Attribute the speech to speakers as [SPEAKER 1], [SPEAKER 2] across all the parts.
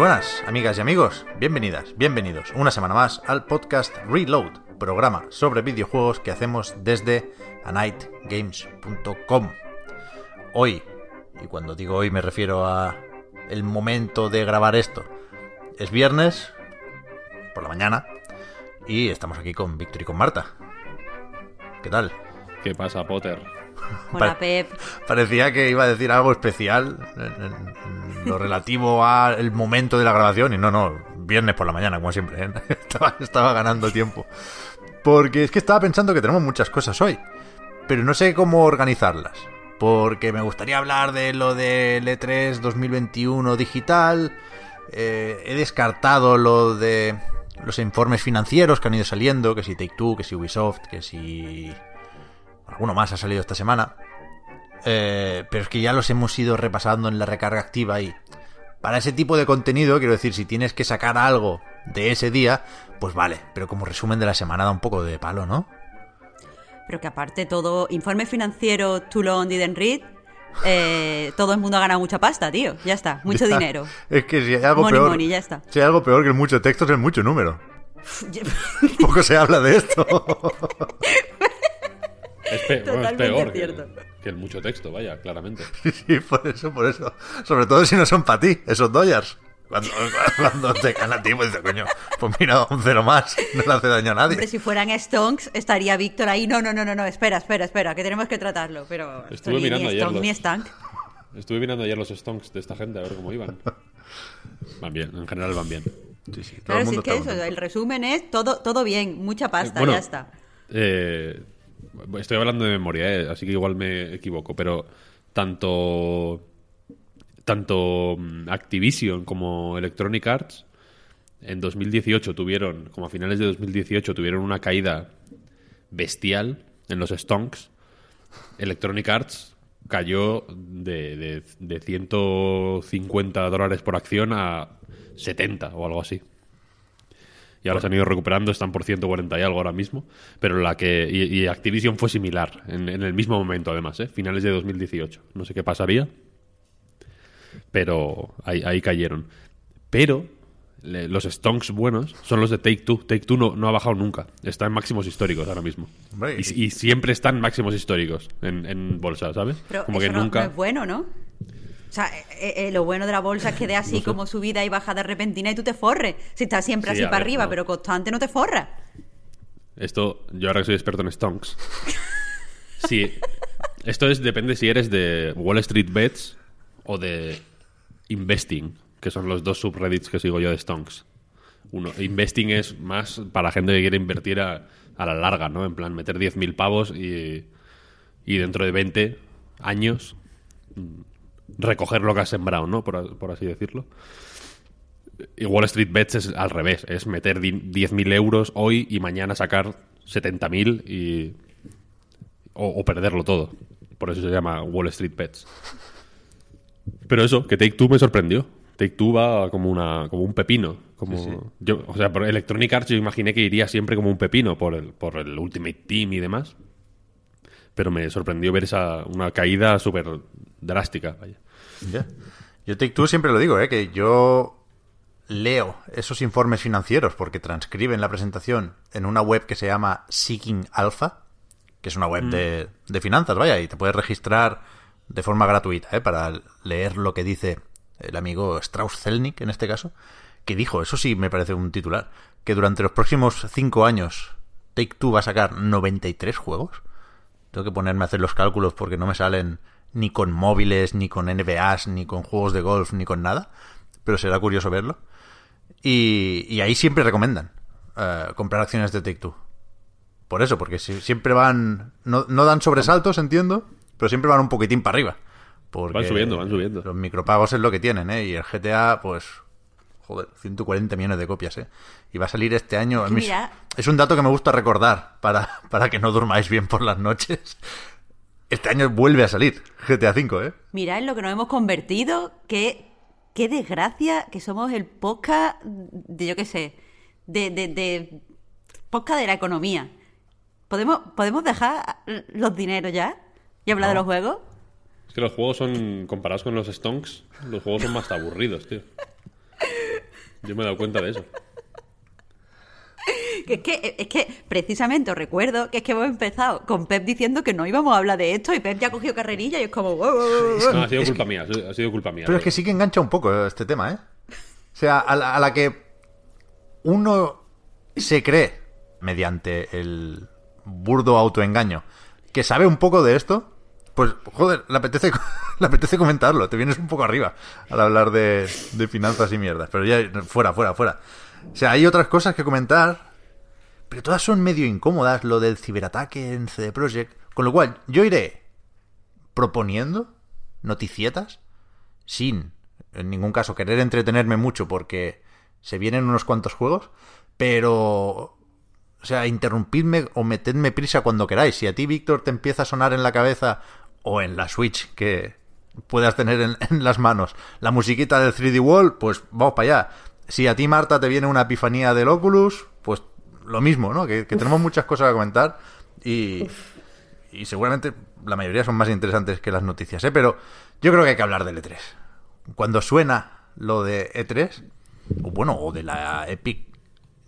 [SPEAKER 1] Buenas, amigas y amigos. Bienvenidas, bienvenidos una semana más al podcast Reload, programa sobre videojuegos que hacemos desde anightgames.com. Hoy, y cuando digo hoy me refiero a el momento de grabar esto, es viernes por la mañana y estamos aquí con Víctor y con Marta. ¿Qué tal?
[SPEAKER 2] ¿Qué pasa, Potter?
[SPEAKER 3] Hola, Pep.
[SPEAKER 1] Parecía que iba a decir algo especial en, en- en lo relativo al momento de la grabación y no, no, viernes por la mañana, como siempre. ¿eh? Estaba, estaba ganando tiempo. Porque es que estaba pensando que tenemos muchas cosas hoy, pero no sé cómo organizarlas. Porque me gustaría hablar de lo del E3 2021 digital. eh, he descartado lo de los informes financieros que han ido saliendo, que si Take Two, que si Ubisoft, que si alguno más ha salido esta semana. Eh, pero es que ya los hemos ido repasando en la recarga activa y para ese tipo de contenido, quiero decir, si tienes que sacar algo de ese día, pues vale, pero como resumen de la semana da un poco de palo, ¿no?
[SPEAKER 3] Pero que aparte todo, informe financiero, Toulon, Didn't Read, eh, todo el mundo ha ganado mucha pasta, tío. Ya está, mucho
[SPEAKER 1] Ya.
[SPEAKER 3] dinero.
[SPEAKER 1] Es que si hay algo
[SPEAKER 3] Money,
[SPEAKER 1] peor.
[SPEAKER 3] money, ya está.
[SPEAKER 1] Si hay algo peor que el mucho texto es el mucho número. Poco se habla de esto.
[SPEAKER 2] Es, pe- bueno, es peor que,
[SPEAKER 3] cierto.
[SPEAKER 2] que el mucho texto, vaya, claramente.
[SPEAKER 1] sí, por eso, por eso. Sobre todo si no son para ti, esos dollars. Cuando, cuando te ganan a ti, pues dices, coño, pues mira, un cero más, no le hace daño a nadie.
[SPEAKER 3] Hombre, si fueran Stonks, estaría Víctor ahí. No, no, no, no, no, espera, espera, espera, que tenemos que tratarlo. Pero
[SPEAKER 2] Estuve
[SPEAKER 3] ni,
[SPEAKER 2] mirando
[SPEAKER 3] ni
[SPEAKER 2] ayer
[SPEAKER 3] Stonk
[SPEAKER 2] los-
[SPEAKER 3] ni Stank.
[SPEAKER 2] Estuve mirando ayer los stonks de esta gente a ver cómo iban. Van bien, en general van bien.
[SPEAKER 1] Sí, sí, todo
[SPEAKER 3] Claro,
[SPEAKER 1] el
[SPEAKER 3] si es que eso, el resumen es todo, todo bien, mucha pasta,
[SPEAKER 2] bueno,
[SPEAKER 3] ya está.
[SPEAKER 2] Eh, estoy hablando de memoria, eh, así que igual me equivoco, pero tanto tanto mm, Activision como Electronic Arts en 2018 tuvieron, como a finales de 2018 tuvieron una caída bestial en los stonks. Electronic Arts cayó de, de, de 150 dólares por acción a 70 o algo así. Y ahora se han ido recuperando, están por 140 y algo ahora mismo. Pero la que. Y, y Activision fue similar, en, en el mismo momento además, ¿eh? finales de 2018. No sé qué pasaría. Pero ahí, ahí cayeron. Pero le- los stonks buenos son los de Take Two. Take Two no, no ha bajado nunca. Está en máximos históricos ahora mismo. Y, y siempre están en máximos históricos en, en bolsa, ¿sabes?
[SPEAKER 3] Pero
[SPEAKER 2] Como
[SPEAKER 3] eso
[SPEAKER 2] que nunca.
[SPEAKER 3] no es bueno, ¿no? O sea, eh, eh, lo bueno de la bolsa es que dé así como subida y bajada repentina y tú te forres. Si estás siempre
[SPEAKER 2] Sí,
[SPEAKER 3] así para
[SPEAKER 2] ver,
[SPEAKER 3] arriba,
[SPEAKER 2] no.
[SPEAKER 3] pero constante no te forras.
[SPEAKER 2] Esto, yo ahora que soy experto en stonks. sí, esto es, depende si eres de Wall Street Bets o de Investing, que son los dos subreddits que sigo yo de stonks. Uno, Investing es más para gente que quiere invertir a, a la larga, ¿no? En plan, meter 10.000 pavos y, y dentro de 20 años recoger lo que has sembrado, ¿no? Por, así decirlo. Y Wall Street Bets es al revés, es meter di- 10.000 euros hoy y mañana sacar 70.000 y... O, o perderlo todo. Por eso se llama Wall Street Bets. Pero eso, que Take Two me sorprendió. Take Two va como, una, como un pepino. Como, Yo, o sea, por Electronic Arts yo imaginé que iría siempre como un pepino por el, por el Ultimate Team y demás. Pero me sorprendió ver esa una caída súper drástica. Vaya.
[SPEAKER 1] Ya. Yo Take Two siempre lo digo, ¿eh? que yo leo esos informes financieros porque transcriben la presentación en una web que se llama Seeking Alpha, que es una web de, de finanzas, vaya, y te puedes registrar de forma gratuita ¿eh? para leer lo que dice el amigo Strauss Zelnick, en este caso, que dijo, eso sí me parece un titular, que durante los próximos cinco años Take Two va a sacar 93 juegos. Tengo que ponerme a hacer los cálculos porque no me salen ni con móviles, ni con NBAs, ni con juegos de golf, ni con nada. pero será curioso verlo. Y, y ahí siempre recomiendan eh, comprar acciones de Take-Two. Por eso, porque si, siempre van. No, no dan sobresaltos, entiendo, pero siempre van un poquitín para arriba. Porque
[SPEAKER 2] Van subiendo, van subiendo.
[SPEAKER 1] Los micropagos es lo que tienen, ¿eh? Y el GTA, pues. Joder, 140 millones de copias, ¿eh? Y va a salir este año.
[SPEAKER 3] mira-
[SPEAKER 1] Es un dato que me gusta recordar para, para que no durmáis bien por las noches. Este año vuelve a salir GTA V, ¿eh?
[SPEAKER 3] Mirad en lo que nos hemos convertido, qué, qué desgracia que somos el podcast de, yo qué sé, de, de, de podcast de la economía. ¿Podemos, ¿Podemos dejar los dineros ya? ¿Y hablar de los juegos?
[SPEAKER 2] Es que los juegos son, comparados con los stonks, los juegos son más aburridos, tío. Yo me he dado cuenta de eso.
[SPEAKER 3] Que es que, es que precisamente os recuerdo que es que hemos empezado con Pep diciendo que no íbamos a hablar de esto y Pep ya ha cogido carrerilla y es como... "Wow, wow, wow, wow".
[SPEAKER 2] No, ha sido culpa mía, ha sido culpa mía.
[SPEAKER 1] Pero es que sí que engancha un poco eh, este tema, ¿eh? O sea, a la, a la que uno se cree, mediante el burdo autoengaño, que sabe un poco de esto, pues, joder, le apetece, le apetece comentarlo. Te vienes un poco arriba al hablar de, de finanzas y mierdas. Pero ya, fuera, fuera, fuera. O sea, hay otras cosas que comentar, pero todas son medio incómodas. Lo del ciberataque en CD Projekt. Con lo cual, yo iré proponiendo noticietas sin en ningún caso querer entretenerme mucho porque se vienen unos cuantos juegos, pero o sea, interrumpidme o metedme prisa cuando queráis. Si a ti, Víctor, te empieza a sonar en la cabeza o en la Switch que puedas tener en, las manos la musiquita del 3D Wall, pues vamos para allá. Si a ti, Marta, te viene una epifanía del Oculus, lo mismo, ¿no? Que, que tenemos muchas cosas que comentar y, y seguramente la mayoría son más interesantes que las noticias, ¿eh? Pero yo creo que hay que hablar del E3. Cuando suena lo de E3, o bueno, o de la Epic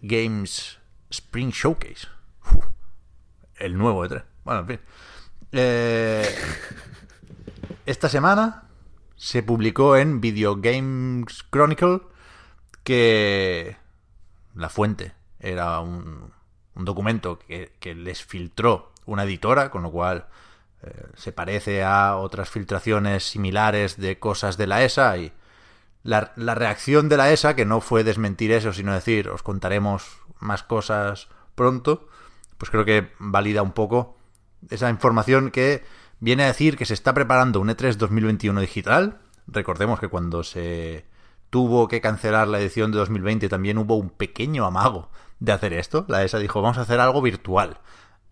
[SPEAKER 1] Games Spring Showcase. Uf, el nuevo E3. Bueno, en fin. Eh, esta semana se publicó en Video Games Chronicle que la fuente era un, un documento que, que, les filtró una editora, con lo cual eh, se parece a otras filtraciones similares de cosas de la ESA y la, la, reacción de la ESA, que no fue desmentir eso, sino decir, os contaremos más cosas pronto, pues creo que valida un poco esa información que viene a decir que se está preparando un E E3 2021 digital. Recordemos que cuando se tuvo que cancelar la edición de 2020 también hubo un pequeño amago de hacer esto. La ESA dijo, vamos a hacer algo virtual.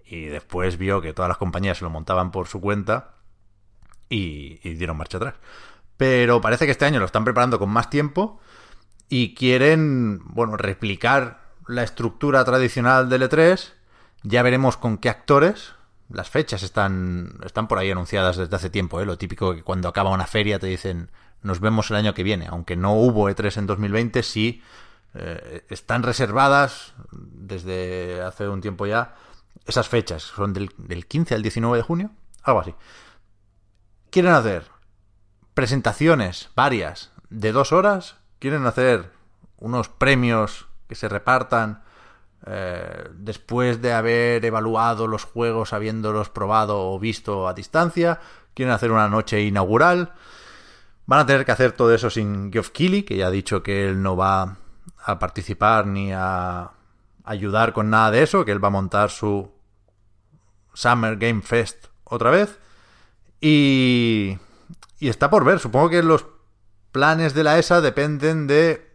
[SPEAKER 1] Y después vio que todas las compañías se lo montaban por su cuenta y, y dieron marcha atrás. Pero parece que este año lo están preparando con más tiempo y quieren, bueno, replicar la estructura tradicional del E3. Ya veremos con qué actores. Las fechas están, están por ahí anunciadas desde hace tiempo, ¿eh? Lo típico que cuando acaba una feria te dicen nos vemos el año que viene. Aunque no hubo E3 en 2020, sí eh, están reservadas desde hace un tiempo ya esas fechas. Son del, del 15 al 19 de junio, algo así. Quieren hacer presentaciones varias de dos horas. Quieren hacer unos premios que se repartan eh, después de haber evaluado los juegos, habiéndolos probado o visto a distancia. Quieren hacer una noche inaugural. Van a tener que hacer todo eso sin Geoff Keighley, que ya ha dicho que él no va a participar ni a ayudar con nada de eso, que él va a montar su Summer Game Fest otra vez. Y, y está por ver. Supongo que los planes de la ESA dependen de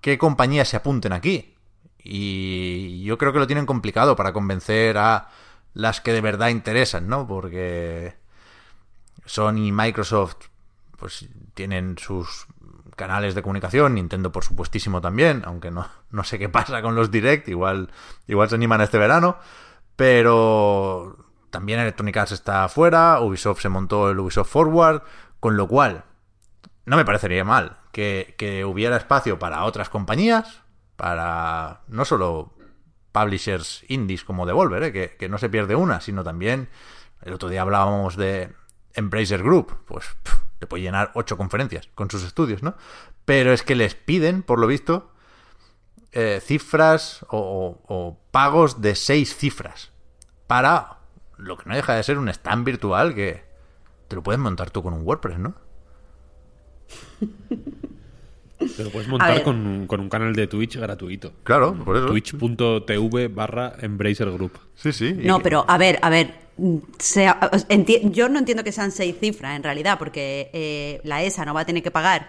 [SPEAKER 1] qué compañías se apunten aquí. Y yo creo que lo tienen complicado para convencer a las que de verdad interesan, ¿no? Porque Sony y Microsoft pues tienen sus canales de comunicación, Nintendo por supuestísimo también, aunque no, no sé qué pasa con los Direct, igual, igual se animan este verano, pero también Electronic Arts está afuera, Ubisoft se montó el Ubisoft Forward, con lo cual no me parecería mal que, que hubiera espacio para otras compañías, para no solo publishers indies como Devolver, ¿eh? que, que, no se pierde una, sino también, el otro día hablábamos de Embracer Group, pues te puede llenar ocho conferencias con sus estudios, ¿no? Pero es que les piden, por lo visto, eh, cifras o, o, o, pagos de seis cifras para lo que no deja de ser un stand virtual que te lo puedes montar tú con un WordPress, ¿no?
[SPEAKER 2] Te lo puedes
[SPEAKER 3] A
[SPEAKER 2] montar con, con un canal de Twitch gratuito.
[SPEAKER 1] Claro, por eso.
[SPEAKER 2] Twitch.tv barra Embracer Group.
[SPEAKER 1] Sí, sí.
[SPEAKER 3] No,
[SPEAKER 1] que-
[SPEAKER 3] pero a ver, a ver. Sea- yo no entiendo que sean seis cifras en realidad, porque eh, la ESA no va a tener que pagar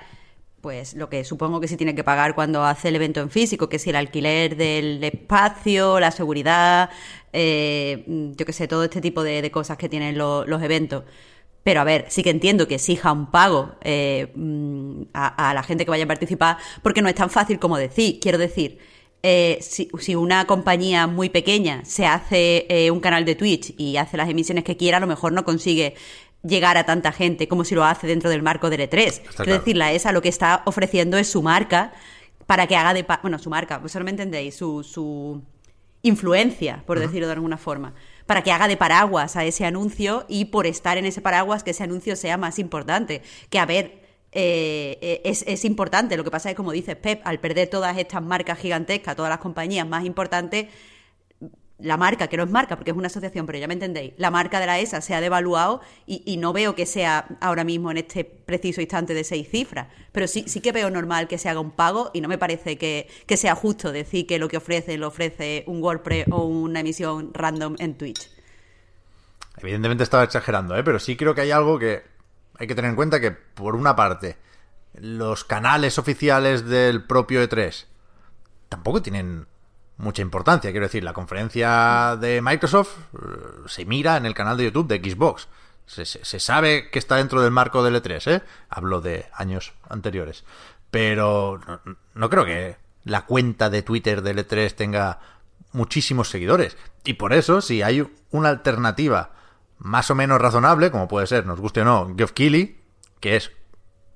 [SPEAKER 3] pues lo que supongo que sí tiene que pagar cuando hace el evento en físico, que si el alquiler del espacio, la seguridad, eh, yo que sé, todo este tipo de, cosas que tienen lo- los eventos. Pero a ver, sí que entiendo que exija un pago eh, mm, a, a la gente que vaya a participar, porque no es tan fácil como decir. Quiero decir, eh, si, si una compañía muy pequeña se hace eh, un canal de Twitch y hace las emisiones que quiera, a lo mejor no consigue llegar a tanta gente como si lo hace dentro del marco del E3. Quiero
[SPEAKER 1] claro.
[SPEAKER 3] decir, la ESA lo que está ofreciendo es su marca para que haga de... pa- Bueno, su marca, pues no me entendéis, su... su influencia, por decirlo de alguna forma, para que haga de paraguas a ese anuncio y por estar en ese paraguas que ese anuncio sea más importante. Que a ver, eh, eh, es, es importante. Lo que pasa es que, como dices Pep, al perder todas estas marcas gigantescas, todas las compañías más importantes, la marca, que no es marca porque es una asociación, pero ya me entendéis, la marca de la ESA se ha devaluado y, no veo que sea ahora mismo en este preciso instante de seis cifras, pero sí, sí que veo normal que se haga un pago y no me parece que, que sea justo decir que lo que ofrece lo ofrece un WordPress o una emisión random en Twitch.
[SPEAKER 1] Evidentemente estaba exagerando, ¿eh? pero sí creo que hay algo que hay que tener en cuenta que, por una parte, los canales oficiales del propio E3 tampoco tienen mucha importancia. Quiero decir, la conferencia de Microsoft eh, se mira en el canal de YouTube de Xbox. Se, sabe que está dentro del marco del E3, ¿eh? Hablo de años anteriores. Pero no, no creo que la cuenta de Twitter del E3 tenga muchísimos seguidores. Y por eso, si hay una alternativa más o menos razonable, como puede ser, nos guste o no, Geoff Keighley, que es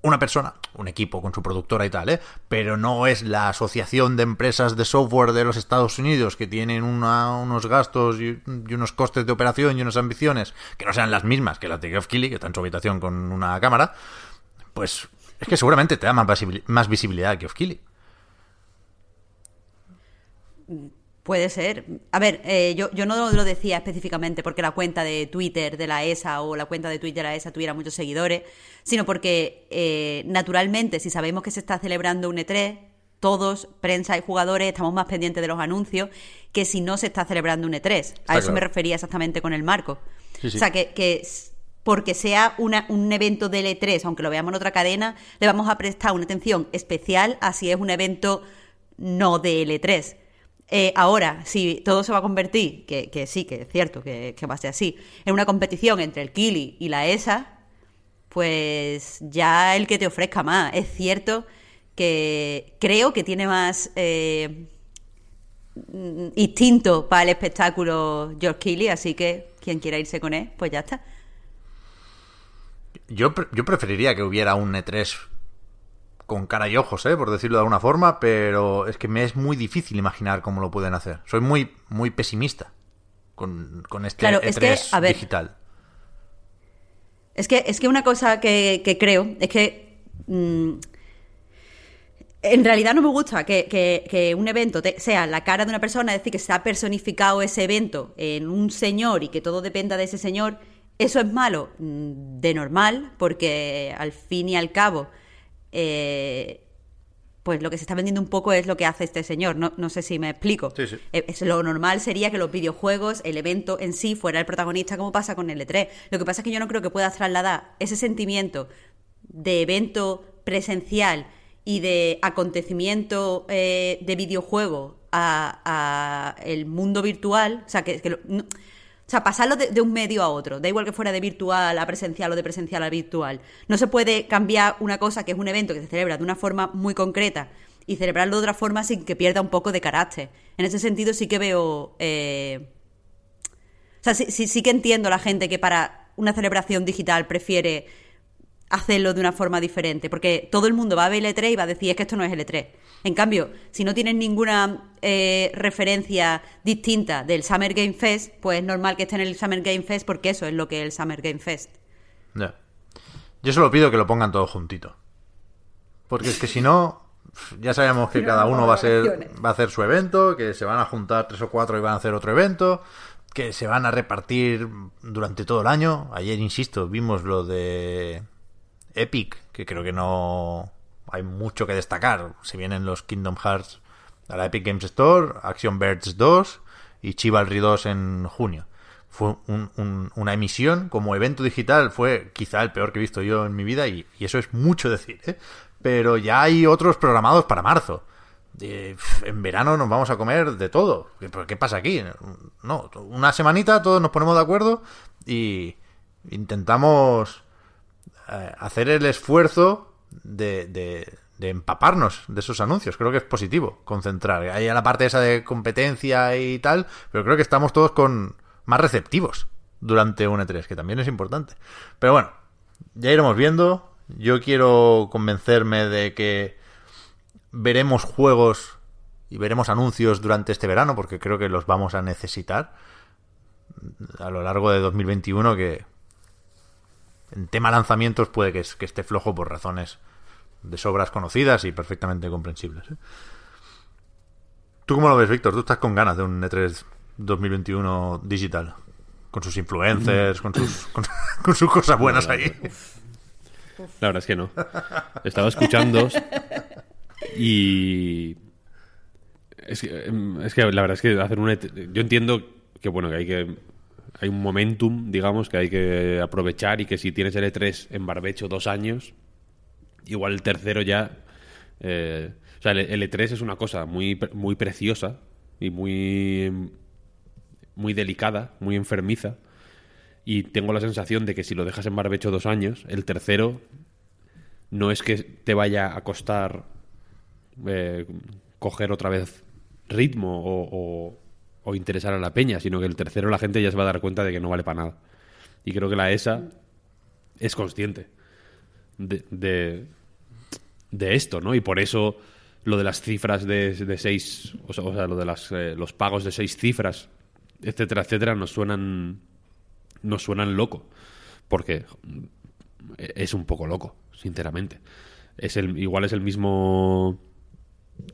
[SPEAKER 1] una persona, un equipo con su productora y tal, ¿eh? pero no es la asociación de empresas de software de los Estados Unidos que tienen una- unos gastos y, unos costes de operación y unas ambiciones que no sean las mismas que las de Geoff Keighley, que está en su habitación con una cámara, pues es que seguramente te da más, visibili- más visibilidad que Geoff Keighley.
[SPEAKER 3] Puede ser. A ver, eh, yo, yo no lo decía específicamente porque la cuenta de Twitter de la ESA o la cuenta de Twitter de la ESA tuviera muchos seguidores, sino porque eh, naturalmente si sabemos que se está celebrando un E3, todos, prensa y jugadores, estamos más pendientes de los anuncios que si no se está celebrando un E3. A eso
[SPEAKER 1] claro.
[SPEAKER 3] me refería exactamente con el marco.
[SPEAKER 1] Sí, sí.
[SPEAKER 3] O sea, que, que porque sea una- un evento del E3, aunque lo veamos en otra cadena, le vamos a prestar una atención especial a si es un evento no del E3. Eh, ahora, si todo se va a convertir, que, sí, que es cierto que, que va a ser así, en una competición entre el Kili y la ESA, pues ya el que te ofrezca más. Es cierto que creo que tiene más eh, mm, instinto para el espectáculo George Keighley, así que quien quiera irse con él, pues ya está.
[SPEAKER 1] Yo, yo preferiría que hubiera un E3 con cara y ojos, ¿eh? por decirlo de alguna forma, pero es que me es muy difícil imaginar cómo lo pueden hacer. Soy muy, muy pesimista con, con este
[SPEAKER 3] Claro,
[SPEAKER 1] E3
[SPEAKER 3] es que, a ver,
[SPEAKER 1] digital.
[SPEAKER 3] Es que, es que una cosa que, que creo es que mm, en realidad no me gusta que, que- que un evento te- sea la cara de una persona, es decir, que se ha personificado ese evento en un señor y que todo dependa de ese señor. Eso es malo mm, de normal, porque al fin y al cabo, eh, pues lo que se está vendiendo un poco es lo que hace este señor. No, no sé si me explico.
[SPEAKER 1] Sí, sí.
[SPEAKER 3] Eh, es- lo normal sería que los videojuegos, el evento en sí, fuera el protagonista, como pasa con el E3. Lo que pasa es que yo no creo que puedas trasladar ese sentimiento de evento presencial y de acontecimiento eh, de videojuego a, a el mundo virtual. O sea, que, que lo- no- sea, pasarlo de, de un medio a otro. Da igual que fuera de virtual a presencial o de presencial a virtual. No se puede cambiar una cosa que es un evento que se celebra de una forma muy concreta y celebrarlo de otra forma sin que pierda un poco de carácter. En ese sentido sí que veo... eh, o sea, sí, sí, sí que entiendo a la gente que para una celebración digital prefiere hacerlo de una forma diferente, porque todo el mundo va a ver el E3 y va a decir es que esto no es el E3. En cambio, si no tienes ninguna eh, referencia distinta del Summer Game Fest, pues es normal que esté en el Summer Game Fest porque eso es lo que es el Summer Game Fest.
[SPEAKER 1] Ya. Yo solo pido que lo pongan todo juntito. Porque es que si no, ya sabemos que cada uno va a ser va a hacer su evento, que se van a juntar tres o cuatro y van a hacer otro evento, que se van a repartir durante todo el año. Ayer, insisto, vimos lo de Epic, que creo que no hay mucho que destacar. Si vienen los Kingdom Hearts a la Epic Games Store, Action Birds 2 y Chivalry 2 en junio. Fue un- un- una emisión como evento digital, fue quizá el peor que he visto yo en mi vida y, eso es mucho decir, ¿eh? Pero ya hay otros programados para marzo. Eh, en verano nos vamos a comer de todo. ¿Qué- ¿Pero qué pasa aquí? No, una semanita todos nos ponemos de acuerdo y intentamos eh, hacer el esfuerzo de, de- de empaparnos de esos anuncios. Creo que es positivo concentrar. Hay la parte esa de competencia y tal, pero creo que estamos todos con más receptivos durante un E3, que también es importante. Pero bueno, ya iremos viendo. Yo quiero convencerme de que veremos juegos y veremos anuncios durante este verano, porque creo que los vamos a necesitar a lo largo de 2021, que en tema lanzamientos puede que, es- que esté flojo por razones de sobras conocidas y perfectamente comprensibles. ¿eh? ¿Tú cómo lo ves, Víctor? Tú estás con ganas de un E3 2021 digital. Con sus influencers, con sus, con, con sus cosas buenas ahí.
[SPEAKER 2] La verdad es que no. Estaba escuchando y. Es que, es que la verdad es que hacer un. ET Yo entiendo que, bueno, que hay que. Hay un momentum, digamos, que hay que aprovechar y que si tienes el E3 en barbecho dos años, igual el tercero ya. eh, o sea, el, el E3 es una cosa muy, muy preciosa y muy. muy delicada, muy enfermiza. Y tengo la sensación de que si lo dejas en barbecho dos años, el tercero no es que te vaya a costar eh, coger otra vez ritmo o, o- o interesar a la peña, sino que el tercero la gente ya se va a dar cuenta de que no vale para nada. Y creo que la ESA es consciente de, de, esto, ¿no? Y por eso lo de las cifras de, de seis, o sea, lo de las, eh, los pagos de seis cifras, etcétera, etcétera, nos suenan, nos suenan loco. Porque es un poco loco, sinceramente. Es el, igual es el mismo.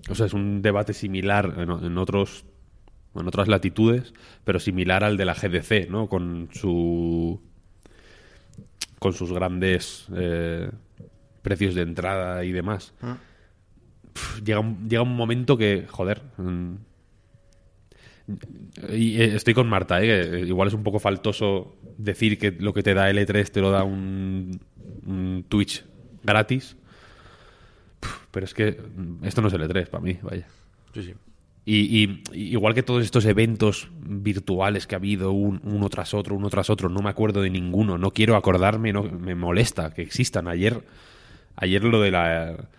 [SPEAKER 2] O sea, es un debate similar en, en otros. En otras latitudes, pero similar al de la GDC, ¿no? Con su. Con sus grandes eh, precios de entrada y demás. Pf, llega, un, llega un momento que, joder. mm, y eh, estoy con Marta, ¿eh? que igual es un poco faltoso decir que lo que te da L3 te lo da un, un Twitch gratis. Pero es que esto no es L3 para mí, vaya.
[SPEAKER 1] Sí, sí.
[SPEAKER 2] Y, y- igual que todos estos eventos virtuales que ha habido un- uno tras otro, uno tras otro, no me acuerdo de ninguno, no quiero acordarme, no, me molesta que existan. Ayer, ayer lo de la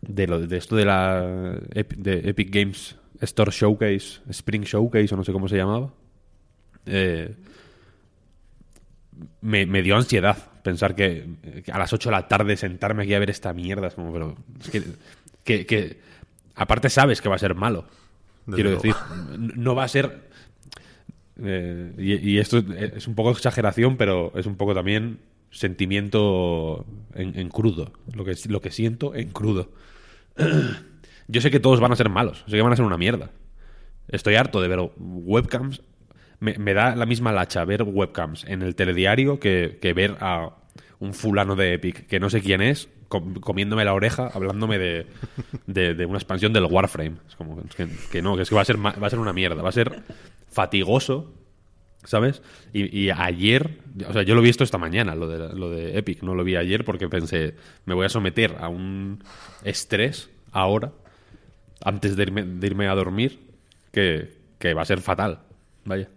[SPEAKER 2] de lo de esto de la de Epic Games Store Showcase, Spring Showcase o no sé cómo se llamaba, eh, me, me dio ansiedad pensar que, a las 8 de la tarde sentarme aquí a ver esta mierda. Es como, pero es que, que aparte sabes que va a ser malo.
[SPEAKER 1] Desde
[SPEAKER 2] Quiero decir, no va a ser. eh, y, y esto es un poco exageración, pero es un poco también sentimiento en, en crudo. Lo que, lo que siento en crudo. Yo sé que todos van a ser malos, sé que van a ser una mierda. Estoy harto de ver webcams. Me, me da la misma lacha ver webcams en el telediario que, que ver a un fulano de Epic, que no sé quién es, com- comiéndome la oreja, hablándome de, de- una expansión del Warframe. Es como que, no, que es que va a ser va a ser una mierda, va a ser fatigoso, ¿sabes? Y, y ayer, o sea, yo lo vi esto esta mañana, lo de, lo de Epic, no lo vi ayer porque pensé, me voy a someter a un estrés ahora, antes de irme, de irme a dormir, que, que va a ser fatal, vaya.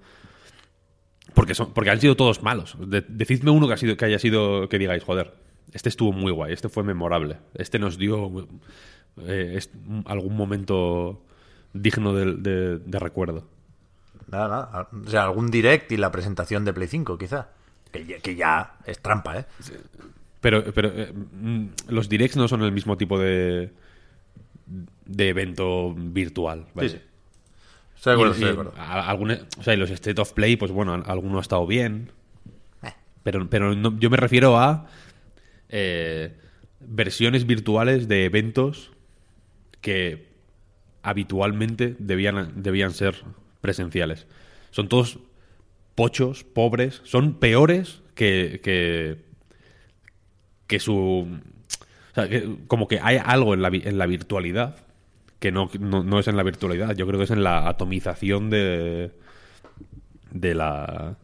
[SPEAKER 2] Porque, son, porque han sido todos malos. De- decidme uno que, ha sido, que haya sido, que digáis, joder, este estuvo muy guay, este fue memorable, este nos dio eh, est- algún momento digno de, de- de recuerdo.
[SPEAKER 1] Nada, nada. O sea, algún direct y la presentación de Play 5, quizá. Que ya, que ya es trampa, ¿eh?
[SPEAKER 2] Pero, pero eh, mm, los directs no son el mismo tipo de, de evento virtual. ¿vale?
[SPEAKER 1] Sí, sí. Estoy de acuerdo,
[SPEAKER 2] Y-
[SPEAKER 1] estoy de
[SPEAKER 2] y
[SPEAKER 1] acuerdo.
[SPEAKER 2] a- alguna- o sea, y los State of Play, pues bueno, alguno ha estado bien.
[SPEAKER 1] Eh.
[SPEAKER 2] Pero, pero no- yo me refiero a eh, versiones virtuales de eventos que habitualmente debían, debían ser presenciales. Son todos pochos, pobres, son peores que, que, que su... O sea, que como que hay algo en la, en la virtualidad que no, no, no es en la virtualidad. Yo creo que es en la atomización de. de la.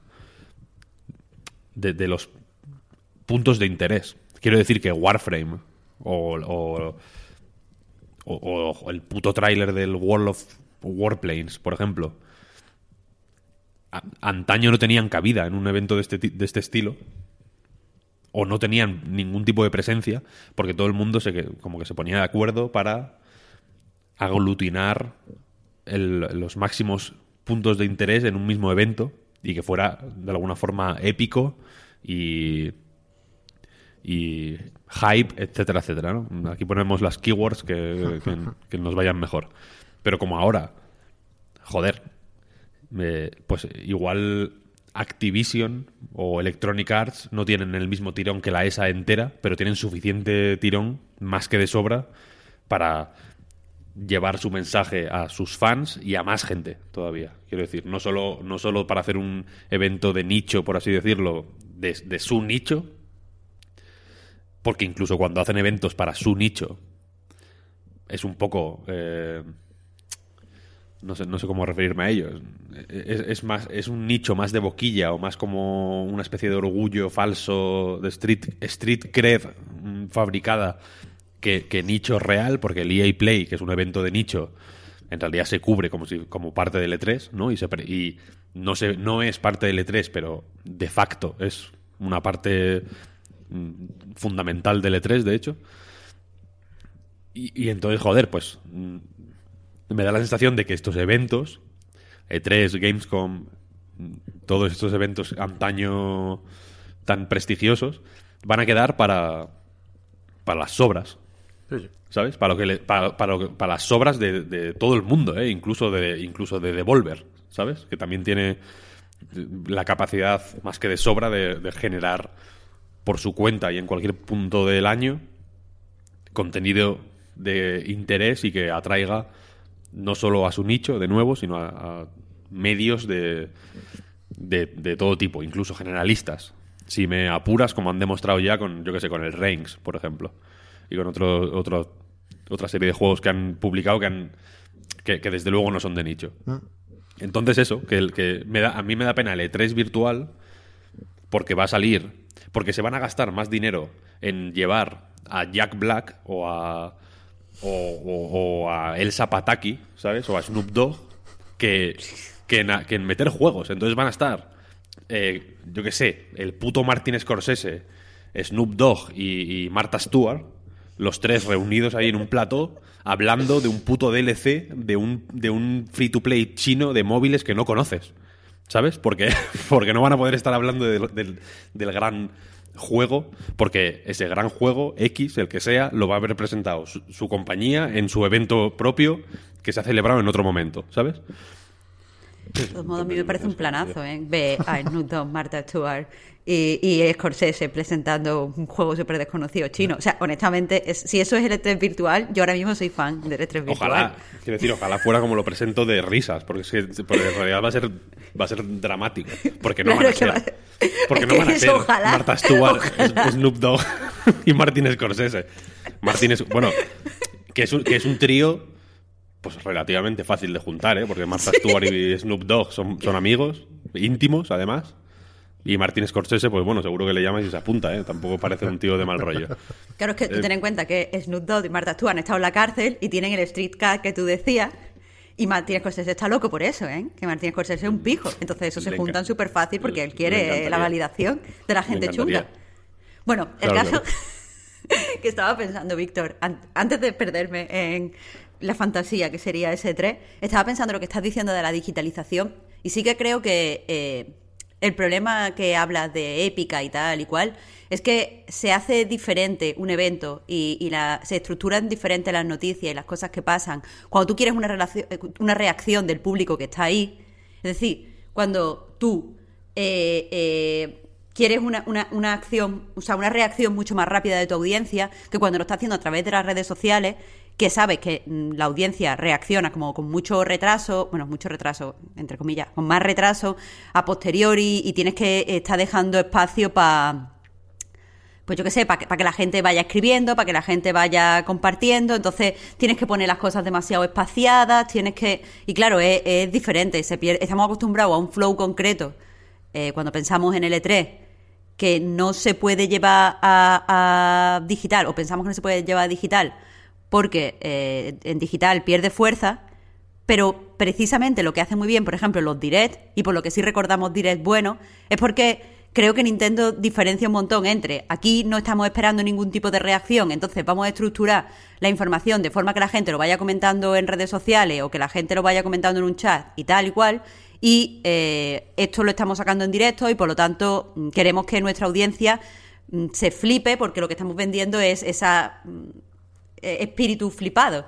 [SPEAKER 2] de, los puntos de interés. Quiero decir que Warframe o, o, el puto tráiler del World of Warplanes, por ejemplo, antaño no tenían cabida en un evento de este, de este estilo o no tenían ningún tipo de presencia porque todo el mundo se como que se ponía de acuerdo para aglutinar el- los máximos puntos de interés en un mismo evento y que fuera de alguna forma épico y y hype, etcétera, etcétera. ¿no? Aquí ponemos las keywords que, que- que nos vayan mejor. Pero como ahora, joder, eh, pues igual Activision o Electronic Arts no tienen el mismo tirón que la ESA entera, pero tienen suficiente tirón, más que de sobra, para llevar su mensaje a sus fans y a más gente todavía. Quiero decir, no solo, no solo para hacer un evento de nicho, por así decirlo, de, su nicho, porque incluso cuando hacen eventos para su nicho, es un poco... eh, no sé, no sé cómo referirme a ellos. Es, es más, es un nicho más de boquilla o más como una especie de orgullo falso de street, street cred mm, fabricada que, nicho real, porque el EA Play, que es un evento de nicho, en realidad se cubre como si como parte del E3, ¿no? Y, se, y no, se, no es parte del E3, pero de facto es una parte mm, fundamental del E3, de hecho. Y, y entonces, joder, pues mm, me da la sensación de que estos eventos, E3, Gamescom, mm, todos estos eventos antaño tan prestigiosos, van a quedar para, para las sobras, ¿sabes? Para, lo que le- para, para lo que- para las sobras de, todo el mundo, ¿eh? incluso, de, incluso de Devolver, ¿sabes? Que también tiene la capacidad más que de sobra de, generar por su cuenta y en cualquier punto del año contenido de interés y que atraiga no solo a su nicho, de nuevo, sino a, a medios de, de, de todo tipo, incluso generalistas. Si me apuras, como han demostrado ya con, yo que sé, con el Reigns, por ejemplo, y con otro, otro, otra serie de juegos que han publicado que, han, que, que desde luego no son de nicho. Entonces eso, que, el, que me da, a mí me da pena el E3 virtual porque va a salir, porque se van a gastar más dinero en llevar a Jack Black o a o, o- o a Elsa Pataki, ¿sabes? O a Snoop Dogg que, que, en, a- que en meter juegos. Entonces van a estar, eh, yo qué sé, el puto Martin Scorsese, Snoop Dogg y, y Martha Stewart, los tres reunidos ahí en un plató, hablando de un puto DLC de un, de un free-to-play chino de móviles que no conoces. ¿Sabes? Porque, porque no van a poder estar hablando del, del- gran juego, porque ese gran juego, X, el que sea, lo va a haber presentado su compañía en su evento propio que se ha celebrado en otro momento, ¿sabes?
[SPEAKER 3] De todos modos, a mí me parece un planazo, ¿eh? Ver a Snoop Dogg, Martha Stewart y, y Scorsese presentando un juego súper desconocido chino. O sea, honestamente, es- si eso es el E3 virtual, yo ahora mismo soy fan del E3 virtual.
[SPEAKER 2] Ojalá, quiero decir, ojalá fuera como lo presento de risas, porque, porque en realidad va a ser, va a ser dramático. Porque no
[SPEAKER 3] Claro
[SPEAKER 2] van a ser,
[SPEAKER 3] va a ser-
[SPEAKER 2] porque
[SPEAKER 3] es
[SPEAKER 2] no van a ser
[SPEAKER 3] ojalá,
[SPEAKER 2] Martha Stewart,
[SPEAKER 3] ojalá.
[SPEAKER 2] Snoop Dogg y Martin Scorsese. Martin es, bueno, que es un, que es un trío pues relativamente fácil de juntar, ¿eh? Porque Martha Stewart y Snoop Dogg son, son amigos, íntimos además. Y Martin Scorsese, pues bueno, seguro que le llamas y se apunta, ¿eh? Tampoco parece un tío de mal rollo.
[SPEAKER 3] Claro, es que tú
[SPEAKER 2] Eh,
[SPEAKER 3] ten en cuenta que Snoop Dogg y Martha Stewart han estado en la cárcel y tienen el street cat que tú decías. Y Martín Scorsese está loco por eso, ¿eh? Que Martín Scorsese es un pijo. Entonces eso se
[SPEAKER 2] Le
[SPEAKER 3] juntan súper fácil porque él quiere la validación de la gente chunga. Bueno, el
[SPEAKER 2] Claro,
[SPEAKER 3] caso
[SPEAKER 2] claro.
[SPEAKER 3] que estaba pensando, Víctor, an- antes de perderme en la fantasía que sería S3, estaba pensando lo que estás diciendo de la digitalización y sí que creo que eh, el problema que hablas de épica y tal y cual es que se hace diferente un evento y, se estructuran diferentes las noticias y las cosas que pasan cuando tú quieres una, relación, una reacción del público que está ahí. Es decir, cuando tú eh, eh, quieres una, una, una acción, o sea, una reacción mucho más rápida de tu audiencia que cuando lo estás haciendo a través de las redes sociales, que sabes que mm, la audiencia reacciona como con mucho retraso, bueno, mucho retraso, entre comillas, con más retraso a posteriori y tienes que estar dejando espacio para pues yo qué sé, para que, para que la gente vaya escribiendo, para que la gente vaya compartiendo, entonces tienes que poner las cosas demasiado espaciadas, tienes que... Y claro, es, es diferente, se pierde- estamos acostumbrados a un flow concreto eh, cuando pensamos en L3 que no se puede llevar a, a digital, o pensamos que no se puede llevar a digital, porque eh, en digital pierde fuerza, pero precisamente lo que hace muy bien, por ejemplo, los direct, y por lo que sí recordamos direct bueno, es porque creo que Nintendo diferencia un montón entre aquí no estamos esperando ningún tipo de reacción, entonces vamos a estructurar la información de forma que la gente lo vaya comentando en redes sociales o que la gente lo vaya comentando en un chat y tal y cual, y eh, esto lo estamos sacando en directo y por lo tanto mm, queremos que nuestra audiencia mm, se flipe porque lo que estamos vendiendo es esa mm, espíritu flipado.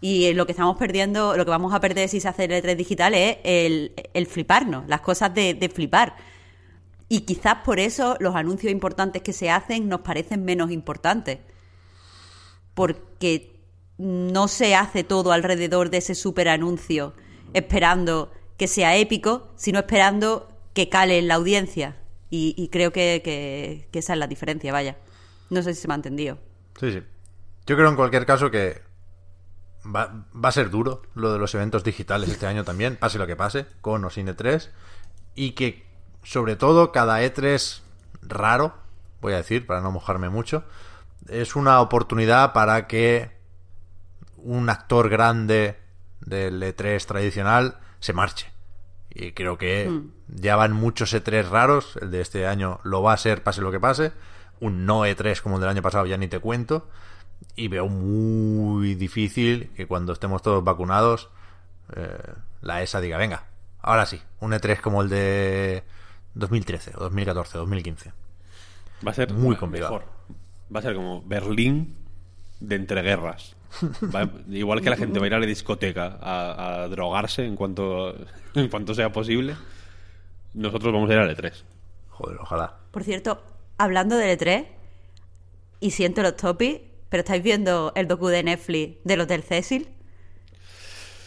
[SPEAKER 3] Y eh, lo que estamos perdiendo, lo que vamos a perder si se hace el E3 digital es el, fliparnos, las cosas de, flipar. Y quizás por eso los anuncios importantes que se hacen nos parecen menos importantes. Porque no se hace todo alrededor de ese super anuncio esperando que sea épico, sino esperando que cale en la audiencia. Y, y creo que, que- que esa es la diferencia, vaya. No sé si se me ha entendido.
[SPEAKER 1] Sí, sí. Yo creo en cualquier caso que va, va a ser duro lo de los eventos digitales este año también, pase lo que pase, con o sin E3. Y que, sobre todo, cada E3 raro, voy a decir, para no mojarme mucho, es una oportunidad para que un actor grande del E3 tradicional se marche. Y creo que ya van muchos E3 raros. El de este año lo va a ser, pase lo que pase. Un no E3 como el del año pasado ya ni te cuento. Y veo muy difícil que cuando estemos todos vacunados, eh, la ESA diga, venga, ahora sí, un E3 como el de 2013, o 2014, 2015.
[SPEAKER 2] Va a ser
[SPEAKER 1] Muy complicado.
[SPEAKER 2] mejor. Va a ser como Berlín de entreguerras. Va- igual que la gente va a ir a la discoteca a, a drogarse en cuanto, en cuanto sea posible, nosotros vamos a ir al E3.
[SPEAKER 1] Joder, ojalá.
[SPEAKER 3] Por cierto, hablando del E3, y siento los topis, pero estáis viendo el docu de Netflix del Hotel Cecil,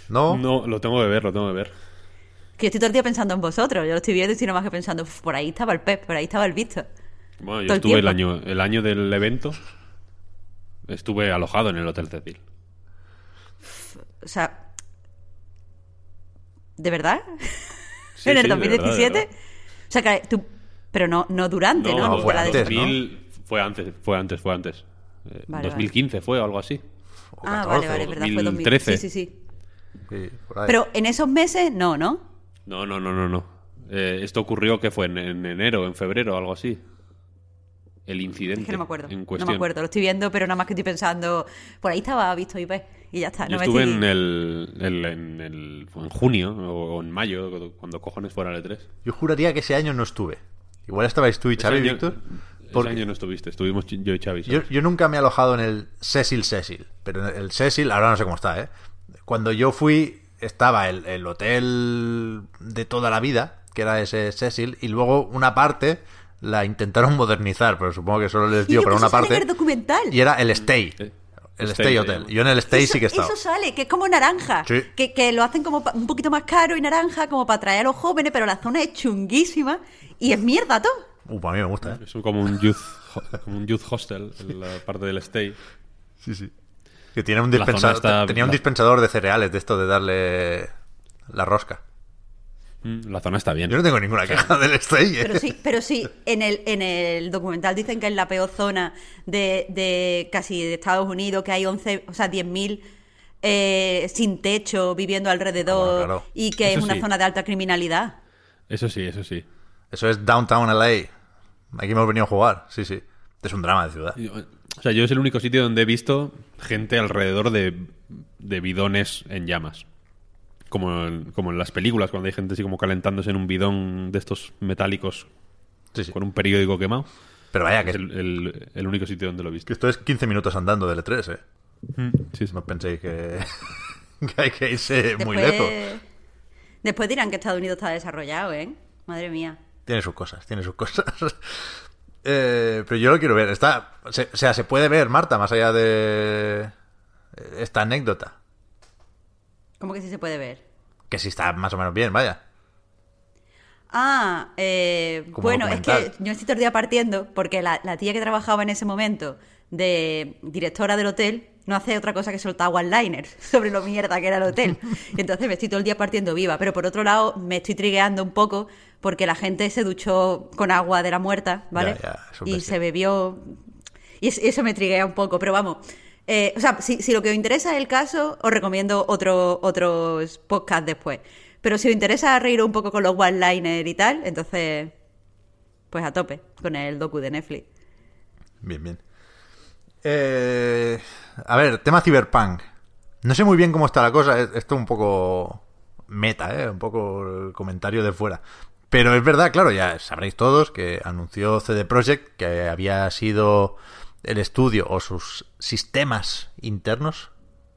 [SPEAKER 1] ¿No?
[SPEAKER 2] No, lo tengo que ver, lo tengo que ver.
[SPEAKER 3] que yo estoy todo el día pensando en vosotros. Yo lo estoy viendo y estoy nomás que pensando, "Uf, por ahí estaba el pez, por ahí estaba el visto.
[SPEAKER 2] Bueno, yo
[SPEAKER 3] Todo el
[SPEAKER 2] estuve el
[SPEAKER 3] tiempo.
[SPEAKER 2] año, el año del evento, estuve alojado en el Hotel Cecil.
[SPEAKER 3] O sea, ¿de verdad?
[SPEAKER 2] Sí,
[SPEAKER 3] ¿En el
[SPEAKER 2] sí, de verdad, de
[SPEAKER 3] 2017?
[SPEAKER 2] verdad.
[SPEAKER 3] O sea, que tú... Pero no, no durante, ¿no?
[SPEAKER 2] No,
[SPEAKER 3] Ni
[SPEAKER 1] fue antes, ¿no?
[SPEAKER 2] 2000 fue antes, fue antes, fue antes. Eh,
[SPEAKER 3] Vale,
[SPEAKER 2] 2015 fue o algo así.
[SPEAKER 1] O
[SPEAKER 3] Ah,
[SPEAKER 1] 14,
[SPEAKER 3] vale, vale, verdad, fue 2000.
[SPEAKER 2] 2013.
[SPEAKER 3] Sí, sí, sí.
[SPEAKER 1] sí, por ahí.
[SPEAKER 3] Pero en esos meses, no, ¿no?
[SPEAKER 2] No, no, no, no, no. Eh, esto ocurrió que fue en, en enero, en febrero, algo así. El incidente.
[SPEAKER 3] Es que no me acuerdo.
[SPEAKER 2] En
[SPEAKER 3] No
[SPEAKER 2] cuestión.
[SPEAKER 3] me acuerdo, lo estoy viendo, pero nada más que estoy pensando, por ahí estaba visto IP y ya está.
[SPEAKER 2] Yo
[SPEAKER 3] No me
[SPEAKER 2] estuve
[SPEAKER 3] estoy-
[SPEAKER 2] en el, el- en el- en junio o en mayo, cuando- cojones fuera el E3.
[SPEAKER 1] Yo juraría que ese año no estuve. Igual estabais tú y Xavi,
[SPEAKER 2] año,
[SPEAKER 1] Víctor.
[SPEAKER 2] Ese
[SPEAKER 1] porque-
[SPEAKER 2] año no estuviste, estuvimos yo y Xavi.
[SPEAKER 1] Yo, nunca me he alojado en el Cecil Cecil, pero en el Cecil, ahora no sé cómo está, ¿eh? Cuando yo fui, estaba el, el hotel de toda la vida, que era ese Cecil, y luego una parte la intentaron modernizar, pero supongo que solo les dio para una parte.
[SPEAKER 3] el documental.
[SPEAKER 1] Y era el Stay.
[SPEAKER 2] Eh,
[SPEAKER 1] El
[SPEAKER 2] Stay
[SPEAKER 1] Stay Hotel. Yo en el Stay
[SPEAKER 3] eso,
[SPEAKER 1] sí que he estado.
[SPEAKER 3] eso sale, que es como naranja.
[SPEAKER 1] Sí.
[SPEAKER 3] Que, que lo hacen como un poquito más caro y naranja, como para atraer a los jóvenes, pero la zona es chunguísima y es mierda todo.
[SPEAKER 1] Uh, a mí me gusta, ¿eh?
[SPEAKER 2] Es como un youth, como un youth hostel en la parte del stay.
[SPEAKER 1] Sí, sí. Que tiene un dispensador,
[SPEAKER 2] está-
[SPEAKER 1] tenía un
[SPEAKER 2] la-
[SPEAKER 1] dispensador de cereales de esto de darle la rosca.
[SPEAKER 2] Mm, La zona está bien.
[SPEAKER 1] Yo no tengo ninguna queja del Stay, ¿eh?
[SPEAKER 3] Pero sí, pero sí, en el, en el documental dicen que es la peor zona de, de casi de Estados Unidos, que hay 11, o sea, 10.000 eh, sin techo viviendo alrededor
[SPEAKER 1] Ah, bueno, claro.
[SPEAKER 3] y que
[SPEAKER 2] Eso
[SPEAKER 3] es una
[SPEAKER 2] sí.
[SPEAKER 3] zona de alta criminalidad.
[SPEAKER 2] Eso sí, eso sí.
[SPEAKER 1] Eso es Downtown LA. Aquí hemos venido a jugar, sí, sí. Es un drama de ciudad.
[SPEAKER 2] O sea, yo es el único sitio donde he visto gente alrededor de, de bidones en llamas. Como en, como en las películas, cuando hay gente así como calentándose en un bidón de estos metálicos
[SPEAKER 1] Sí, sí.
[SPEAKER 2] con un periódico quemado.
[SPEAKER 1] Pero vaya, que,
[SPEAKER 2] Es el, el- el único sitio donde lo he
[SPEAKER 1] que
[SPEAKER 2] visto.
[SPEAKER 1] esto es 15 minutos andando del E3, ¿eh?
[SPEAKER 2] Sí, sí.
[SPEAKER 1] No penséis que, que hay que irse muy lejos.
[SPEAKER 3] después dirán que Estados Unidos está desarrollado, ¿eh? Madre mía.
[SPEAKER 1] Tiene sus cosas, tiene sus cosas. Eh, pero yo lo quiero ver. Está, se- o sea, se puede ver, Marta, más allá de esta anécdota.
[SPEAKER 3] ¿Cómo que sí se puede ver?
[SPEAKER 1] Que sí está más o menos bien, vaya.
[SPEAKER 3] Ah, eh, bueno, es que yo estoy todo el día partiendo porque la, la tía que trabajaba en ese momento de directora del hotel no hace otra cosa que soltar one-liners sobre lo mierda que era el hotel. Y entonces me estoy todo el día partiendo viva. Pero por otro lado, me estoy trigueando un poco porque la gente se duchó con agua de la muerta, ¿vale?
[SPEAKER 1] Ya, ya, eso
[SPEAKER 3] y se bebió. Y es- eso me triguea un poco, pero vamos. eh, o sea, si, si lo que os interesa es el caso, os recomiendo otro, otros podcasts después. Pero si os interesa reír un poco con los one-liners y tal, entonces. Pues a tope con el docu de Netflix.
[SPEAKER 1] Bien, bien. Eh, a ver, tema Cyberpunk. No sé muy bien cómo está la cosa. es- Esto un poco meta, ¿eh? Un poco el comentario de fuera. Pero es verdad, claro, ya sabréis todos que anunció CD Projekt que había sido el estudio o sus sistemas internos,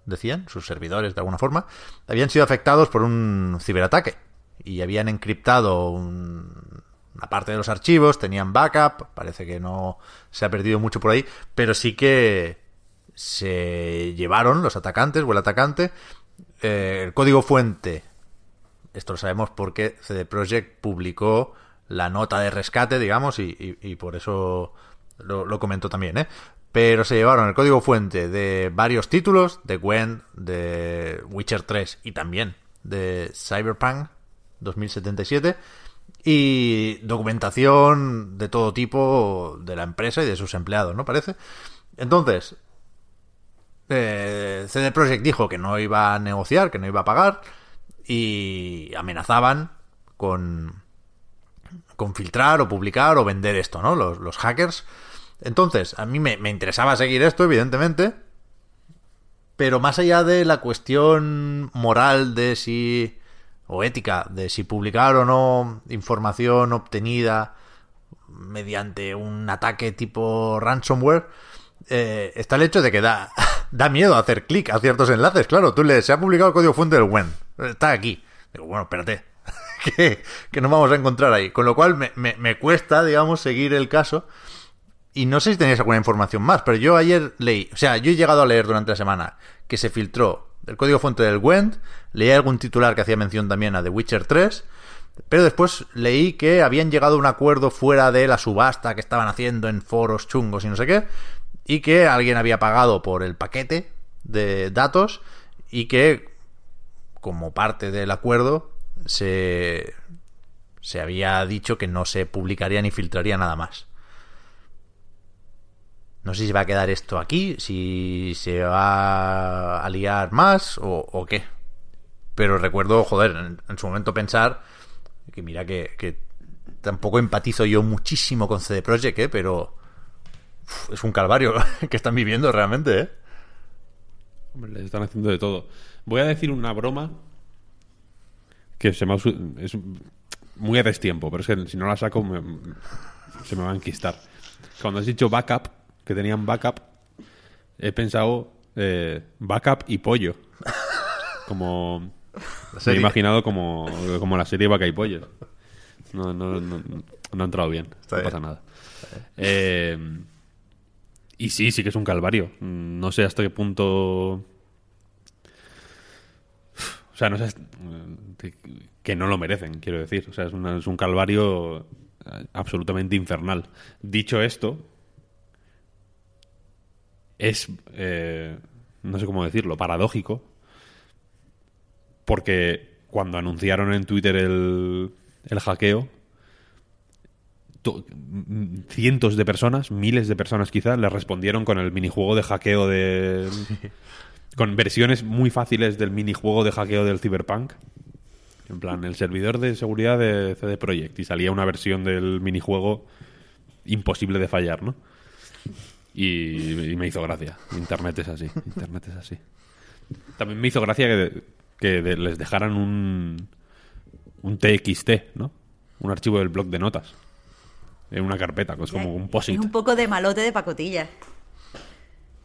[SPEAKER 1] decían, sus servidores de alguna forma, habían sido afectados por un ciberataque y habían encriptado un- una parte de los archivos, tenían backup, parece que no se ha perdido mucho por ahí, pero sí que se llevaron los atacantes o el atacante eh, el código fuente. Esto lo sabemos porque CD Projekt publicó la nota de rescate, digamos, y, por eso lo, lo comentó también, ¿eh? Pero se llevaron el código fuente de varios títulos, de Gwen, de Witcher 3 y también de Cyberpunk 2077 y documentación de todo tipo de la empresa y de sus empleados, ¿no? Parece. Entonces, eh, CD Projekt dijo que no iba a negociar, que no iba a pagar y amenazaban con con filtrar o publicar o vender esto, ¿no? Los, los hackers. Entonces, a mí me, me interesaba seguir esto, evidentemente. Pero más allá de la cuestión moral de si. o ética, de si publicar o no información obtenida mediante un ataque tipo ransomware, eh, está el hecho de que da, da miedo hacer clic a ciertos enlaces. Claro, tú le se ha publicado el código fuente del WEN. Está aquí. Digo, bueno, espérate. que, que no vamos a encontrar ahí. Con lo cual me, me- me cuesta, digamos, seguir el caso. Y no sé si tenéis alguna información más, pero yo ayer leí, o sea, yo he llegado a leer durante la semana que se filtró el código fuente del Gwent, leí algún titular que hacía mención también a The Witcher 3, pero después leí que habían llegado a un acuerdo fuera de la subasta que estaban haciendo en foros chungos y no sé qué, y que alguien había pagado por el paquete de datos y que como parte del acuerdo se, se había dicho que no se publicaría ni filtraría nada más. No sé si va a quedar esto aquí, si se va a liar más o, qué. Pero recuerdo, joder, en, en su momento pensar que mira que, que tampoco empatizo yo muchísimo con CD Projekt, ¿eh? pero uf, es un calvario que están viviendo realmente, ¿eh?
[SPEAKER 2] Hombre, les están haciendo de todo. Voy a decir una broma que se me ha, es muy a destiempo, pero es que si no la saco me- se me va a enquistar. Cuando has dicho backup, que tenían backup, he pensado eh, backup y pollo. Como me he imaginado como, como la serie Vaca y Pollo. No, no, no, no ha entrado bien.
[SPEAKER 1] Está
[SPEAKER 2] no
[SPEAKER 1] bien.
[SPEAKER 2] pasa nada. Eh, y sí, sí que es un calvario. Mm, No sé hasta qué punto. O sea, no sé. hasta- Que no lo merecen, quiero decir. O sea, es, un calvario eh, absolutamente infernal. Dicho esto, es. eh, no sé cómo decirlo, paradójico. Porque cuando anunciaron en Twitter el, el hackeo, cientos de personas, miles de personas quizás, le respondieron con el minijuego de hackeo de... Con versiones muy fáciles del minijuego de hackeo del Cyberpunk. En plan, el servidor de seguridad de CD Projekt. Y salía una versión del minijuego imposible de fallar, ¿no? Y, y me hizo gracia. Internet es así. Internet es así. También me hizo gracia que, que les dejaran un, un TXT, ¿no? Un archivo del blog de notas. En una carpeta, que es como un
[SPEAKER 3] Es
[SPEAKER 2] POSIT.
[SPEAKER 3] un poco de malote de pacotilla.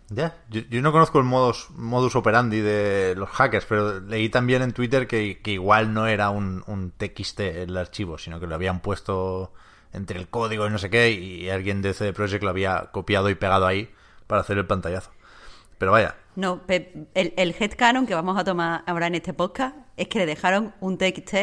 [SPEAKER 1] Ya, yo, yo no conozco el modus, modus operandi de los hackers, pero leí también en Twitter que, que igual no era un, un TXT el archivo, sino que lo habían puesto entre el código y no sé qué, y alguien de CD Projekt lo había copiado y pegado ahí para hacer el pantallazo. Pero vaya,
[SPEAKER 3] No, el, el headcanon que vamos a tomar ahora en este podcast es que le dejaron un TXT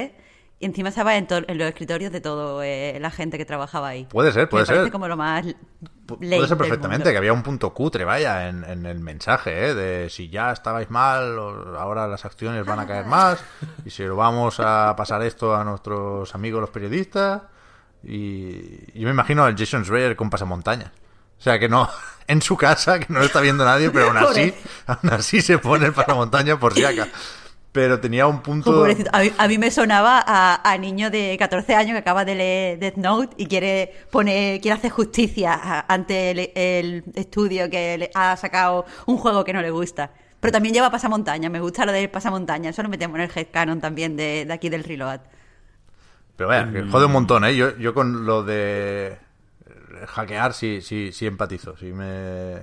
[SPEAKER 3] Y encima estaba en, en los escritorios de todo eh, la gente que trabajaba ahí.
[SPEAKER 1] Puede ser, puede
[SPEAKER 3] Me parece
[SPEAKER 1] ser.
[SPEAKER 3] como lo más
[SPEAKER 1] Pu- Puede ser perfectamente, que había un punto cutre, vaya, en, en el mensaje, ¿eh? De si ya estabais mal, ahora las acciones van a caer más, y si lo vamos a pasar esto a nuestros amigos los periodistas. Y yo me imagino al Jason Schreier con pasamontañas. O sea, que no, en su casa, que no lo está viendo nadie, pero aún así, aún así se pone el pasamontañas por si acaso. Pero tenía un punto...
[SPEAKER 3] Oh. A, mí, a mí me sonaba a, a niño de 14 años que acaba de leer Death Note y quiere poner, quiere hacer justicia a- ante el, el estudio que le ha sacado un juego que no le gusta. Pero también lleva pasamontaña, me gusta lo del pasamontaña, eso lo metemos en el headcanon también de, de aquí del Reload.
[SPEAKER 1] Pero vaya, que jode un montón, ¿eh? Yo, yo con lo de hackear sí, sí, sí empatizo. Sí me...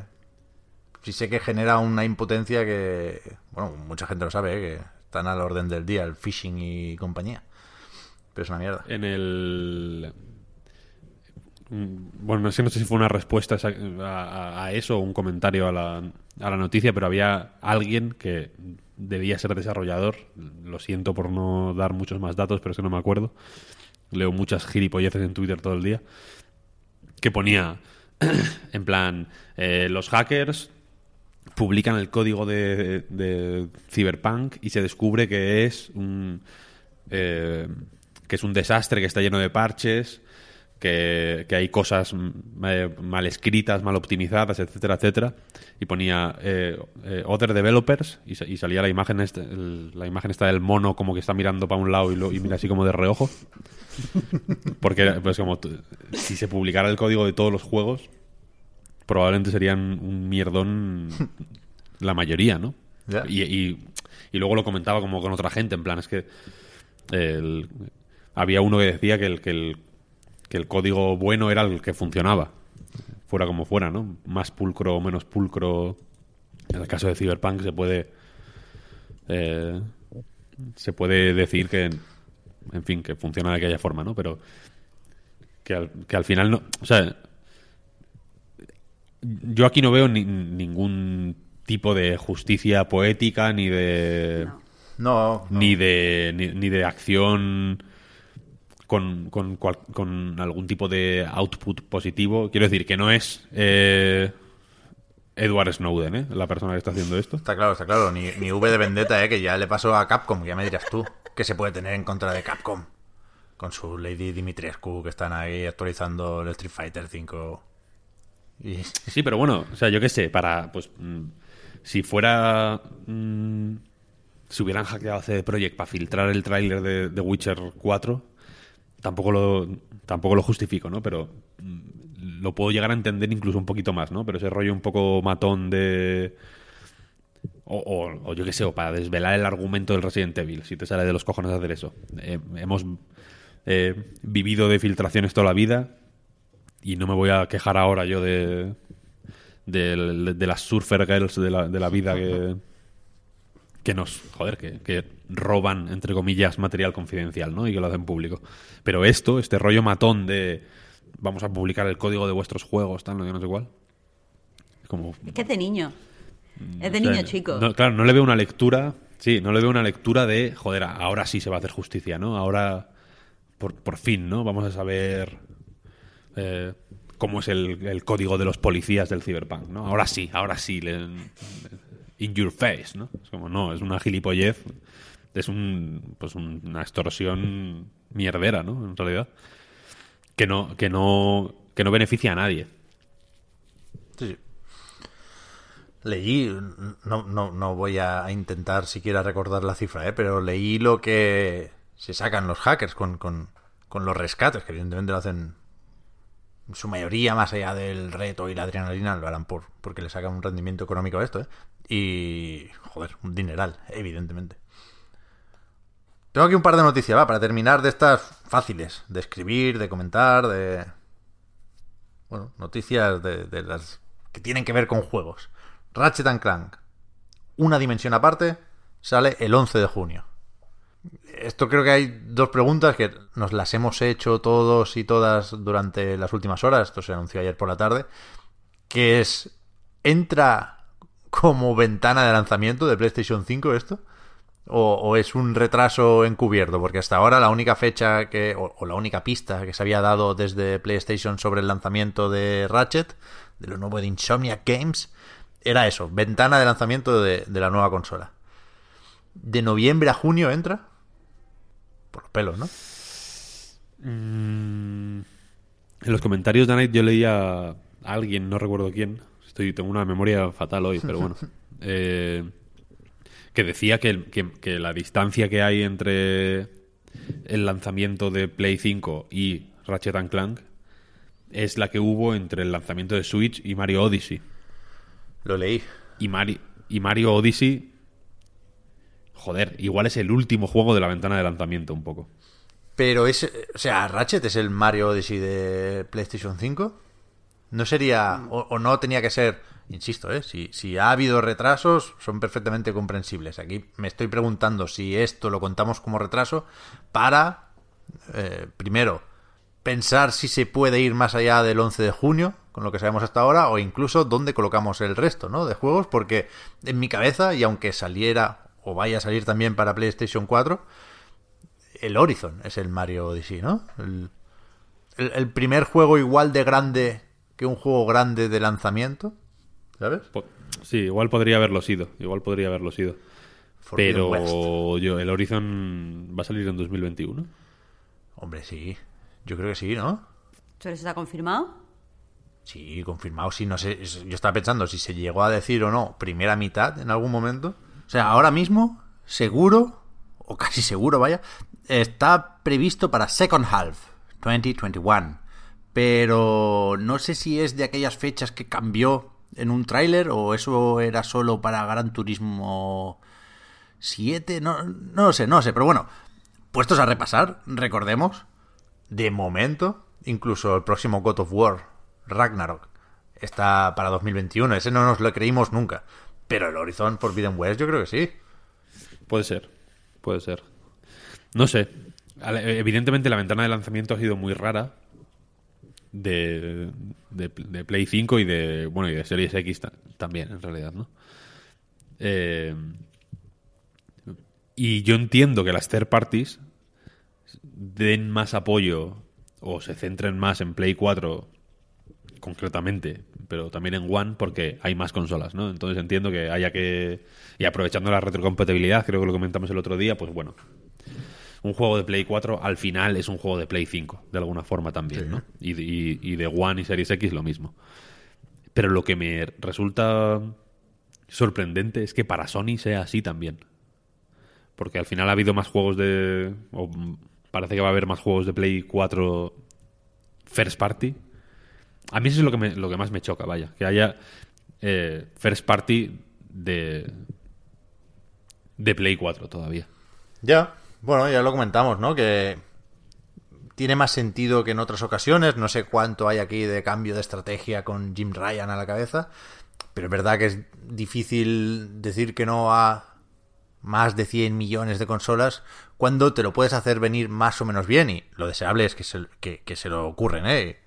[SPEAKER 1] Sí sé que genera una impotencia que... Bueno, mucha gente lo sabe, ¿eh? Que están a la orden del día, el phishing y compañía. Pero es una mierda.
[SPEAKER 2] En el. Mm, Bueno, no sé, no sé si fue una respuesta a eso o un comentario a la, a la noticia, pero había alguien que debía ser desarrollador. Lo siento por no dar muchos más datos, pero es que no me acuerdo. Leo muchas gilipolleces en Twitter todo el día. Que ponía, en plan, eh, los hackers publican el código de, de Cyberpunk y se descubre que es un eh, que es un desastre, que está lleno de parches, que, que hay cosas mm, eh, mal escritas, mal optimizadas, etcétera, etcétera. Y ponía eh, eh, other developers y, sa- y salía la imagen esta, el- la imagen está del mono como que está mirando para un lado y, lo- y mira así como de reojo. Porque pues como si se publicara el código de todos los juegos, probablemente serían un mierdón la mayoría, ¿no? Y, y- y luego lo comentaba como con otra gente, en plan, es que el- había uno que decía que el, que, el, que el código bueno era el que funcionaba, fuera como fuera, ¿no? Más pulcro o menos pulcro. En el caso de Cyberpunk se puede eh, se puede decir que, en fin, que funciona de aquella forma, ¿no? Pero que al, que al final no, o sea, yo aquí no veo ni- ningún tipo de justicia poética ni de
[SPEAKER 1] No, no.
[SPEAKER 2] ni de ni, ni de acción con, con, algún tipo de output positivo. Quiero decir que no es eh, Edward Snowden, ¿eh? la persona que está haciendo esto.
[SPEAKER 1] Está claro, está claro. Ni, ni V de Vendetta, ¿eh? Que ya le pasó a Capcom, que ya me dirás tú. ¿Qué se puede tener en contra de Capcom? Con su Lady Dimitrescu, que están ahí actualizando el Street Fighter 5.
[SPEAKER 2] Sí, pero bueno, o sea, yo qué sé, para, pues, mm, si fuera, mm, si hubieran hackeado CD Projekt para filtrar el tráiler de, Witcher 4, tampoco lo, tampoco lo justifico, ¿no? Pero mm, lo puedo llegar a entender incluso un poquito más, ¿no? Pero ese rollo un poco matón de... O, o- o yo qué sé, o para desvelar el argumento del Resident Evil, si te sale de los cojones hacer eso. Eh, hemos eh, vivido de filtraciones toda la vida y no me voy a quejar ahora yo de, de, de las surfer girls de la, de la vida que, que nos, joder, que, que roban, entre comillas, material confidencial, ¿no? Y que lo hacen público. Pero esto, este rollo matón de vamos a publicar el código de vuestros juegos, tal, no, no sé cuál. Es como...
[SPEAKER 3] Es que es de niño. Es de
[SPEAKER 2] o sea,
[SPEAKER 3] niño chico.
[SPEAKER 2] no, claro, no le veo una lectura, sí, no le veo una lectura de, joder, ahora sí se va a hacer justicia, ¿no? Ahora, por, por fin, ¿no? Vamos a saber eh, cómo es el, código de los policías del Cyberpunk, ¿no? Ahora sí, ahora sí, in your face, ¿no? Es como, no, es una gilipollez, es un, pues un- una extorsión mierdera, ¿no? En realidad. Que no, que no, que no beneficia a nadie.
[SPEAKER 1] Sí. Leí, no, no, no voy a intentar siquiera recordar la cifra, ¿eh? pero leí lo que se sacan los hackers con, con, con los rescates, que evidentemente lo hacen en su mayoría más allá del reto y la adrenalina, lo harán por, porque le sacan un rendimiento económico a esto, ¿eh? Y, joder, un dineral, evidentemente. Tengo aquí un par de noticias, va, para terminar de estas fáciles, de escribir, de comentar, de... Bueno, noticias de, de las que tienen que ver con juegos. Ratchet and Clank, una dimensión aparte, sale el 11 de junio. Esto creo que hay dos preguntas que nos las hemos hecho todos y todas durante las últimas horas. Esto se anunció ayer por la tarde. Que es, ¿entra como ventana de lanzamiento de PlayStation 5 esto? o, es un retraso encubierto? Porque hasta ahora la única fecha que, o, la única pista que se había dado desde PlayStation sobre el lanzamiento de Ratchet, de lo nuevo de Insomniac Games, era eso, ventana de lanzamiento de, de la nueva consola. ¿De noviembre a junio entra? Por los pelos, ¿no?
[SPEAKER 2] Mm, en los comentarios de Night yo leía a alguien, no recuerdo quién, estoy tengo una memoria fatal hoy, pero bueno, eh, que decía que, el- que- que la distancia que hay entre el lanzamiento de Play 5 y Ratchet and Clank es la que hubo entre el lanzamiento de Switch y Mario Odyssey.
[SPEAKER 1] Lo leí.
[SPEAKER 2] Y, Mari- y Mario Odyssey, joder, igual es el último juego de la ventana de lanzamiento un poco.
[SPEAKER 1] Pero es, o sea, Ratchet es el Mario Odyssey de PlayStation 5. No sería, o, no tenía que ser, insisto, ¿eh? si, si ha habido retrasos, son perfectamente comprensibles. Aquí me estoy preguntando si esto lo contamos como retraso para, eh, primero, pensar si se puede ir más allá del 11 de junio, con lo que sabemos hasta ahora, o incluso dónde colocamos el resto ¿no? de juegos, porque en mi cabeza, y aunque saliera o vaya a salir también para PlayStation 4, el Horizon es el Mario Odyssey, ¿no? El, el- el primer juego igual de grande que un juego grande de lanzamiento, ¿sabes?
[SPEAKER 2] Po- Sí, igual podría haberlo sido, igual podría haberlo sido.
[SPEAKER 1] Forbidden West.
[SPEAKER 2] Pero yo, el Horizon va a salir en 2021.
[SPEAKER 1] Hombre, sí. Yo creo que sí, ¿no?
[SPEAKER 3] ¿Eso está confirmado?
[SPEAKER 1] Sí, confirmado. Sí, no sé. Yo estaba pensando si se llegó a decir o no primera mitad en algún momento. O sea, ahora mismo, seguro, o casi seguro, vaya, está previsto para Second Half 2021. Pero no sé si es de aquellas fechas que cambió en un tráiler o eso era solo para Gran Turismo 7. No, no lo sé, no lo sé. Pero bueno, puestos a repasar, recordemos, de momento, incluso el próximo God of War, Ragnarok, está para 2021. Ese no nos lo creímos nunca. Pero el Horizon Forbidden West yo creo que sí.
[SPEAKER 2] Puede ser, puede ser. No sé. Evidentemente la ventana de lanzamiento ha sido muy rara de, de, de Play 5 y de bueno y de Series X ta- también en realidad, ¿no? Eh, y yo entiendo que las third parties den más apoyo o se centren más en Play 4 concretamente, pero también en One porque hay más consolas, ¿no? Entonces entiendo que haya que... Y aprovechando la retrocompatibilidad, creo que lo comentamos el otro día, pues bueno, un juego de Play 4 al final es un juego de Play 5, de alguna forma también, ¿no? Y, de- y- y de One y Series X lo mismo. Pero lo que me resulta sorprendente es que para Sony sea así también. Porque al final ha habido más juegos de... o parece que va a haber más juegos de Play 4 first party. A mí eso es lo que, lo que más me choca, vaya. Que haya eh, first party de, de Play 4 todavía.
[SPEAKER 1] Ya, bueno, ya lo comentamos, ¿no? Que tiene más sentido que en otras ocasiones. No sé cuánto hay aquí de cambio de estrategia con Jim Ryan a la cabeza. Pero es verdad que es difícil decir que no a más de 100 millones de consolas cuando te lo puedes hacer venir más o menos bien. Y lo deseable es que se, que se lo ocurren, ¿eh?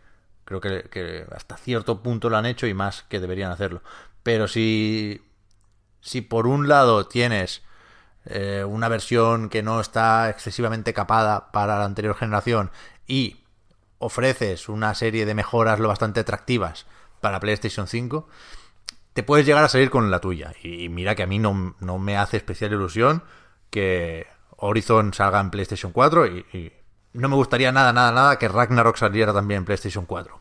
[SPEAKER 1] Creo que, hasta cierto punto lo han hecho y más que deberían hacerlo. Pero si, si por un lado tienes eh, una versión que no está excesivamente capada para la anterior generación y ofreces una serie de mejoras lo bastante atractivas para PlayStation 5, te puedes llegar a salir con la tuya. Y mira que a mí no, no me hace especial ilusión que Horizon salga en PlayStation 4 y, y no me gustaría nada, nada, nada que Ragnarok saliera también en PlayStation 4.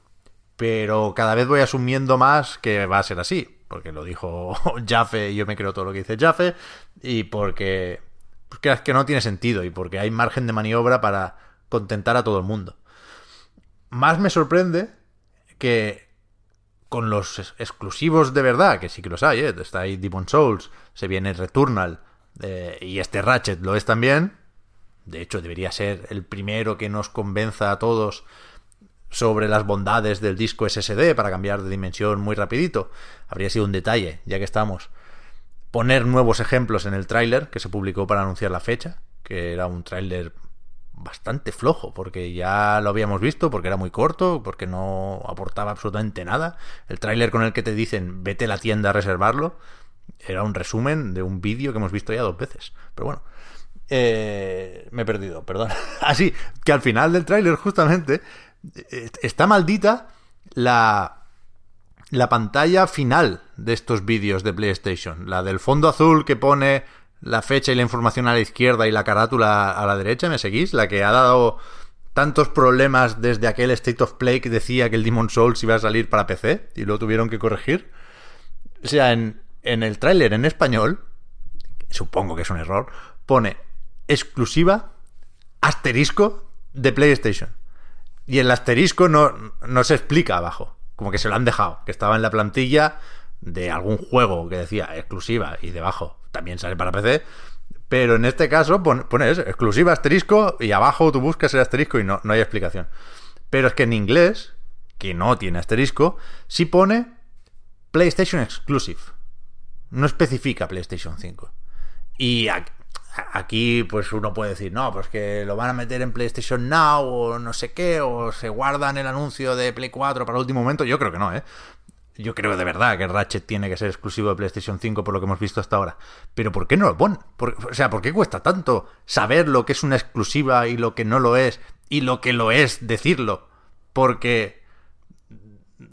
[SPEAKER 1] Pero cada vez voy asumiendo más que va a ser así. Porque lo dijo Jaffe y yo me creo todo lo que dice Jaffe. Y porque, es que no tiene sentido. Y porque hay margen de maniobra para contentar a todo el mundo. Más me sorprende que con los ex- exclusivos de verdad, que sí que los hay, ¿eh? está ahí Demon Souls, se viene Returnal eh, y este Ratchet lo es también. De hecho, debería ser el primero que nos convenza a todos sobre las bondades del disco SSD para cambiar de dimensión muy rapidito. Habría sido un detalle, ya que estamos. Poner nuevos ejemplos en el tráiler que se publicó para anunciar la fecha, que era un tráiler bastante flojo, porque ya lo habíamos visto, porque era muy corto, porque no aportaba absolutamente nada. El tráiler con el que te dicen vete a la tienda a reservarlo, Era un resumen de un vídeo que hemos visto ya dos veces. Pero bueno, eh, me he perdido, perdón. Así, que al final del tráiler justamente eh, está maldita la, la pantalla final de estos vídeos de PlayStation. La del fondo azul que pone la fecha y la información a la izquierda y la carátula a la derecha, ¿me seguís? La que ha dado tantos problemas desde aquel State of Play que decía que el Demon Souls iba a salir para PC y lo tuvieron que corregir. O sea, en, en el tráiler en español, supongo que es un error, pone exclusiva asterisco de PlayStation. Y el asterisco no, no se explica abajo. Como que se lo han dejado. Que estaba en la plantilla de algún juego que decía exclusiva y debajo también sale para PC. Pero en este caso pones exclusiva asterisco y abajo tú buscas el asterisco y no, no hay explicación. Pero es que en inglés, que no tiene asterisco, sí pone PlayStation Exclusive. No especifica PlayStation 5. Y aquí pues uno puede decir, no, pues que lo van a meter en PlayStation Now o no sé qué, o se guardan el anuncio de Play 4 para el último momento. Yo creo que no, ¿eh? Yo creo de verdad que Ratchet tiene que ser exclusivo de PlayStation 5 por lo que hemos visto hasta ahora. Pero ¿por qué no lo ponen? o sea, ¿por qué cuesta tanto saber lo que es una exclusiva y lo que no lo es? Y lo que lo es decirlo. Porque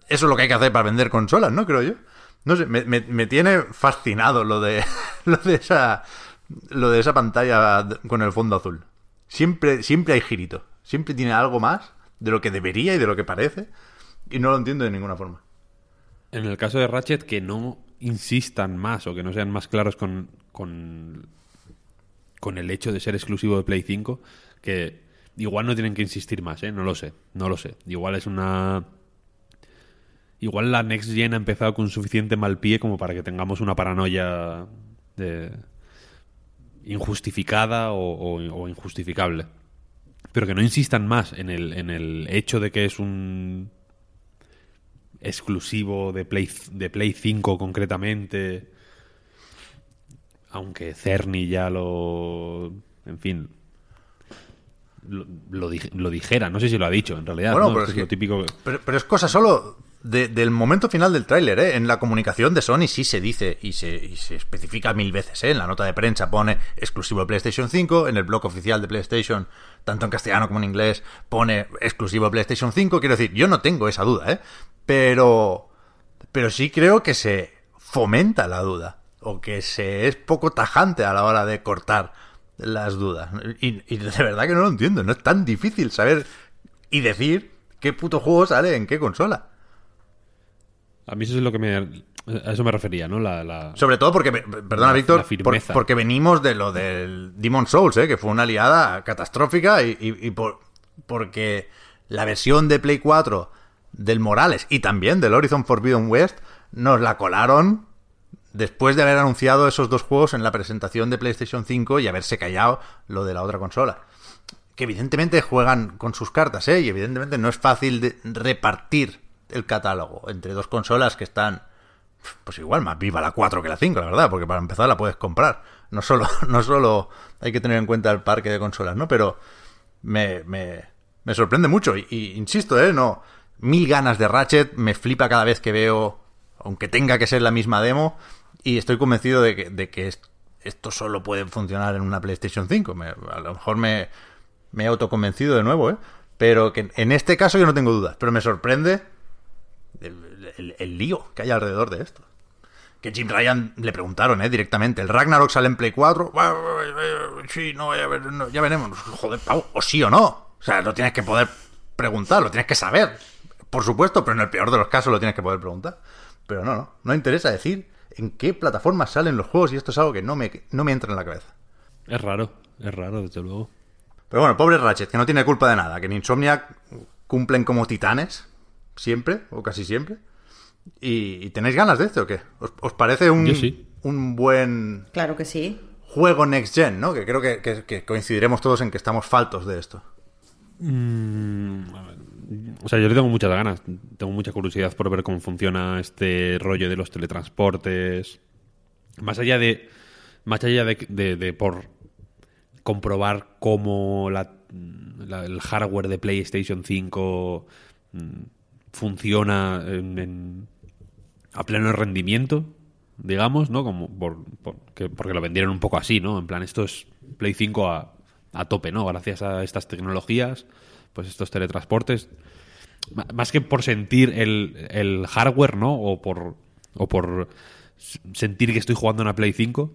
[SPEAKER 1] eso es lo que hay que hacer para vender consolas, ¿no? Creo yo. No sé, me, me tiene fascinado lo de, lo de esa lo de esa pantalla con el fondo azul. Siempre, siempre hay girito. Siempre tiene algo más de lo que debería y de lo que parece. Y no lo entiendo de ninguna forma.
[SPEAKER 2] En el caso de Ratchet, que no insistan más o que no sean más claros con, con, con el hecho de ser exclusivo de Play 5, que igual no tienen que insistir más, ¿eh? No lo sé, no lo sé. Igual es una... Igual la Next Gen ha empezado con suficiente mal pie como para que tengamos una paranoia de, injustificada o, injustificable. Pero que no insistan más en el, en el hecho de que es un exclusivo de Play, de Play 5 concretamente. Aunque Cerny ya lo... En fin, lo, lo, dijera. No sé si lo ha dicho, en realidad.
[SPEAKER 1] pero, es, lo típico... pero, es cosa solo del momento final del tráiler, ¿eh? En la comunicación de Sony sí se dice y se, especifica mil veces, ¿eh? En la nota de prensa pone exclusivo PlayStation 5, en el blog oficial de PlayStation, tanto en castellano como en inglés, pone exclusivo PlayStation 5. Quiero decir, yo no tengo esa duda, ¿eh? Pero, pero sí creo que se fomenta la duda, o que se es poco tajante a la hora de cortar las dudas. Y, y de verdad que no lo entiendo, no es tan difícil saber y decir qué puto juego sale en qué consola.
[SPEAKER 2] A mí eso es lo que me... A eso me refería, ¿no? La,
[SPEAKER 1] Sobre todo porque, perdona Víctor, porque venimos de lo del Demon Souls, ¿eh? que fue una aliada catastrófica y, por, porque la versión de Play 4 del Morales y también del Horizon Forbidden West nos la colaron después de haber anunciado esos dos juegos en la presentación de PlayStation 5 y haberse callado lo de la otra consola. Que evidentemente juegan con sus cartas, ¿eh? Y evidentemente no es fácil de repartir el catálogo entre dos consolas que están pues igual más viva la 4 que la 5, la verdad, porque para empezar la puedes comprar. No solo, no solo hay que tener en cuenta el parque de consolas, ¿no? Pero me, me, me sorprende mucho. Y, insisto, ¿eh? No, mil ganas de Ratchet, me flipa cada vez que veo, aunque tenga que ser la misma demo, y estoy convencido de que, de que esto solo puede funcionar en una PlayStation 5. a lo mejor me, me he autoconvencido de nuevo, ¿eh? Pero que en este caso yo no tengo dudas. Pero me sorprende el, lío que hay alrededor de esto. Que Jim Ryan le preguntaron, ¿eh? Directamente. ¿El Ragnarok sale en Play 4? Sí, no, ya, veremos. Joder, Pau, o sí o no. O sea, lo tienes que poder preguntar, lo tienes que saber. Por supuesto, pero en el peor de los casos lo tienes que poder preguntar. Pero no, no. No interesa decir en qué plataformas salen los juegos y esto es algo que no me, no me entra en la cabeza.
[SPEAKER 2] Es raro, es raro, desde luego.
[SPEAKER 1] Pero bueno, pobre Ratchet, que no tiene culpa de nada, que en Insomniac cumplen como titanes siempre, o casi siempre. ¿Y, tenéis ganas de esto o qué? ¿Os, parece un, un buen...
[SPEAKER 3] Claro que sí.
[SPEAKER 1] Juego Next Gen, ¿no? Que creo que, coincidiremos todos en que estamos faltos de esto.
[SPEAKER 2] Mm, o sea, yo le tengo muchas ganas. Tengo mucha curiosidad por ver cómo funciona este rollo de los teletransportes. Más allá de. Más allá de, por comprobar cómo la, el hardware de PlayStation 5 funciona a pleno rendimiento, digamos, ¿no? Como por, que- porque lo vendieron un poco así, ¿no? En plan, esto es Play 5 a, a tope, ¿no? Gracias a estas tecnologías, pues estos teletransportes. Más que por sentir el, el hardware, ¿no? O por, o por sentir que estoy jugando una Play 5.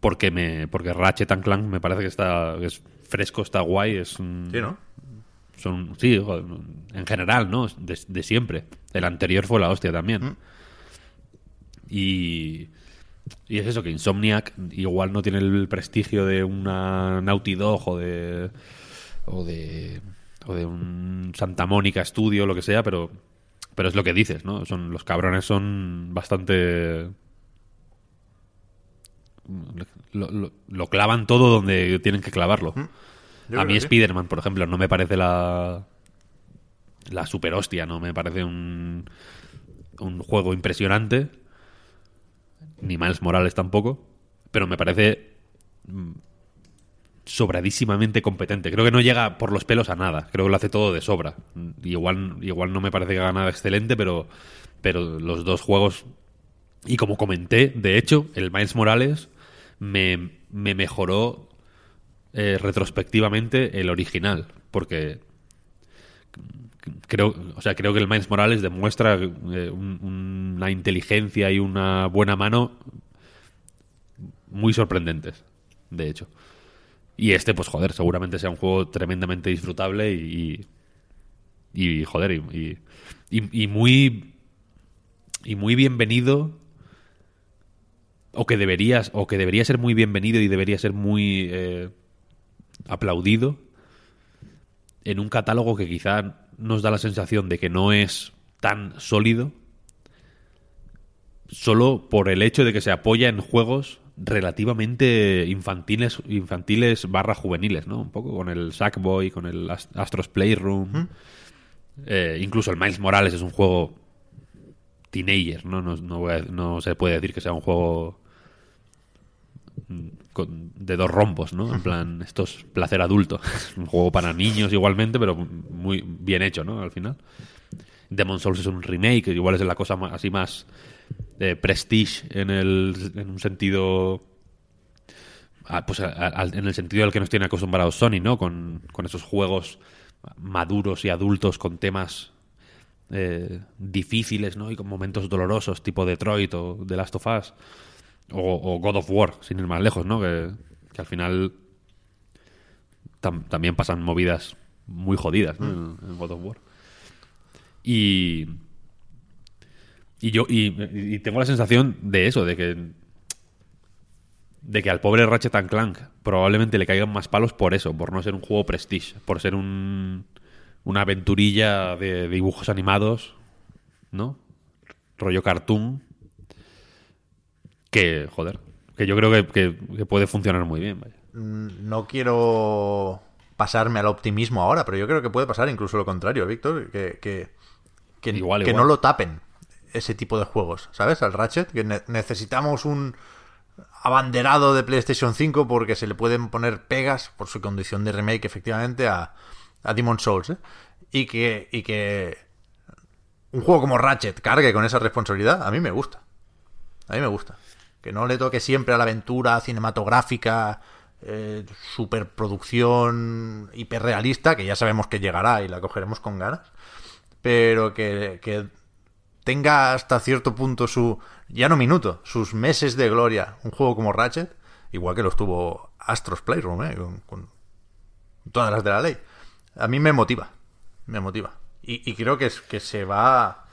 [SPEAKER 2] Porque, me, porque Ratchet and Clank me parece que está es fresco, está guay, es un,
[SPEAKER 1] Sí, ¿no?
[SPEAKER 2] Son sí en general no de, de siempre. El anterior fue la hostia también. Y y es eso que Insomniac igual no tiene el prestigio de una Naughty Dog o de o de o de un Santa Mónica Studio lo que sea pero pero es lo que dices no son los cabrones son bastante lo, lo- lo clavan todo donde tienen que clavarlo
[SPEAKER 1] Yo
[SPEAKER 2] a mí
[SPEAKER 1] sí.
[SPEAKER 2] Spider-Man, por ejemplo, no me parece la la super hostia, no me parece un un juego impresionante ni Miles Morales tampoco, pero me parece mm, sobradísimamente competente. Creo que no llega por los pelos a nada, creo que lo hace todo de sobra. Igual igual no me parece que haga nada excelente, pero pero los dos juegos y como comenté, de hecho, el Miles Morales me, me mejoró eh, retrospectivamente el original, porque creo, o sea, creo que el Miles Morales demuestra eh, un- una inteligencia y una buena mano muy sorprendentes, de hecho. Y este, pues joder, seguramente sea un juego tremendamente disfrutable y, joder, y muy y muy bienvenido o que deberías o que debería ser muy bienvenido y debería ser muy eh, aplaudido en un catálogo que quizá nos da la sensación de que no es tan sólido solo por el hecho de que se apoya en juegos relativamente infantiles infantiles barra juveniles no un poco con el Sackboy con el Ast- Astros Playroom. Eh, incluso el Miles Morales es un juego teenager no no, no voy a- no se puede decir que sea un juego con- de dos rombos, ¿no? En plan, esto es placer adulto. Es un juego para niños igualmente, pero muy bien hecho, ¿no? Al final. Demon Souls es un remake, igual es la cosa ma- así más eh, prestige en, el, en un sentido... ah, pues a- a- en el sentido al que nos tiene acostumbrados Sony, ¿no? Con, con esos juegos maduros y adultos con temas eh, difíciles, ¿no? Y con momentos dolorosos, tipo Detroit o The Last of Us. O, o God of War, sin ir más lejos, ¿no? Que, que al final tam- también pasan movidas muy jodidas, ¿no? En, en God of War. Y. Y yo. Y, y tengo la sensación de eso, de que. De que al pobre Ratchet and Clank probablemente le caigan más palos por eso, por no ser un juego prestige, por ser un, una aventurilla de dibujos animados, ¿no? Rollo cartoon, que, joder, que yo creo que, que- que puede funcionar muy bien. Vaya.
[SPEAKER 1] Mm, No quiero pasarme al optimismo ahora, pero yo creo que puede pasar incluso lo contrario, Víctor, que, que, que,
[SPEAKER 2] Igual,
[SPEAKER 1] que
[SPEAKER 2] igual.
[SPEAKER 1] no lo tapen ese tipo de juegos, ¿sabes? Al Ratchet, que ne- necesitamos un abanderado de PlayStation 5 porque se le pueden poner pegas por su condición de remake, efectivamente, a, a Demon Souls, ¿eh? Y que, y que un juego como Ratchet cargue con esa responsabilidad, a mí me gusta. A mí me gusta. Que no le toque siempre a la aventura cinematográfica, eh, superproducción hiperrealista, que ya sabemos que llegará y la cogeremos con ganas. Pero que, que tenga hasta cierto punto su, ya no minuto, sus meses de gloria, un juego como Ratchet, igual que lo estuvo Astros Playroom, ¿eh? con, todas las de la ley. A mí me motiva, me motiva. Y, y creo que, que se va...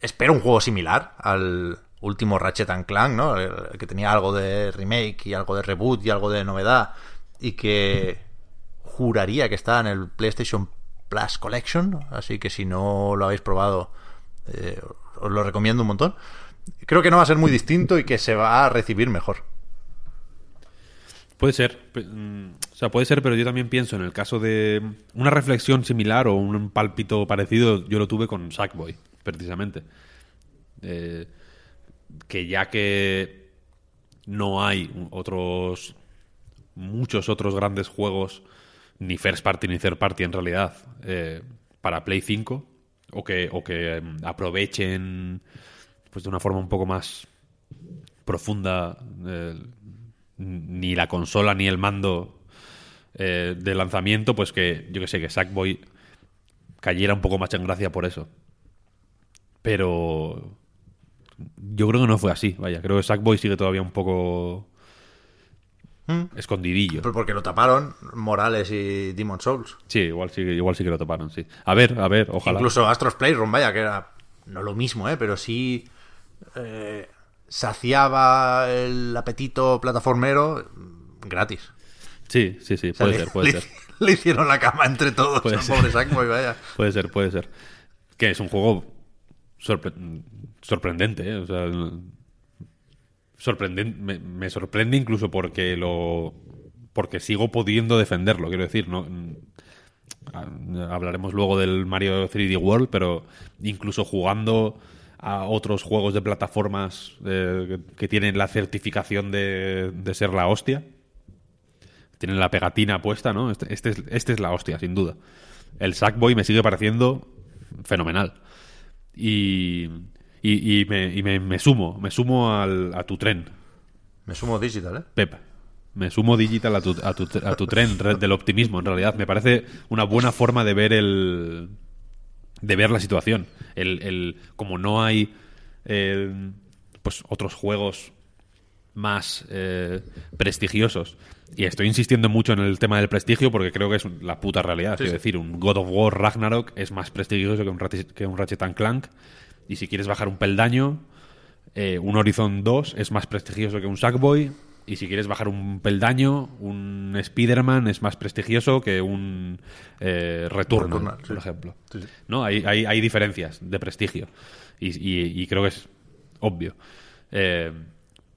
[SPEAKER 1] Espero un juego similar al último Ratchet and Clank, ¿no? Que tenía algo de remake y algo de reboot y algo de novedad y que juraría que está en el PlayStation Plus Collection, así que si no lo habéis probado eh, os lo recomiendo un montón. Creo que no va a ser muy distinto y que se va a recibir mejor.
[SPEAKER 2] Puede ser. mm, O sea, puede ser, pero yo también pienso en el caso de una reflexión similar o un pálpito parecido, yo lo tuve con Sackboy, precisamente. Eh, que ya que no hay otros muchos otros grandes juegos ni first party ni third party en realidad eh, para Play 5 o que, o que em, aprovechen pues de una forma un poco más profunda eh, ni la consola ni el mando eh, de lanzamiento, pues que yo que sé, que Sackboy cayera un poco más en gracia por eso. Pero yo creo que no fue así, vaya, creo que Sackboy sigue todavía un poco escondidillo.
[SPEAKER 1] Pero porque lo taparon Morales y Demon Souls.
[SPEAKER 2] Sí, igual sí, igual sí que lo taparon, sí. A ver, a ver, ojalá.
[SPEAKER 1] Incluso Astros Playroom, vaya, que era no lo mismo, ¿eh? pero sí eh, saciaba el apetito plataformero gratis.
[SPEAKER 2] Sí, sí, sí, puede ser, puede
[SPEAKER 1] le-
[SPEAKER 2] ser.
[SPEAKER 1] Le hicieron la cama entre todos pobre Sackboy, vaya.
[SPEAKER 2] Puede ser, puede ser. Que es un juego sorpre- sorprendente, ¿eh? O sea, sorprenden- me, me sorprende incluso porque lo porque sigo pudiendo defenderlo, quiero decir, no Ah, hablaremos luego del Mario 3D World, pero incluso jugando a otros juegos de plataformas eh, que, que tienen la certificación de, de ser la hostia, tienen la pegatina puesta, ¿no? Este, este es, este es la hostia, sin duda. El Sackboy me sigue pareciendo fenomenal. Y, y, y me, y me- me sumo, me sumo al- a tu tren,
[SPEAKER 1] Me sumo digital, ¿eh?
[SPEAKER 2] Pep. Me sumo digital a tu, a tu, a tu tren re- del optimismo, en realidad. Me parece una buena forma de ver el. de ver la situación. El, el- como no hay. eh, pues otros juegos más eh, prestigiosos. Y estoy insistiendo mucho en el tema del prestigio porque creo que es la puta realidad.
[SPEAKER 1] Sí, sí.
[SPEAKER 2] decir, un God of War Ragnarok es más prestigioso que un, Ratchet- que un Ratchet and Clank. Y si quieres bajar un peldaño, eh, un Horizon 2 es más prestigioso que un Sackboy. Y si quieres bajar un peldaño, un Spider-Man es más prestigioso que un eh, Returnal,
[SPEAKER 1] Returnal, sí.
[SPEAKER 2] por ejemplo. ¿No? Hay, hay, hay diferencias de prestigio. Y, y- y creo que es obvio. Eh,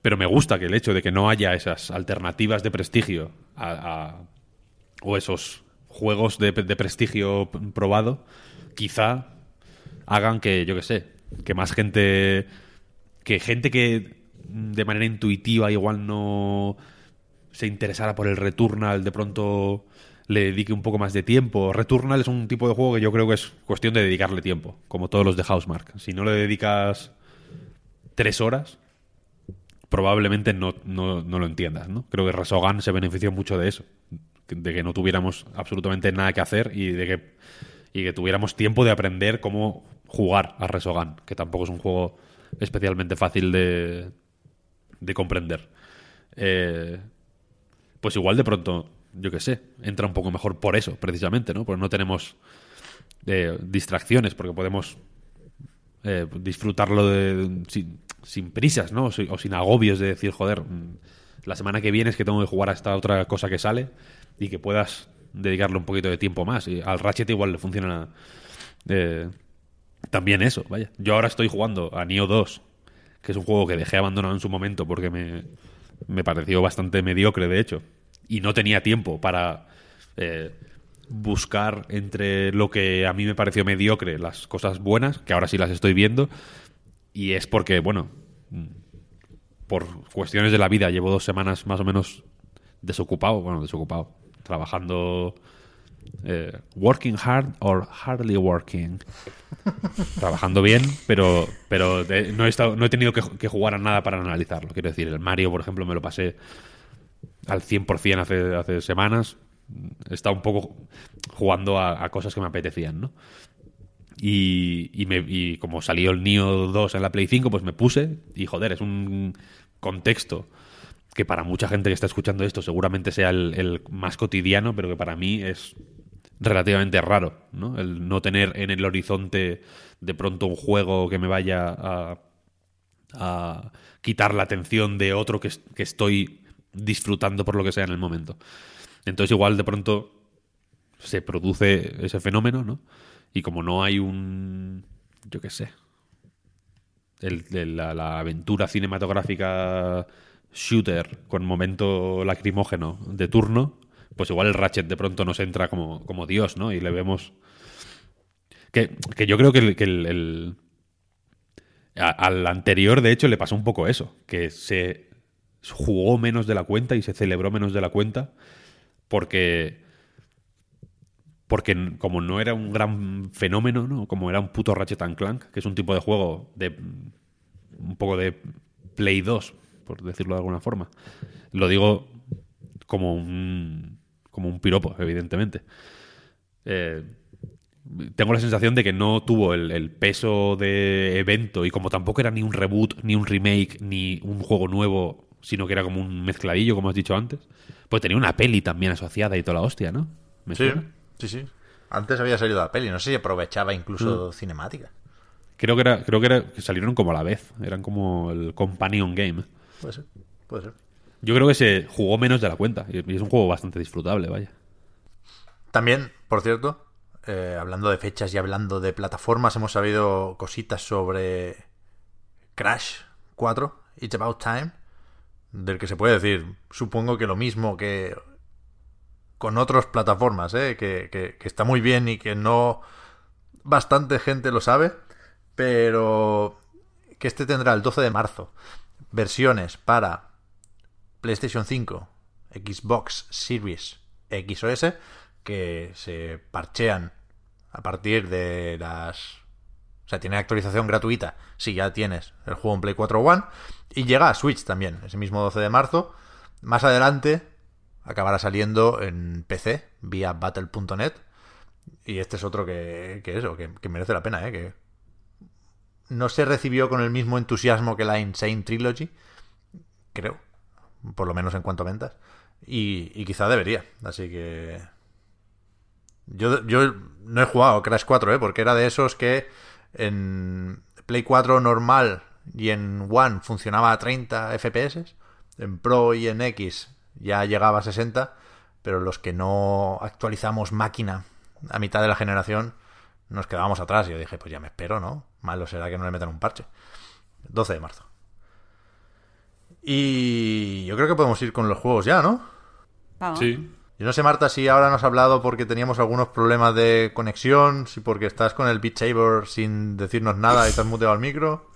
[SPEAKER 2] pero me gusta que el hecho de que no haya esas alternativas de prestigio a- a- o esos juegos de, de prestigio probado, quizá hagan que, yo que sé, que más gente, que gente que de manera intuitiva igual no se interesara por el Returnal, de pronto le dedique un poco más de tiempo. Returnal es un tipo de juego que yo creo que es cuestión de dedicarle tiempo, como todos los de Housemark. Si no le dedicas tres horas, probablemente no, no, no lo entiendas, ¿no? Creo que Resogan se benefició mucho de eso, de que no tuviéramos absolutamente nada que hacer y de que, y que tuviéramos tiempo de aprender cómo jugar a Resogan, que tampoco es un juego especialmente fácil de, de comprender. Eh, pues igual de pronto, yo qué sé, entra un poco mejor por eso, precisamente, ¿no? Porque no tenemos eh, distracciones, porque podemos eh, disfrutarlo de, sin, prisas, ¿no? O si- o sin agobios de decir, joder, mm, la semana que viene es que tengo que jugar a esta otra cosa que sale y que puedas dedicarle un poquito de tiempo más. Y al Ratchet igual le funciona eh, también eso, vaya. Yo ahora estoy jugando a Neo 2, que es un juego que dejé abandonado en su momento porque me, me pareció bastante mediocre, de hecho. Y no tenía tiempo para eh, buscar entre lo que a mí me pareció mediocre las cosas buenas, que ahora sí las estoy viendo. Y es porque, bueno, mm, por cuestiones de la vida llevo dos semanas más o menos desocupado, bueno, desocupado, trabajando... eh, working hard or hardly working trabajando bien, pero, pero de- no, he estado, no he tenido que, que jugar a nada para analizarlo. Quiero decir, el Mario, por ejemplo, me lo pasé al 100% hace, hace semanas. Estado un poco jugando a, cosas que me apetecían, ¿no? Y, me- y como salió el Neo 2 en la Play 5, pues me puse y joder, es un contexto que para mucha gente que está escuchando esto seguramente sea el, más cotidiano, pero que para mí es relativamente raro, ¿no? El no tener en el horizonte de pronto un juego que me vaya a, quitar la atención de otro que estoy disfrutando por lo que sea en el momento. Entonces igual de pronto se produce ese fenómeno, ¿no? Y como no hay un, yo qué sé, el- la, aventura cinematográfica shooter con momento lacrimógeno de turno, pues igual el Ratchet de pronto nos entra como, como Dios, ¿no? Y le vemos... Que, que yo creo que, el, el- al anterior, de hecho, le pasó un poco eso, que se jugó menos de la cuenta y se celebró menos de la cuenta porque porque como no era un gran fenómeno, ¿no? Como era un puto Ratchet and Clank, que es un tipo de juego de un poco de Play 2, por decirlo de alguna forma. Lo digo como un, como un piropo, evidentemente. Eh, tengo la sensación de que no tuvo el, el peso de evento y como tampoco era ni un reboot, ni un remake, ni un juego nuevo, sino que era como un mezcladillo, como has dicho antes, pues tenía una peli también asociada y toda la hostia, ¿no? ¿Me
[SPEAKER 1] Sí,
[SPEAKER 2] suena?
[SPEAKER 1] sí, sí. Antes había salido la peli, no sé si aprovechaba incluso cinemática.
[SPEAKER 2] Creo que era, creo que era que salieron como a la vez, eran como el companion game.
[SPEAKER 1] Puede ser, puede ser.
[SPEAKER 2] Yo creo que se jugó menos de la cuenta y y es un juego bastante disfrutable, vaya.
[SPEAKER 1] También, por cierto, eh, hablando de fechas y hablando de plataformas, hemos sabido cositas sobre Crash 4, It's About Time, del que se puede decir, supongo que lo mismo que con otras plataformas, ¿eh? que, que- que está muy bien y que no bastante gente lo sabe, pero que este tendrá el 12 de marzo versiones para PlayStation 5, Xbox Series X o S, que se parchean a partir de las... O sea, tiene actualización gratuita si ya tienes el juego en Play 4 One. Y llega a Switch también, ese mismo 12 de marzo. Más adelante acabará saliendo en PC vía battle.net. Y este es otro que, que eso, que, merece la pena, ¿eh? Que no se recibió con el mismo entusiasmo que la Insane Trilogy, creo, por lo menos en cuanto a ventas, y, y quizá debería, así que... Yo, yo no he jugado Crash 4, ¿eh? porque era de esos que en Play 4 normal y en One funcionaba a 30 FPS, en Pro y en X ya llegaba a 60, pero los que no actualizamos máquina a mitad de la generación nos quedábamos atrás. Y yo dije, pues ya me espero, ¿no? Malo será que no le metan un parche. 12 de marzo. Y yo creo que podemos ir con los juegos ya, ¿no?
[SPEAKER 3] Vamos.
[SPEAKER 2] Sí.
[SPEAKER 1] Yo no sé, Marta, si ahora nos has hablado porque teníamos algunos problemas de conexión, si porque estás con el Beat Saber sin decirnos nada y te has muteado el micro.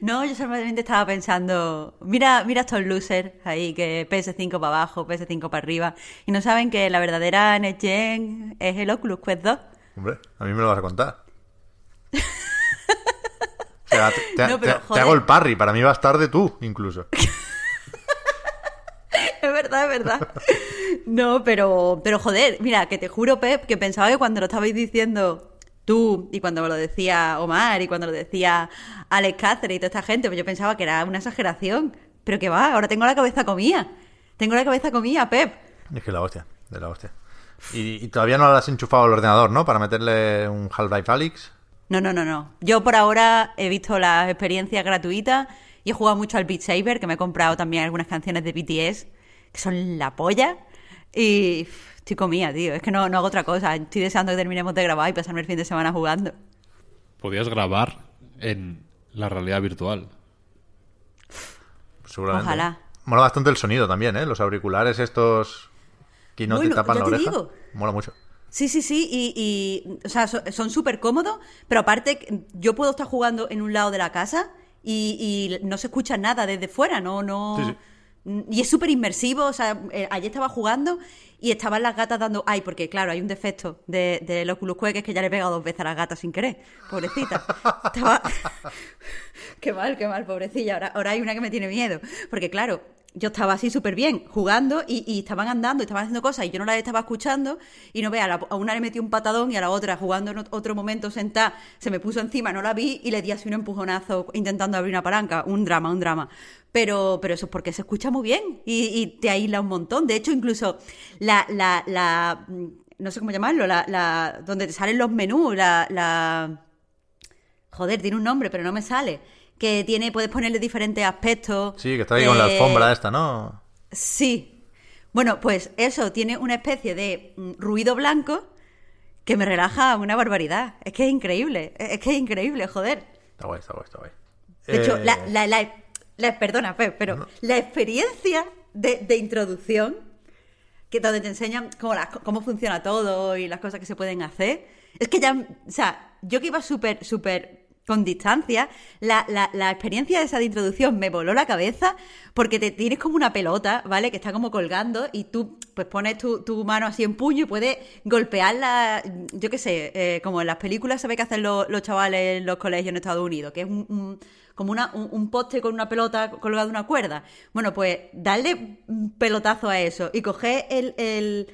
[SPEAKER 3] No, yo solamente estaba pensando, mira, mira estos losers ahí, que PS5 para abajo, PS5 para arriba, y no saben que la verdadera Next Gen es el Oculus Quest 2.
[SPEAKER 1] Hombre, a mí me lo vas a contar. O sea, te, te-
[SPEAKER 3] No, pero,
[SPEAKER 1] te- te
[SPEAKER 3] joder.
[SPEAKER 1] hago el parry, para mí vas tarde tú, incluso.
[SPEAKER 3] Es verdad, es verdad. No, pero, pero joder, mira, que te juro, Pep, que pensaba que cuando lo estabais diciendo tú y cuando lo decía Omar y cuando lo decía Alex Cáceres y toda esta gente, pues yo pensaba que era una exageración. Pero que va, ahora tengo la cabeza comida. Tengo la cabeza comida, Pep.
[SPEAKER 1] Es que la hostia, de la hostia. Y, y todavía no lo has enchufado al ordenador, ¿no? Para meterle un Half-Life Alyx.
[SPEAKER 3] No, no, no, no. Yo por ahora he visto las experiencias gratuitas y he jugado mucho al Beat Saber, que me he comprado también algunas canciones de BTS, que son la polla. Y estoy comida, tío. Es que no, no hago otra cosa. Estoy deseando que terminemos de grabar y pasarme el fin de semana jugando.
[SPEAKER 2] Podías grabar en la realidad virtual.
[SPEAKER 1] Seguramente.
[SPEAKER 3] Ojalá.
[SPEAKER 1] Mola bastante el sonido también, ¿eh? Los auriculares estos que no
[SPEAKER 3] Bueno,
[SPEAKER 1] te tapan la
[SPEAKER 3] te
[SPEAKER 1] oreja.
[SPEAKER 3] digo.
[SPEAKER 1] Mola mucho.
[SPEAKER 3] Sí, sí, sí, y, y, o sea, so- son súper cómodos, pero aparte yo puedo estar jugando en un lado de la casa y, y no se escucha nada desde fuera, no, no...
[SPEAKER 1] Sí, sí.
[SPEAKER 3] Y es súper inmersivo, o sea, eh, ayer estaba jugando y estaban las gatas dando... Ay, porque claro, hay un defecto de- del Oculus Quest que es que ya le he pegado dos veces a las gatas sin querer, pobrecita. Estaba... qué mal, qué mal, pobrecilla. Ahora, ahora hay una que me tiene miedo, porque claro, yo estaba así súper bien jugando y, y estaban andando y estaban haciendo cosas y yo no las estaba escuchando y no vea, a, una le metí un patadón y a la otra jugando en ot- otro momento sentada se me puso encima, no la vi y le di así un empujonazo intentando abrir una palanca, un drama, un drama. Pero, pero eso es porque se escucha muy bien y, y te aísla un montón. De hecho, incluso la, la, la mm, no sé cómo llamarlo, la, la, donde te salen los menús, la, la, Joder, tiene un nombre, pero no me sale. Que tiene, puedes ponerle diferentes aspectos.
[SPEAKER 1] Sí, que está ahí con la
[SPEAKER 3] Eh,
[SPEAKER 1] alfombra esta, ¿no?
[SPEAKER 3] Sí. Bueno, pues eso tiene una especie de mm, ruido blanco que me relaja una barbaridad. Es que es increíble. Es que es increíble, joder.
[SPEAKER 1] Está guay, está guay, está guay.
[SPEAKER 3] De hecho,
[SPEAKER 1] Eh,
[SPEAKER 3] la, la, la- la- perdona, Pep, pero la experiencia de, de introducción, que donde te enseñan cómo, cómo funciona todo y las cosas que se pueden hacer, es que ya, o sea, yo que iba súper, súper con distancia. La, la, la experiencia esa de introducción me voló la cabeza porque te tienes como una pelota, ¿vale? Que está como colgando y tú pues pones tu, tu mano así en puño y puedes golpearla, yo qué sé, eh, como en las películas se ve que hacen los, los chavales en los colegios en Estados Unidos, que es un, un- como una, un, poste con una pelota colgada de una cuerda. Bueno, pues darle un pelotazo a eso y coger el, el,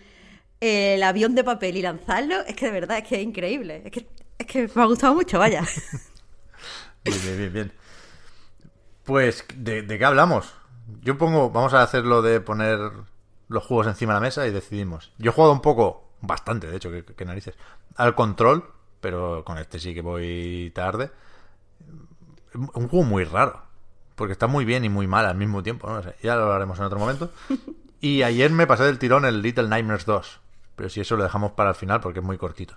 [SPEAKER 3] el avión de papel y lanzarlo, es que de verdad es que es increíble. Es que, es que me ha gustado mucho, vaya.
[SPEAKER 1] Bien, bien, bien, bien. Pues, ¿de, de qué hablamos? Yo pongo, vamos a hacer lo de poner los juegos encima de la mesa y decidimos. Yo he jugado un poco, bastante, de hecho, que, que narices, al control, pero con este sí que voy tarde. Un juego muy raro, porque está muy bien y muy mal al mismo tiempo, ¿no? Ya lo hablaremos en otro momento. Y ayer me pasé del tirón el Little Nightmares 2, pero si eso lo dejamos para el final porque es muy cortito.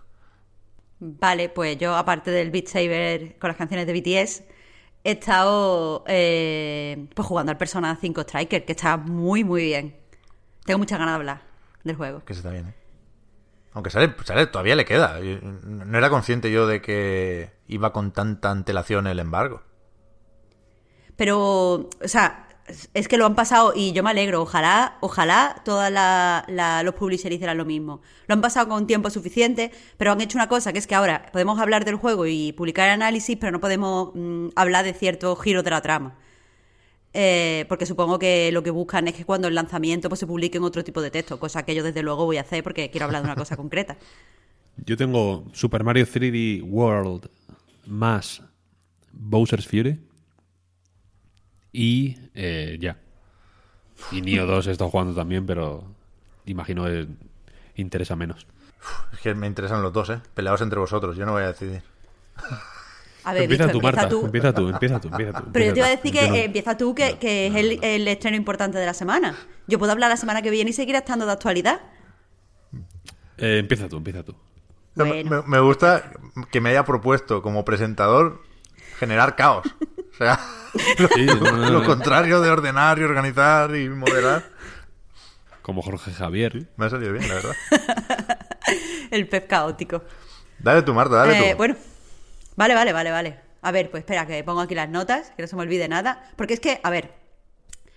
[SPEAKER 3] Vale, pues yo, aparte del Beat Saber con las canciones de BTS, he estado eh, pues jugando al Persona 5 Striker, que está muy, muy bien. Tengo muchas ganas de hablar del juego.
[SPEAKER 1] Que se está bien, ¿eh? Aunque sale, sale, todavía le queda. No era consciente yo de que iba con tanta antelación el embargo.
[SPEAKER 3] Pero, o sea, es que lo han pasado y yo me alegro. Ojalá, ojalá todos los publishers hicieran lo mismo. Lo han pasado con tiempo suficiente, pero han hecho una cosa, que es que ahora podemos hablar del juego y publicar análisis, pero no podemos mm, hablar de ciertos giros de la trama. Eh, porque supongo que lo que buscan es que cuando el lanzamiento pues, se publiquen otro tipo de texto, cosa que yo desde luego voy a hacer porque quiero hablar de una cosa concreta.
[SPEAKER 2] Yo tengo Super Mario 3D World más Bowser's Fury y eh, ya. Y Nioh 2 he estado jugando también, pero imagino que interesa menos.
[SPEAKER 1] Es que me interesan los dos, ¿eh? Peleados entre vosotros. Yo no voy a decidir.
[SPEAKER 3] A ver,
[SPEAKER 2] empieza
[SPEAKER 3] Víctor,
[SPEAKER 2] tú, Marta.
[SPEAKER 3] tú.
[SPEAKER 2] Empieza tú, empieza tú, empieza tú.
[SPEAKER 3] Pero yo te iba a
[SPEAKER 2] empieza
[SPEAKER 3] decir que
[SPEAKER 2] no-
[SPEAKER 3] eh, empieza tú, que, que es el, el estreno importante de la semana. Yo puedo hablar la semana que viene y seguir estando de actualidad.
[SPEAKER 2] Eh, empieza tú, empieza tú.
[SPEAKER 3] Bueno.
[SPEAKER 1] me, me gusta que me haya propuesto como presentador generar caos. O sea, lo,
[SPEAKER 2] Sí, no, no,
[SPEAKER 1] lo
[SPEAKER 2] no.
[SPEAKER 1] contrario de ordenar y organizar y moderar.
[SPEAKER 2] Como Jorge Javier.
[SPEAKER 1] Me ha salido bien, la verdad.
[SPEAKER 3] El pez caótico.
[SPEAKER 1] Dale tú, Marta, dale
[SPEAKER 3] Eh,
[SPEAKER 1] tú.
[SPEAKER 3] bueno, vale, vale, vale, vale. A ver, pues espera, que pongo aquí las notas, que no se me olvide nada. Porque es que, a ver,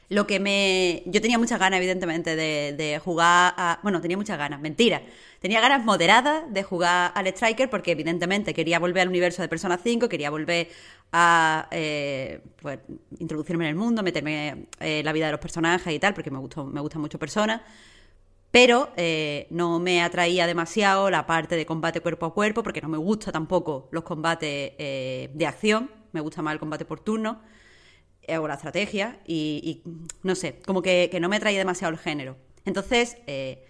[SPEAKER 3] lo que me... Yo tenía muchas ganas, evidentemente, de, de jugar a... Bueno, tenía muchas ganas, mentira. Tenía ganas moderadas de jugar al Striker porque, evidentemente, quería volver al universo de Persona 5, quería volver a eh, pues, introducirme en el mundo, meterme eh, en la vida de los personajes y tal, porque me, gustó, me gusta mucho Persona. Pero eh, no me atraía demasiado la parte de combate cuerpo a cuerpo, porque no me gusta tampoco los combates eh, de acción, me gusta más el combate por turno. Eh, o la estrategia, y, no sé, como que, que no me atraía demasiado el género. Entonces, eh,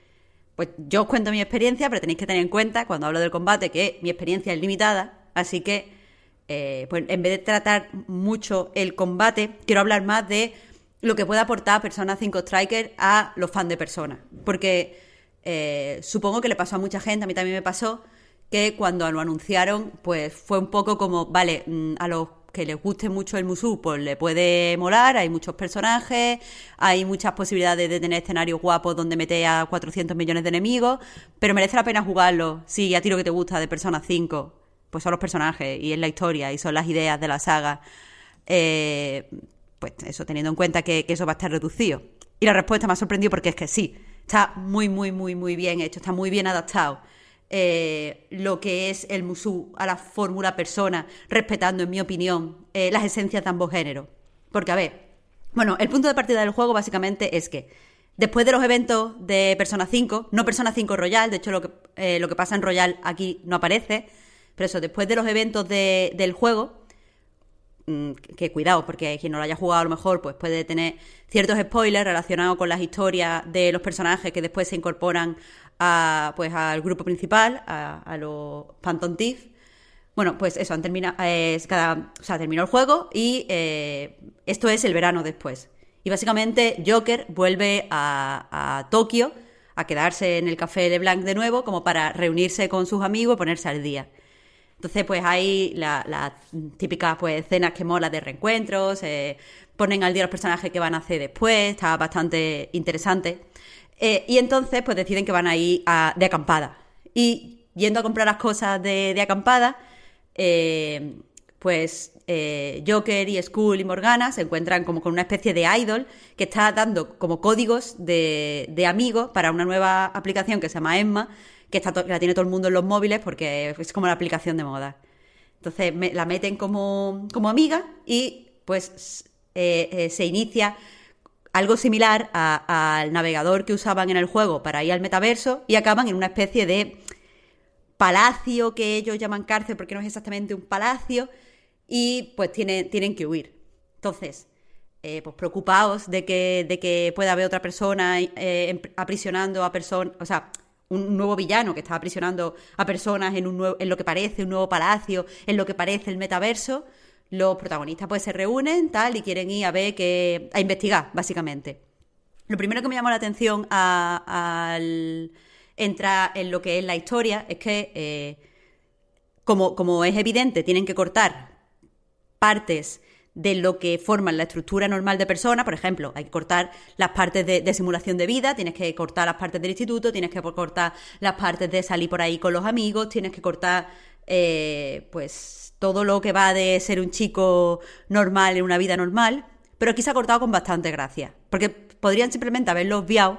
[SPEAKER 3] pues yo os cuento mi experiencia, pero tenéis que tener en cuenta cuando hablo del combate que mi experiencia es limitada, así que pues en vez de tratar mucho el combate, quiero hablar más de lo que puede aportar Persona 5 Striker a los fans de Persona. Porque eh, supongo que le pasó a mucha gente, a mí también me pasó, que cuando lo anunciaron, pues fue un poco como, vale, mm, a los que les guste mucho el Musou, pues le puede molar, hay muchos personajes, hay muchas posibilidades de tener escenarios guapos donde meter a 400 millones de enemigos, pero merece la pena jugarlo, si a ti lo que te gusta de Persona 5, pues son los personajes y es la historia y son las ideas de la saga. Eh, pues eso, teniendo en cuenta que, eso va a estar reducido. Y la respuesta me ha sorprendido porque es que sí, está muy, muy, muy, muy bien hecho, está muy bien adaptado. Eh, lo que es el Musou a la fórmula persona, respetando, en mi opinión, eh, las esencias de ambos géneros. Porque, a ver, bueno, el punto de partida del juego básicamente es que después de los eventos de Persona 5, no Persona 5 Royal, de hecho lo que, eh, lo que pasa en Royal aquí no aparece, pero eso, después de los eventos de- del juego, que cuidado, porque quien no lo haya jugado a lo mejor pues puede tener ciertos spoilers relacionados con las historias de los personajes que después se incorporan a, pues, al grupo principal, a, los Phantom. Bueno, pues eso, han terminado, cada, o sea, terminó el juego y eh, esto es el verano después. Y básicamente Joker vuelve a, a Tokio a quedarse en el Café LeBlanc de nuevo como para reunirse con sus amigos y ponerse al día. Entonces, pues hay las la típicas pues, escenas que mola de reencuentros, eh, ponen al día los personajes que van a hacer después, está bastante interesante. Eh, y entonces, pues deciden que van a ir a- de acampada. Y yendo a comprar las cosas de, de acampada, eh, pues Joker y Skull y Morgana se encuentran como con una especie de idol que está dando como códigos de, de amigos para una nueva aplicación que se llama Emma, que, está la tiene todo el mundo en los móviles porque es como la aplicación de moda. Entonces la meten como, como amiga y pues eh, eh, se inicia algo similar al navegador que usaban en el juego para ir al metaverso y acaban en una especie de palacio que ellos llaman cárcel porque no es exactamente un palacio y pues tienen, tienen que huir. Entonces, eh, pues preocupados de que, de que pueda haber otra persona eh, aprisionando a personas, o sea, un nuevo villano que está aprisionando a personas en, un nuevo, en lo que parece un nuevo palacio, en lo que parece el metaverso, los protagonistas pues se reúnen tal y quieren ir a ver que a investigar básicamente. Lo primero que me llamó la atención al entrar en lo que es la historia es que eh, como, como es evidente tienen que cortar partes de lo que forman la estructura normal de persona. Por ejemplo, hay que cortar las partes de, simulación de vida, tienes que cortar las partes del instituto, tienes que cortar las partes de salir por ahí con los amigos, tienes que cortar, eh, pues, todo lo que va de ser un chico normal en una vida normal. Pero aquí se ha cortado con bastante gracia. Porque podrían simplemente haberlo obviado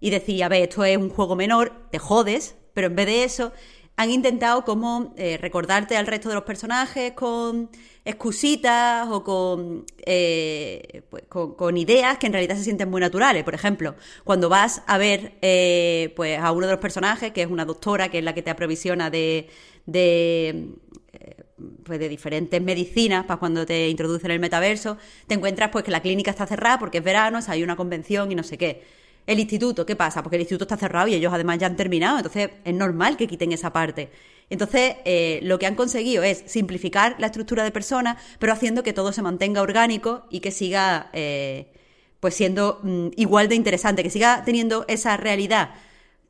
[SPEAKER 3] y decir, a ver, esto es un juego menor, te jodes, pero en vez de eso han intentado como eh, recordarte al resto de los personajes con excusitas o con, eh, pues, con, ideas que en realidad se sienten muy naturales. Por ejemplo, cuando vas a ver eh, pues a uno de los personajes, que es una doctora, que es la que te aprovisiona de, de, pues de diferentes medicinas para cuando te introducen en el metaverso, te encuentras pues que la clínica está cerrada porque es verano, hay una convención y no sé qué. El instituto, ¿qué pasa? Porque el instituto está cerrado y ellos además ya han terminado, entonces es normal que quiten esa parte. Entonces, eh, lo que han conseguido es simplificar la estructura de personas, pero haciendo que todo se mantenga orgánico y que siga eh, pues siendo mm, igual de interesante, que siga teniendo esa realidad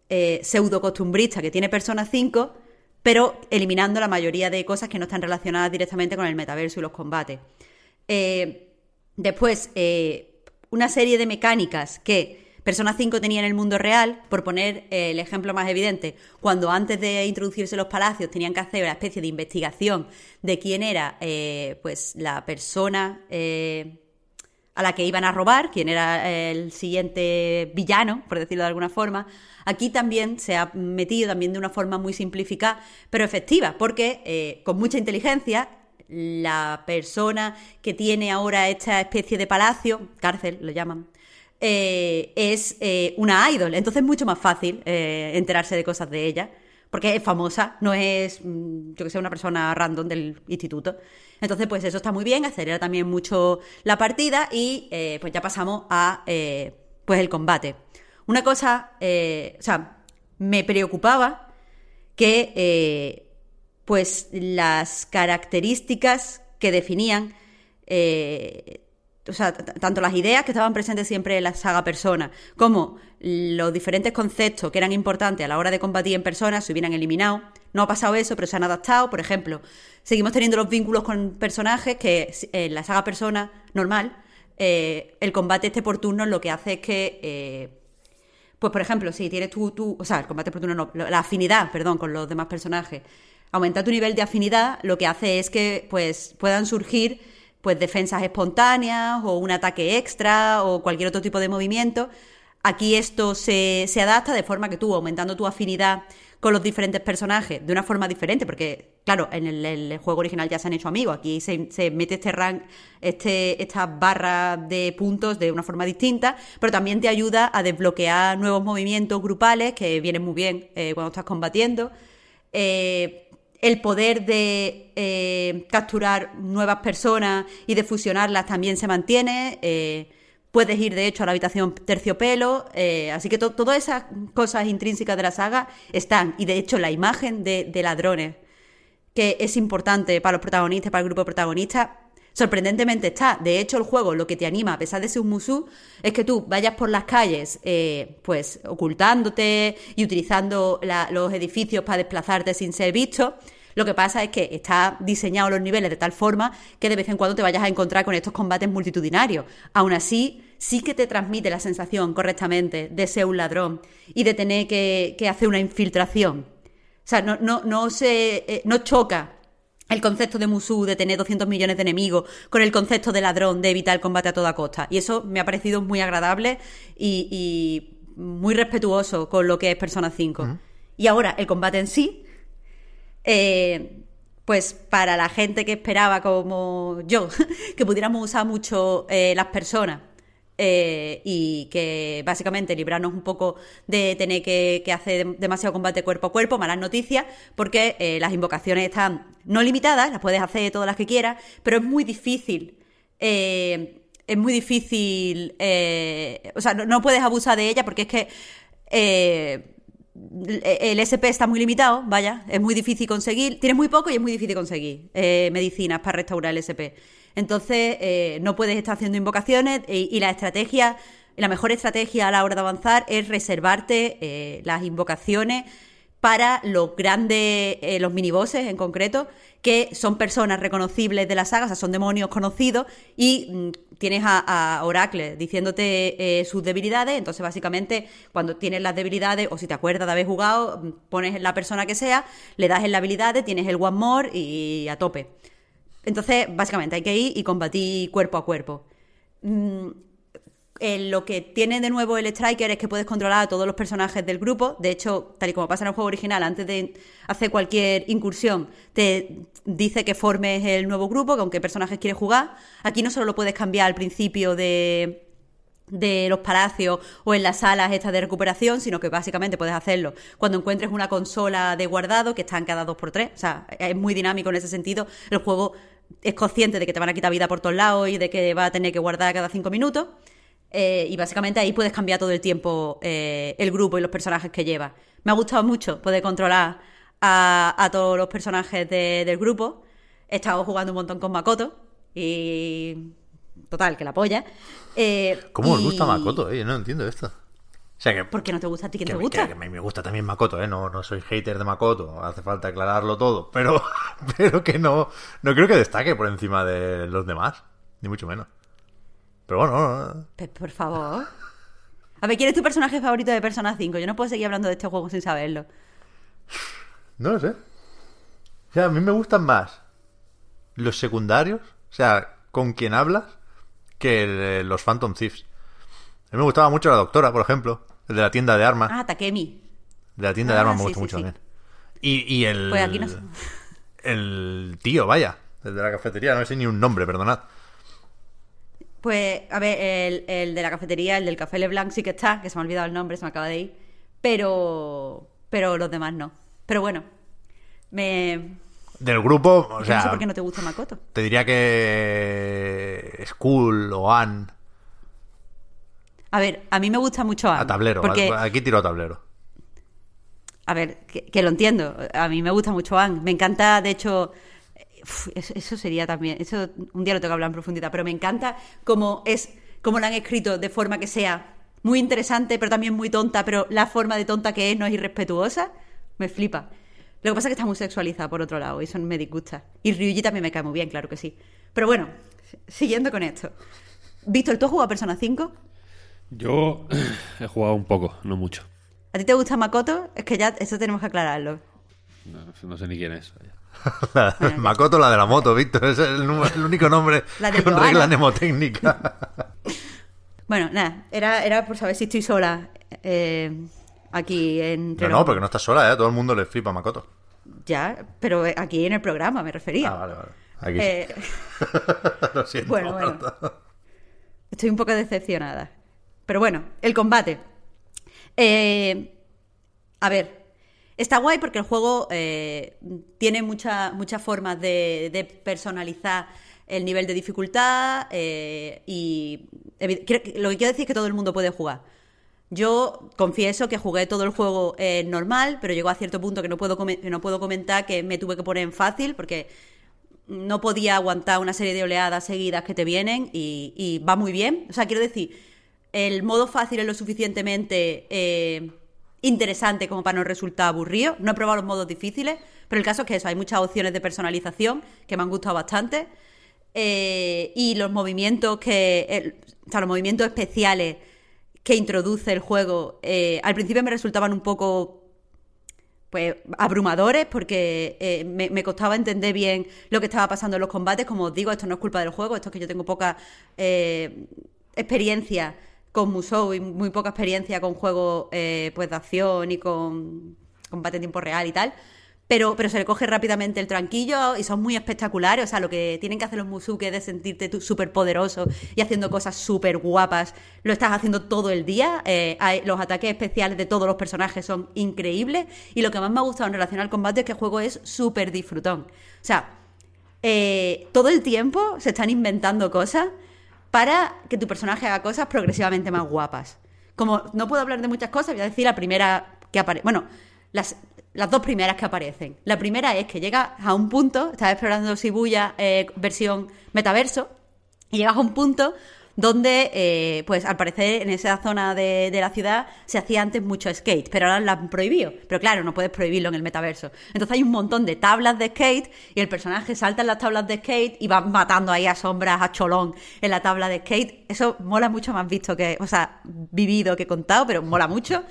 [SPEAKER 3] eh, pseudo costumbrista que tiene Persona 5, pero eliminando la mayoría de cosas que no están relacionadas directamente con el metaverso y los combates. después, una serie de mecánicas que Persona 5 tenía en el mundo real, por poner eh, el ejemplo más evidente, cuando antes de introducirse los palacios tenían que hacer una especie de investigación de quién era eh, pues la persona eh, a la que iban a robar, quién era el siguiente villano, por decirlo de alguna forma. Aquí también se ha metido también de una forma muy simplificada, pero efectiva, porque con mucha inteligencia la persona que tiene ahora esta especie de palacio, cárcel lo llaman, eh, es eh, una idol. Entonces es mucho más fácil eh, enterarse de cosas de ella. Porque es famosa, no es, mm, yo que sé, una persona random del instituto. Entonces, pues eso está muy bien, acelera también mucho la partida y pues ya pasamos a pues el combate. Una cosa, o sea, me preocupaba que pues las características que definían o sea, tanto las ideas que estaban presentes siempre en la saga Persona, como los diferentes conceptos que eran importantes a la hora de combatir en persona se hubieran eliminado. No ha pasado eso, pero se han adaptado. Por ejemplo, seguimos teniendo los vínculos con personajes que en la saga Persona normal, eh, el combate este por turno lo que hace es que, eh, pues por ejemplo, si tienes tú, tú, o sea, el combate por turno no, la afinidad, perdón, con los demás personajes, aumenta tu nivel de afinidad, lo que hace es que pues puedan surgir pues defensas espontáneas o un ataque extra o cualquier otro tipo de movimiento. Aquí esto se, se adapta de forma que tú, aumentando tu afinidad con los diferentes personajes de una forma diferente, porque, claro, en el, juego original ya se han hecho amigos, aquí se, se mete este rank, este, estas barras de puntos de una forma distinta, pero también te ayuda a desbloquear nuevos movimientos grupales que vienen muy bien eh, cuando estás combatiendo. Eh, el poder de eh, capturar nuevas personas y de fusionarlas también se mantiene. Eh, puedes ir, de hecho, a la habitación terciopelo. Eh, así que todas esas cosas intrínsecas de la saga están. Y de hecho, la imagen de, ladrones, que es importante para los protagonistas, para el grupo protagonista, sorprendentemente está. De hecho, el juego lo que te anima, a pesar de ser un musú, es que tú vayas por las calles, pues ocultándote y utilizando los edificios para desplazarte sin ser visto. Lo que pasa es que está diseñado los niveles de tal forma que de vez en cuando te vayas a encontrar con estos combates multitudinarios. Aún así, sí que te transmite la sensación correctamente de ser un ladrón y de tener que, hacer una infiltración. O sea, no, no, no, se, eh, no choca el concepto de Musu, de tener 200 millones de enemigos, con el concepto de ladrón, de evitar el combate a toda costa. Y eso me ha parecido muy agradable y, y muy respetuoso con lo que es Persona 5. Y ahora, el combate en sí, eh, pues para la gente que esperaba como yo, que pudiéramos usar mucho eh, las personas eh, y que básicamente librarnos un poco de tener que, hacer demasiado combate cuerpo a cuerpo, malas noticias, porque eh, las invocaciones están no limitadas, las puedes hacer todas las que quieras, pero es muy difícil. eh, es muy difícil. eh, o sea, no, no puedes abusar de ella porque es que. eh, el SP está muy limitado, vaya, es muy difícil conseguir, tienes muy poco y es muy difícil conseguir medicinas para restaurar el SP. Entonces, eh, no puedes estar haciendo invocaciones y, la estrategia, la mejor estrategia a la hora de avanzar es reservarte eh, las invocaciones para los grandes, eh, los minibosses en concreto, que son personas reconocibles de la saga, o sea, son demonios conocidos, y mm, tienes a, Oracle diciéndote eh, sus debilidades, entonces básicamente cuando tienes las debilidades, o si te acuerdas de haber jugado, mm, pones la persona que sea, le das en la habilidad, tienes el One More y a tope. Entonces, básicamente hay que ir y combatir cuerpo a cuerpo. Mm, lo que tiene de nuevo el Striker es que puedes controlar a todos los personajes del grupo. De hecho, tal y como pasa en el juego original, antes de hacer cualquier incursión, te dice que formes el nuevo grupo, con qué personajes quieres jugar. Aquí no solo lo puedes cambiar al principio de, de los palacios o en las salas estas de recuperación, sino que básicamente puedes hacerlo cuando encuentres una consola de guardado que están cada dos por tres. O sea, es muy dinámico en ese sentido. El juego es consciente de que te van a quitar vida por todos lados y de que va a tener que guardar cada cinco minutos. Eh, y básicamente ahí puedes cambiar todo el tiempo eh, el grupo y los personajes que llevas. Me ha gustado mucho poder controlar a, a todos los personajes de- del grupo. He estado jugando un montón con Makoto y... Total, que la polla. Eh,
[SPEAKER 1] ¿Cómo os gusta Makoto? Eh? Yo no entiendo esto. O sea que...
[SPEAKER 3] ¿Por qué no te gusta a ti? ¿Quién
[SPEAKER 1] que,
[SPEAKER 3] te gusta?
[SPEAKER 1] que- que me me gusta también Makoto, ¿eh? No, no soy hater de Makoto, hace falta aclararlo todo, pero, pero que no, no creo que destaque por encima de los demás, ni mucho menos. Pero bueno, no, no.
[SPEAKER 3] Pues, por favor. A ver, ¿quién es tu personaje favorito de Persona 5? Yo no puedo seguir hablando de este juego sin saberlo.
[SPEAKER 1] No lo sé. O sea, a mí me gustan más los secundarios, o sea, con quien hablas, que el- los Phantom Thieves. A mí me gustaba mucho la doctora, por ejemplo, el de la tienda de armas.
[SPEAKER 3] Ah, Takemi.
[SPEAKER 1] De la tienda de
[SPEAKER 3] ah,
[SPEAKER 1] armas me gusta
[SPEAKER 3] sí,
[SPEAKER 1] mucho
[SPEAKER 3] sí.
[SPEAKER 1] también. Y, y el.
[SPEAKER 3] Pues aquí no sé.
[SPEAKER 1] El tío, vaya, el de la cafetería, no sé ni un nombre, perdonad.
[SPEAKER 3] Pues, a ver, el, el de la cafetería, el del café Leblanc sí que está, que se me ha olvidado el nombre, se me acaba de ir. Pero. Pero los demás no. Pero bueno. Me.
[SPEAKER 1] Del grupo, o
[SPEAKER 3] no
[SPEAKER 1] sea,
[SPEAKER 3] sé por qué no te gusta Makoto.
[SPEAKER 1] te diría que. Skull o Anne
[SPEAKER 3] A ver, a mí me gusta mucho Anne,
[SPEAKER 1] a tablero.
[SPEAKER 3] Porque,
[SPEAKER 1] Aquí tiro a tablero.
[SPEAKER 3] a ver, que, que lo entiendo. A mí me gusta mucho Anne. Me encanta, de hecho. uf, eso, eso sería también. Eso un día lo tengo que hablar en profundidad. Pero me encanta cómo es. Cómo lo han escrito de forma que sea muy interesante, pero también muy tonta. Pero la forma de tonta que es no es irrespetuosa. Me flipa. Lo que pasa es que está muy sexualizada por otro lado, y eso me disgusta. Y Ryuji también me cae muy bien, claro que sí. Pero bueno, siguiendo con esto. Víctor, ¿tú has jugado a Persona 5?
[SPEAKER 2] Yo he jugado un poco, no mucho.
[SPEAKER 3] ¿A ti te gusta Makoto? Es que ya eso tenemos que aclararlo.
[SPEAKER 2] No, no sé ni quién es.
[SPEAKER 1] La-
[SPEAKER 3] Bueno.
[SPEAKER 1] Makoto, la de la moto, Víctor. Es el, único nombre
[SPEAKER 3] La de
[SPEAKER 1] con
[SPEAKER 3] Johanna.
[SPEAKER 1] regla mnemotécnica.
[SPEAKER 3] Bueno, nada, era, era por saber si estoy sola eh, aquí en...
[SPEAKER 1] No, no, porque no estás sola, ¿eh? Todo el mundo le flipa a Makoto.
[SPEAKER 3] Ya, pero aquí en el programa me refería.
[SPEAKER 1] Ah, vale, vale. Aquí.
[SPEAKER 3] Eh,
[SPEAKER 1] Lo siento.
[SPEAKER 3] bueno, bueno. Estoy un poco decepcionada. Pero bueno, el combate. Eh, a ver, está guay porque el juego eh, tiene mucha- muchas formas de, personalizar el nivel de dificultad eh, y lo que quiero decir es que todo el mundo puede jugar. Yo confieso que jugué todo el juego eh, normal, pero llegó a cierto punto que no, puedo no puedo comentar que me tuve que poner en fácil porque no podía aguantar una serie de oleadas seguidas que te vienen y va muy bien. O sea, quiero decir, el modo fácil es lo suficientemente eh, interesante como para no resultar aburrido. No he probado los modos difíciles, pero el caso es que eso, hay muchas opciones de personalización que me han gustado bastante. Eh, y los movimientos que. o sea, los movimientos especiales que introduce el juego. eh, al principio me resultaban un poco pues abrumadores porque me, costaba entender bien lo que estaba pasando en los combates. Como os digo, esto no es culpa del juego, esto es que yo tengo poca experiencia con Musou y muy poca experiencia con juegos eh, pues de acción y con combate en tiempo real y tal. Pero, pero se le coge rápidamente el tranquillo y son muy espectaculares. O sea, lo que tienen que hacer los Musou que es de sentirte súper poderoso y haciendo cosas súper guapas, lo estás haciendo todo el día. Eh, los ataques especiales de todos los personajes son increíbles. Y lo que más me ha gustado en relación al combate es que el juego es súper disfrutón. O sea, eh, todo el tiempo se están inventando cosas para que tu personaje haga cosas progresivamente más guapas. Como no puedo hablar de muchas cosas, voy a decir la primera que aparece. Bueno, las, las dos primeras que aparecen. La primera es que llegas a un punto, estás explorando Shibuya eh, versión metaverso, y llegas a un punto donde, eh, pues al parecer en esa zona de, de la ciudad se hacía antes mucho skate, pero ahora lo han prohibido. Pero claro, no puedes prohibirlo en el metaverso. Entonces hay un montón de tablas de skate y el personaje salta en las tablas de skate y va matando ahí a sombras, a cholón en la tabla de skate. Eso mola mucho más visto que, o sea, vivido que contado, pero mola mucho.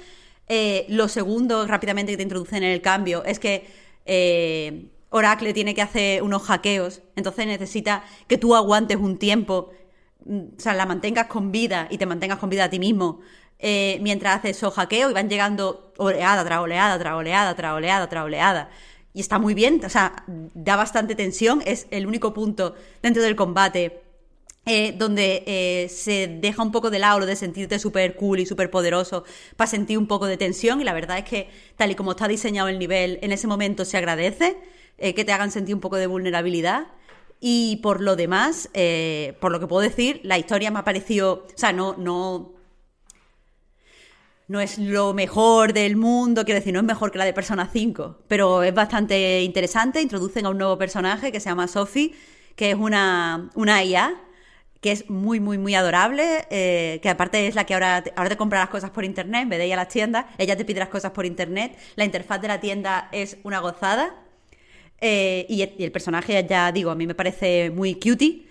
[SPEAKER 3] Eh, lo segundo, rápidamente, que te introducen en el cambio es que eh, Oracle tiene que hacer unos hackeos, entonces necesita que tú aguantes un tiempo, o sea, la mantengas con vida y te mantengas con vida a ti mismo eh, mientras haces esos y van llegando oleada tras oleada, tras oleada, tras oleada, tras oleada. Y está muy bien, o sea, da bastante tensión, es el único punto dentro del combate eh, donde eh, se deja un poco de lado lo de sentirte súper cool y súper poderoso para sentir un poco de tensión y la verdad es que tal y como está diseñado el nivel en ese momento se agradece que te hagan sentir un poco de vulnerabilidad y por lo demás, eh, por lo que puedo decir, la historia me ha parecido, o sea, no, no, no es lo mejor del mundo, quiero decir, no es mejor que la de Persona 5, pero es bastante interesante. Introducen a un nuevo personaje que se llama Sophie, que es una, una IA, que es muy, muy, muy adorable, eh, que aparte es la que ahora te, ahora te compra las cosas por internet, en vez de ir a las tiendas, ella te pide las cosas por internet, la interfaz de la tienda es una gozada, eh, y, y el personaje, ya digo, a mí me parece muy cutie,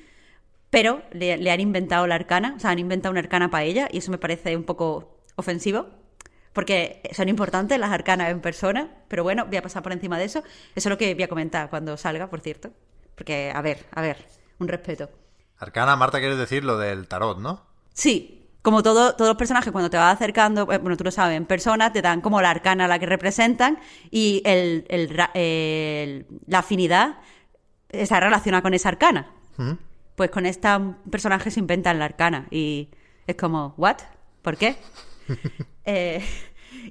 [SPEAKER 3] pero le, le han inventado la arcana, o sea, han inventado una arcana para ella, y eso me parece un poco ofensivo, porque son importantes las arcanas en persona, pero bueno, voy a pasar por encima de eso. Eso es lo que voy a comentar cuando salga, por cierto. Porque, a ver, a ver, un respeto.
[SPEAKER 1] Arcana, Marta, quieres decir lo del tarot, ¿no?
[SPEAKER 3] Sí, como todo, todos los personajes, cuando te vas acercando, eh, bueno, tú lo sabes, en persona, te dan como la arcana a la que representan y el, el la afinidad está relacionada con esa arcana. Pues con esta personaje se inventan la arcana y es como, ¿what? ¿Por qué? Eh,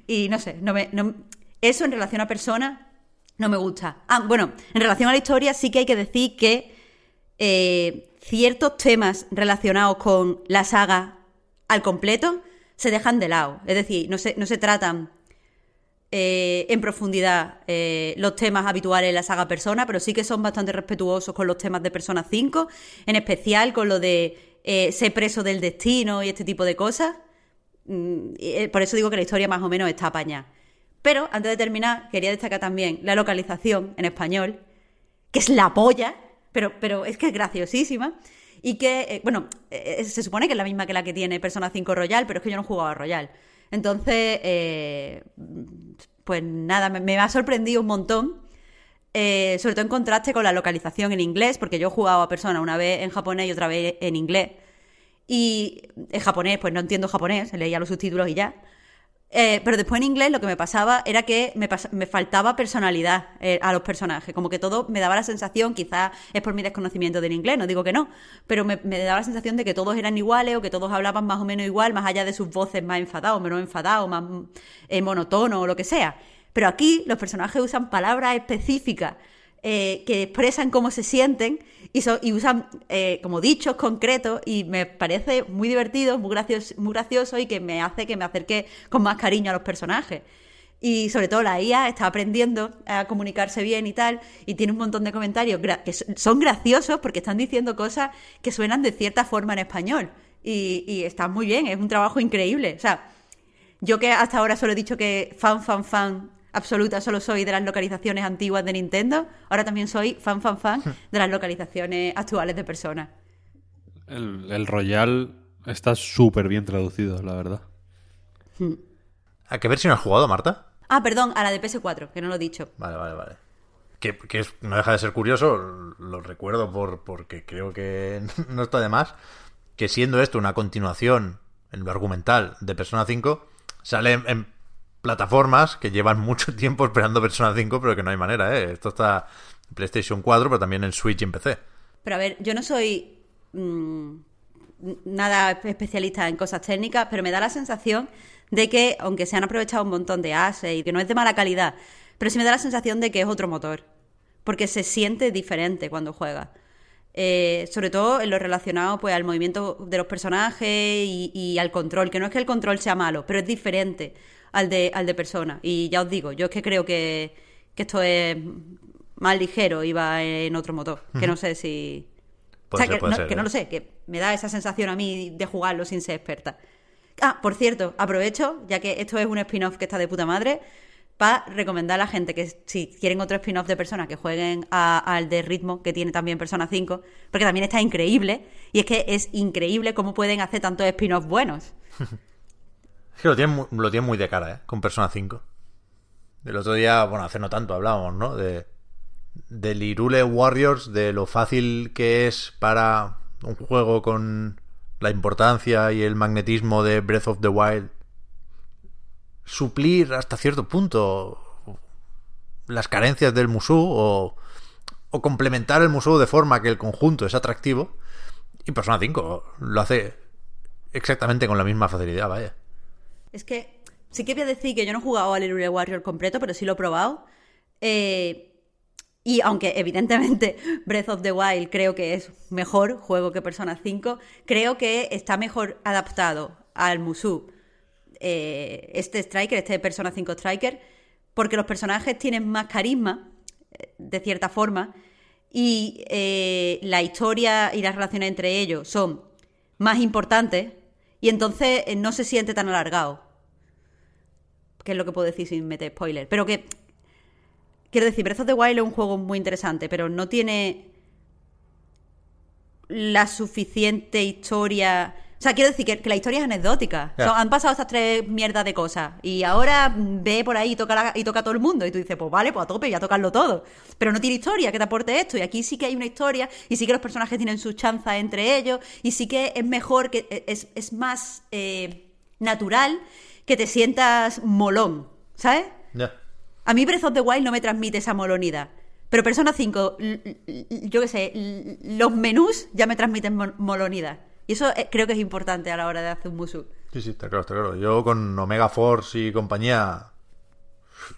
[SPEAKER 3] y no sé, no me, no- eso en relación a persona no me gusta. Ah, bueno, en relación a la historia sí que hay que decir que eh, ciertos temas relacionados con la saga al completo se dejan de lado. Es decir, no se, no se tratan eh, en profundidad eh, los temas habituales en la saga Persona, pero sí que son bastante respetuosos con los temas de Persona 5, en especial con lo de eh, ser preso del destino y este tipo de cosas. Mm, por eso digo que la historia más o menos está apañada. Pero antes de terminar, quería destacar también la localización en español, que es la polla, pero, pero es que es graciosísima. Y que, eh, bueno, eh, se supone que es la misma que la que tiene Persona 5 Royal, pero es que yo no he jugado a Royal. Entonces, eh, pues nada, me, me ha sorprendido un montón. eh, sobre todo en contraste con la localización en inglés, porque yo he jugado a Persona una vez en japonés y otra vez en inglés. Y en japonés, pues no entiendo japonés, leía los subtítulos y ya. Eh, pero después en inglés lo que me pasaba era que me, me faltaba personalidad eh, a los personajes. Como que todo me daba la sensación, quizás es por mi desconocimiento del inglés, no digo que no, pero me, me daba la sensación de que todos eran iguales o que todos hablaban más o menos igual, más allá de sus voces más enfadados, menos enfadados, más eh, monotono o lo que sea. Pero aquí los personajes usan palabras específicas eh, que expresan cómo se sienten y, y usan eh, como dichos concretos y me parece muy divertido, muy gracioso, muy gracioso y que me hace que me acerque con más cariño a los personajes. Y sobre todo la IA está aprendiendo a comunicarse bien y tal, y tiene un montón de comentarios que so- son graciosos porque están diciendo cosas que suenan de cierta forma en español. Y, y está muy bien, es un trabajo increíble. O sea, yo que hasta ahora solo he dicho que fan, fan, fan absoluta solo soy de las localizaciones antiguas de Nintendo, ahora también soy fan, fan, fan de las localizaciones actuales de Persona.
[SPEAKER 2] El, el Royal está súper bien traducido, la verdad.
[SPEAKER 1] ¿A qué versión has jugado, Marta?
[SPEAKER 3] Ah, perdón, a la de PS4, que no lo he dicho.
[SPEAKER 1] Vale, vale, vale. Que, que es- no deja de ser curioso, lo recuerdo por, porque creo que no está de más, que siendo esto una continuación en lo argumental de Persona 5, sale en, en plataformas que llevan mucho tiempo esperando Persona 5, pero que no hay manera, ¿eh? Esto está en PlayStation 4, pero también en Switch y en PC.
[SPEAKER 3] Pero a ver, yo no soy mm, nada especialista en cosas técnicas, pero me da la sensación de que, aunque se han aprovechado un montón de assets y que no es de mala calidad, pero sí me da la sensación de que es otro motor. Porque se siente diferente cuando juega. Eh, sobre todo en lo relacionado pues, al movimiento de los personajes y al control. Que no es que el control sea malo, pero es diferente al de, al de persona. Y ya os digo, yo es que creo que, que esto es más ligero y va en otro motor. Que no sé si.
[SPEAKER 1] Puede
[SPEAKER 3] O sea,
[SPEAKER 1] ser,
[SPEAKER 3] que, no,
[SPEAKER 1] ser,
[SPEAKER 3] que no
[SPEAKER 1] ¿eh?
[SPEAKER 3] lo sé, que me da esa sensación a mí de jugarlo sin ser experta. Ah, por cierto, aprovecho, ya que esto es un spin-off que está de puta madre, para recomendar a la gente que si quieren otro spin-off de Persona, que jueguen al de ritmo que tiene también Persona 5, porque también está increíble, y es que es increíble cómo pueden hacer tantos spin-offs buenos.
[SPEAKER 1] Es que lo tienen, muy de cara, ¿eh? Con Persona 5. El otro día, bueno, hace no tanto hablábamos, ¿no? De, del Irule Warriors, de lo fácil que es para un juego con la importancia y el magnetismo de Breath of the Wild suplir hasta cierto punto las carencias del Musou o, o complementar el Musou de forma que el conjunto es atractivo. Y Persona 5 lo hace exactamente con la misma facilidad, vaya.
[SPEAKER 3] Es que sí que voy a decir que yo no he jugado al Hyrule Warrior completo, pero sí lo he probado. Eh, y aunque evidentemente Breath of the Wild creo que es mejor juego que Persona 5, creo que está mejor adaptado al Musou eh, este Striker, este Persona 5 Striker, porque los personajes tienen más carisma, eh, de cierta forma, y la historia y las relaciones entre ellos son más importantes, y entonces no se siente tan alargado. Que es lo que puedo decir sin meter spoiler. Pero que. Quiero decir, Breath of the Wild es un juego muy interesante, pero no tiene la suficiente historia. O sea, quiero decir que, que la historia es anecdótica. Han pasado estas tres mierdas de cosas. Y ahora ve por ahí y toca, la- y toca a todo el mundo. Y tú dices, pues vale, pues a tope, ya tocarlo todo. Pero no tiene historia que te aporte esto. Y aquí sí que hay una historia. Y sí que los personajes tienen sus chanzas entre ellos. Y sí que es mejor, que e, es, es más eh, natural que te sientas molón. ¿Sabes?
[SPEAKER 1] Ya.
[SPEAKER 3] A mí Breath of the Wild no me transmite esa molonidad. Pero Persona 5, l- l- l- yo qué sé, los menús ya me transmiten molonidad. Y eso eh, creo que es importante a la hora de hacer un musu.
[SPEAKER 1] Sí, sí, está claro, está claro. Yo con Omega Force y compañía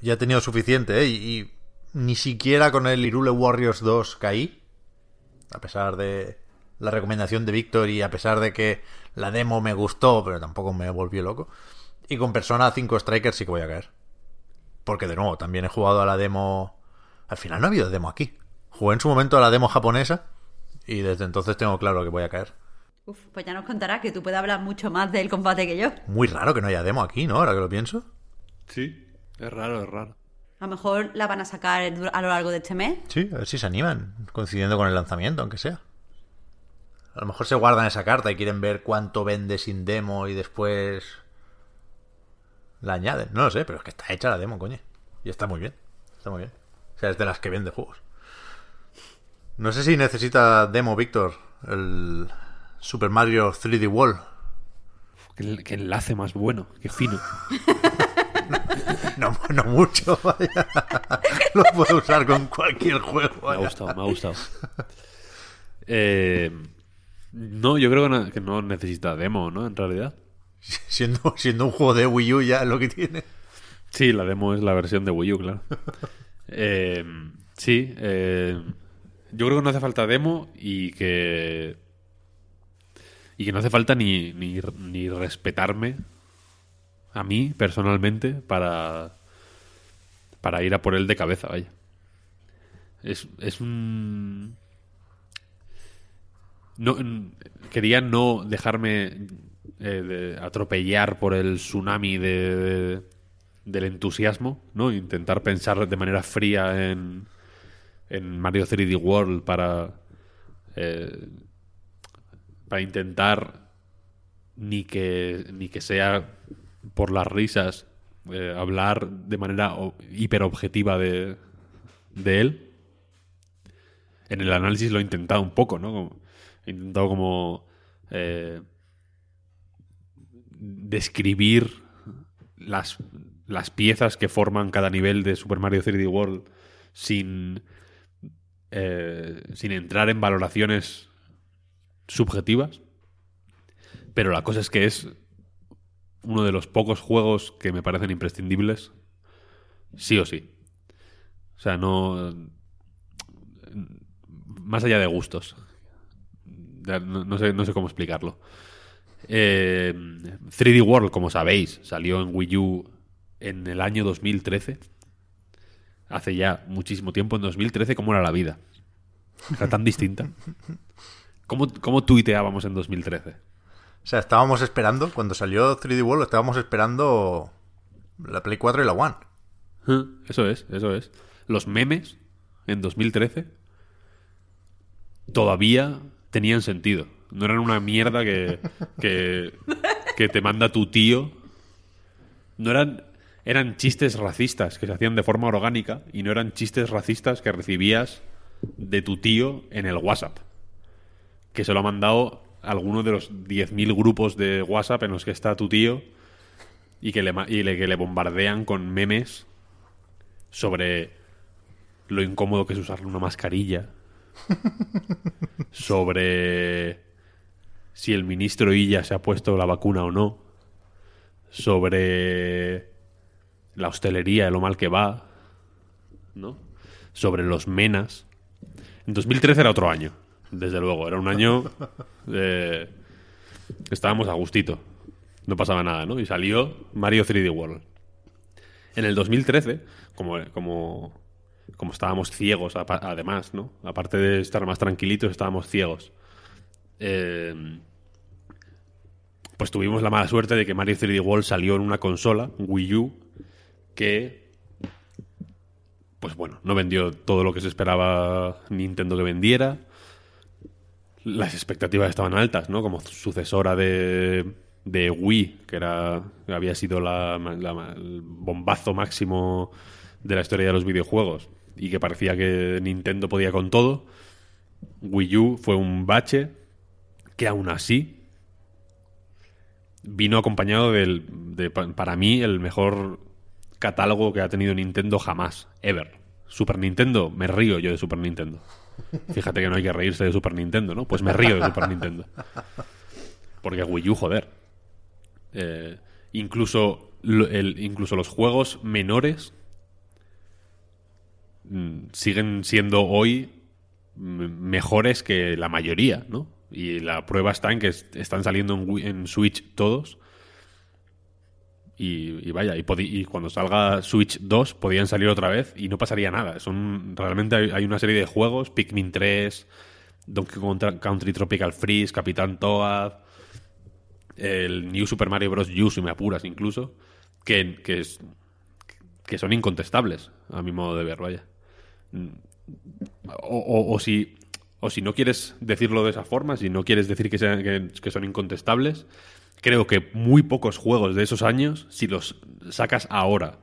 [SPEAKER 1] ya he tenido suficiente, ¿eh? Y, y ni siquiera con el Irule Warriors 2 caí. A pesar de la recomendación de Víctor y a pesar de que la demo me gustó, pero tampoco me volvió loco. Y con Persona 5 Strikers sí que voy a caer. Porque de nuevo, también he jugado a la demo... Al final no ha habido demo aquí. Jugué en su momento a la demo japonesa y desde entonces tengo claro que voy a caer.
[SPEAKER 3] Uf, pues ya nos contarás que tú puedes hablar mucho más del combate que yo.
[SPEAKER 1] Muy raro que no haya demo aquí, ¿no? Ahora que lo pienso.
[SPEAKER 2] Sí, es raro, es raro.
[SPEAKER 3] A lo mejor la van a sacar a lo largo de este mes.
[SPEAKER 1] Sí, a ver si se animan, coincidiendo con el lanzamiento, aunque sea. A lo mejor se guardan esa carta y quieren ver cuánto vende sin demo y después la añaden. No lo sé, pero es que está hecha la demo, coño. Y está muy bien. Está muy bien. O sea, es de las que vende juegos. No sé si necesita demo, Víctor, el Super Mario 3D Wall.
[SPEAKER 2] Qué, qué enlace más bueno, qué fino.
[SPEAKER 1] No, no mucho, vaya. Lo puedo usar con cualquier juego.
[SPEAKER 2] Me ha gustado, me ha gustado. Eh, no, yo creo que no, que no necesita demo, ¿no? En realidad.
[SPEAKER 1] Siendo, siendo un juego de Wii U ya lo que tiene.
[SPEAKER 2] Sí, la demo es la versión de Wii U, claro. Eh, sí, eh, yo creo que no hace falta demo y que. Y que no hace falta ni, ni, ni respetarme a mí personalmente para. Para ir a por él de cabeza, vaya. Es, es un. No, quería no dejarme eh, de atropellar por el tsunami de, de- del entusiasmo, ¿no? Intentar pensar de manera fría en, Mario 3D World para eh, para intentar ni que ni que sea por las risas eh, hablar de manera hiperobjetiva de, de él. En el análisis lo he intentado un poco, ¿no? He intentado como describir las, las piezas que forman cada nivel de Super Mario 3D World sin, eh, sin entrar en valoraciones subjetivas. Pero la cosa es que es uno de los pocos juegos que me parecen imprescindibles, sí o sí. O sea, no. Más allá de gustos. No sé, no sé cómo explicarlo. Eh, 3D World, como sabéis, salió en Wii U en el año 2013. Hace ya muchísimo tiempo. En 2013, ¿cómo era la vida? Era tan distinta. ¿Cómo, cómo tuiteábamos en 2013?
[SPEAKER 1] O sea, estábamos esperando, cuando salió 3D World, estábamos esperando la Play 4 y la One.
[SPEAKER 2] Eso es, eso es. Los memes en 2013 todavía tenían sentido. No eran una mierda que, que, que te manda tu tío. No eran, eran chistes racistas que se hacían de forma orgánica y no eran chistes racistas que recibías de tu tío en el WhatsApp. Que se lo ha mandado alguno de los 10.000 grupos de WhatsApp en los que está tu tío y que le, y le- que le bombardean con memes sobre lo incómodo que es usar una mascarilla, sobre si el ministro Illa se ha puesto la vacuna o no, sobre la hostelería, lo mal que va, ¿no? Sobre los menas. En 2013 era otro año, desde luego, era un año eh, estábamos a gustito, no pasaba nada, ¿no? Y salió Mario 3D World. En el 2013, como, como, como estábamos ciegos, además, ¿no? Aparte de estar más tranquilitos, estábamos ciegos. Eh, pues tuvimos la mala suerte de que Mario 3D World salió en una consola, Wii U, que, pues bueno, no vendió todo lo que se esperaba Nintendo que vendiera. Las expectativas estaban altas, ¿no? Como sucesora de, de Wii, que era había sido la- la- el bombazo máximo de la historia de los videojuegos y que parecía que Nintendo podía con todo. Wii U fue un bache que aún así vino acompañado del, de, pa- para mí, el mejor catálogo que ha tenido Nintendo jamás, ever. Super Nintendo, me río yo de Super Nintendo. Fíjate que no hay que reírse de Super Nintendo, ¿no? Pues me río de Super Nintendo. Porque Wii U, joder. Eh, incluso, el- incluso los juegos menores mm, siguen siendo hoy m- mejores que la mayoría, ¿no? Y la prueba está en que est- están saliendo en, Switch todos. Y, vaya, y, cuando salga Switch 2 podían salir otra vez y no pasaría nada. Son Realmente hay, una serie de juegos, Pikmin 3, Donkey Kong Country Tropical Freeze, Capitán Toad, el New Super Mario Bros. U, si me apuras incluso, que, que, son incontestables, a mi modo de ver, vaya. O, o- o si, o si no quieres decirlo de esa forma, si no quieres decir que, sean- que, son incontestables, creo que muy pocos juegos de esos años, si los sacas ahora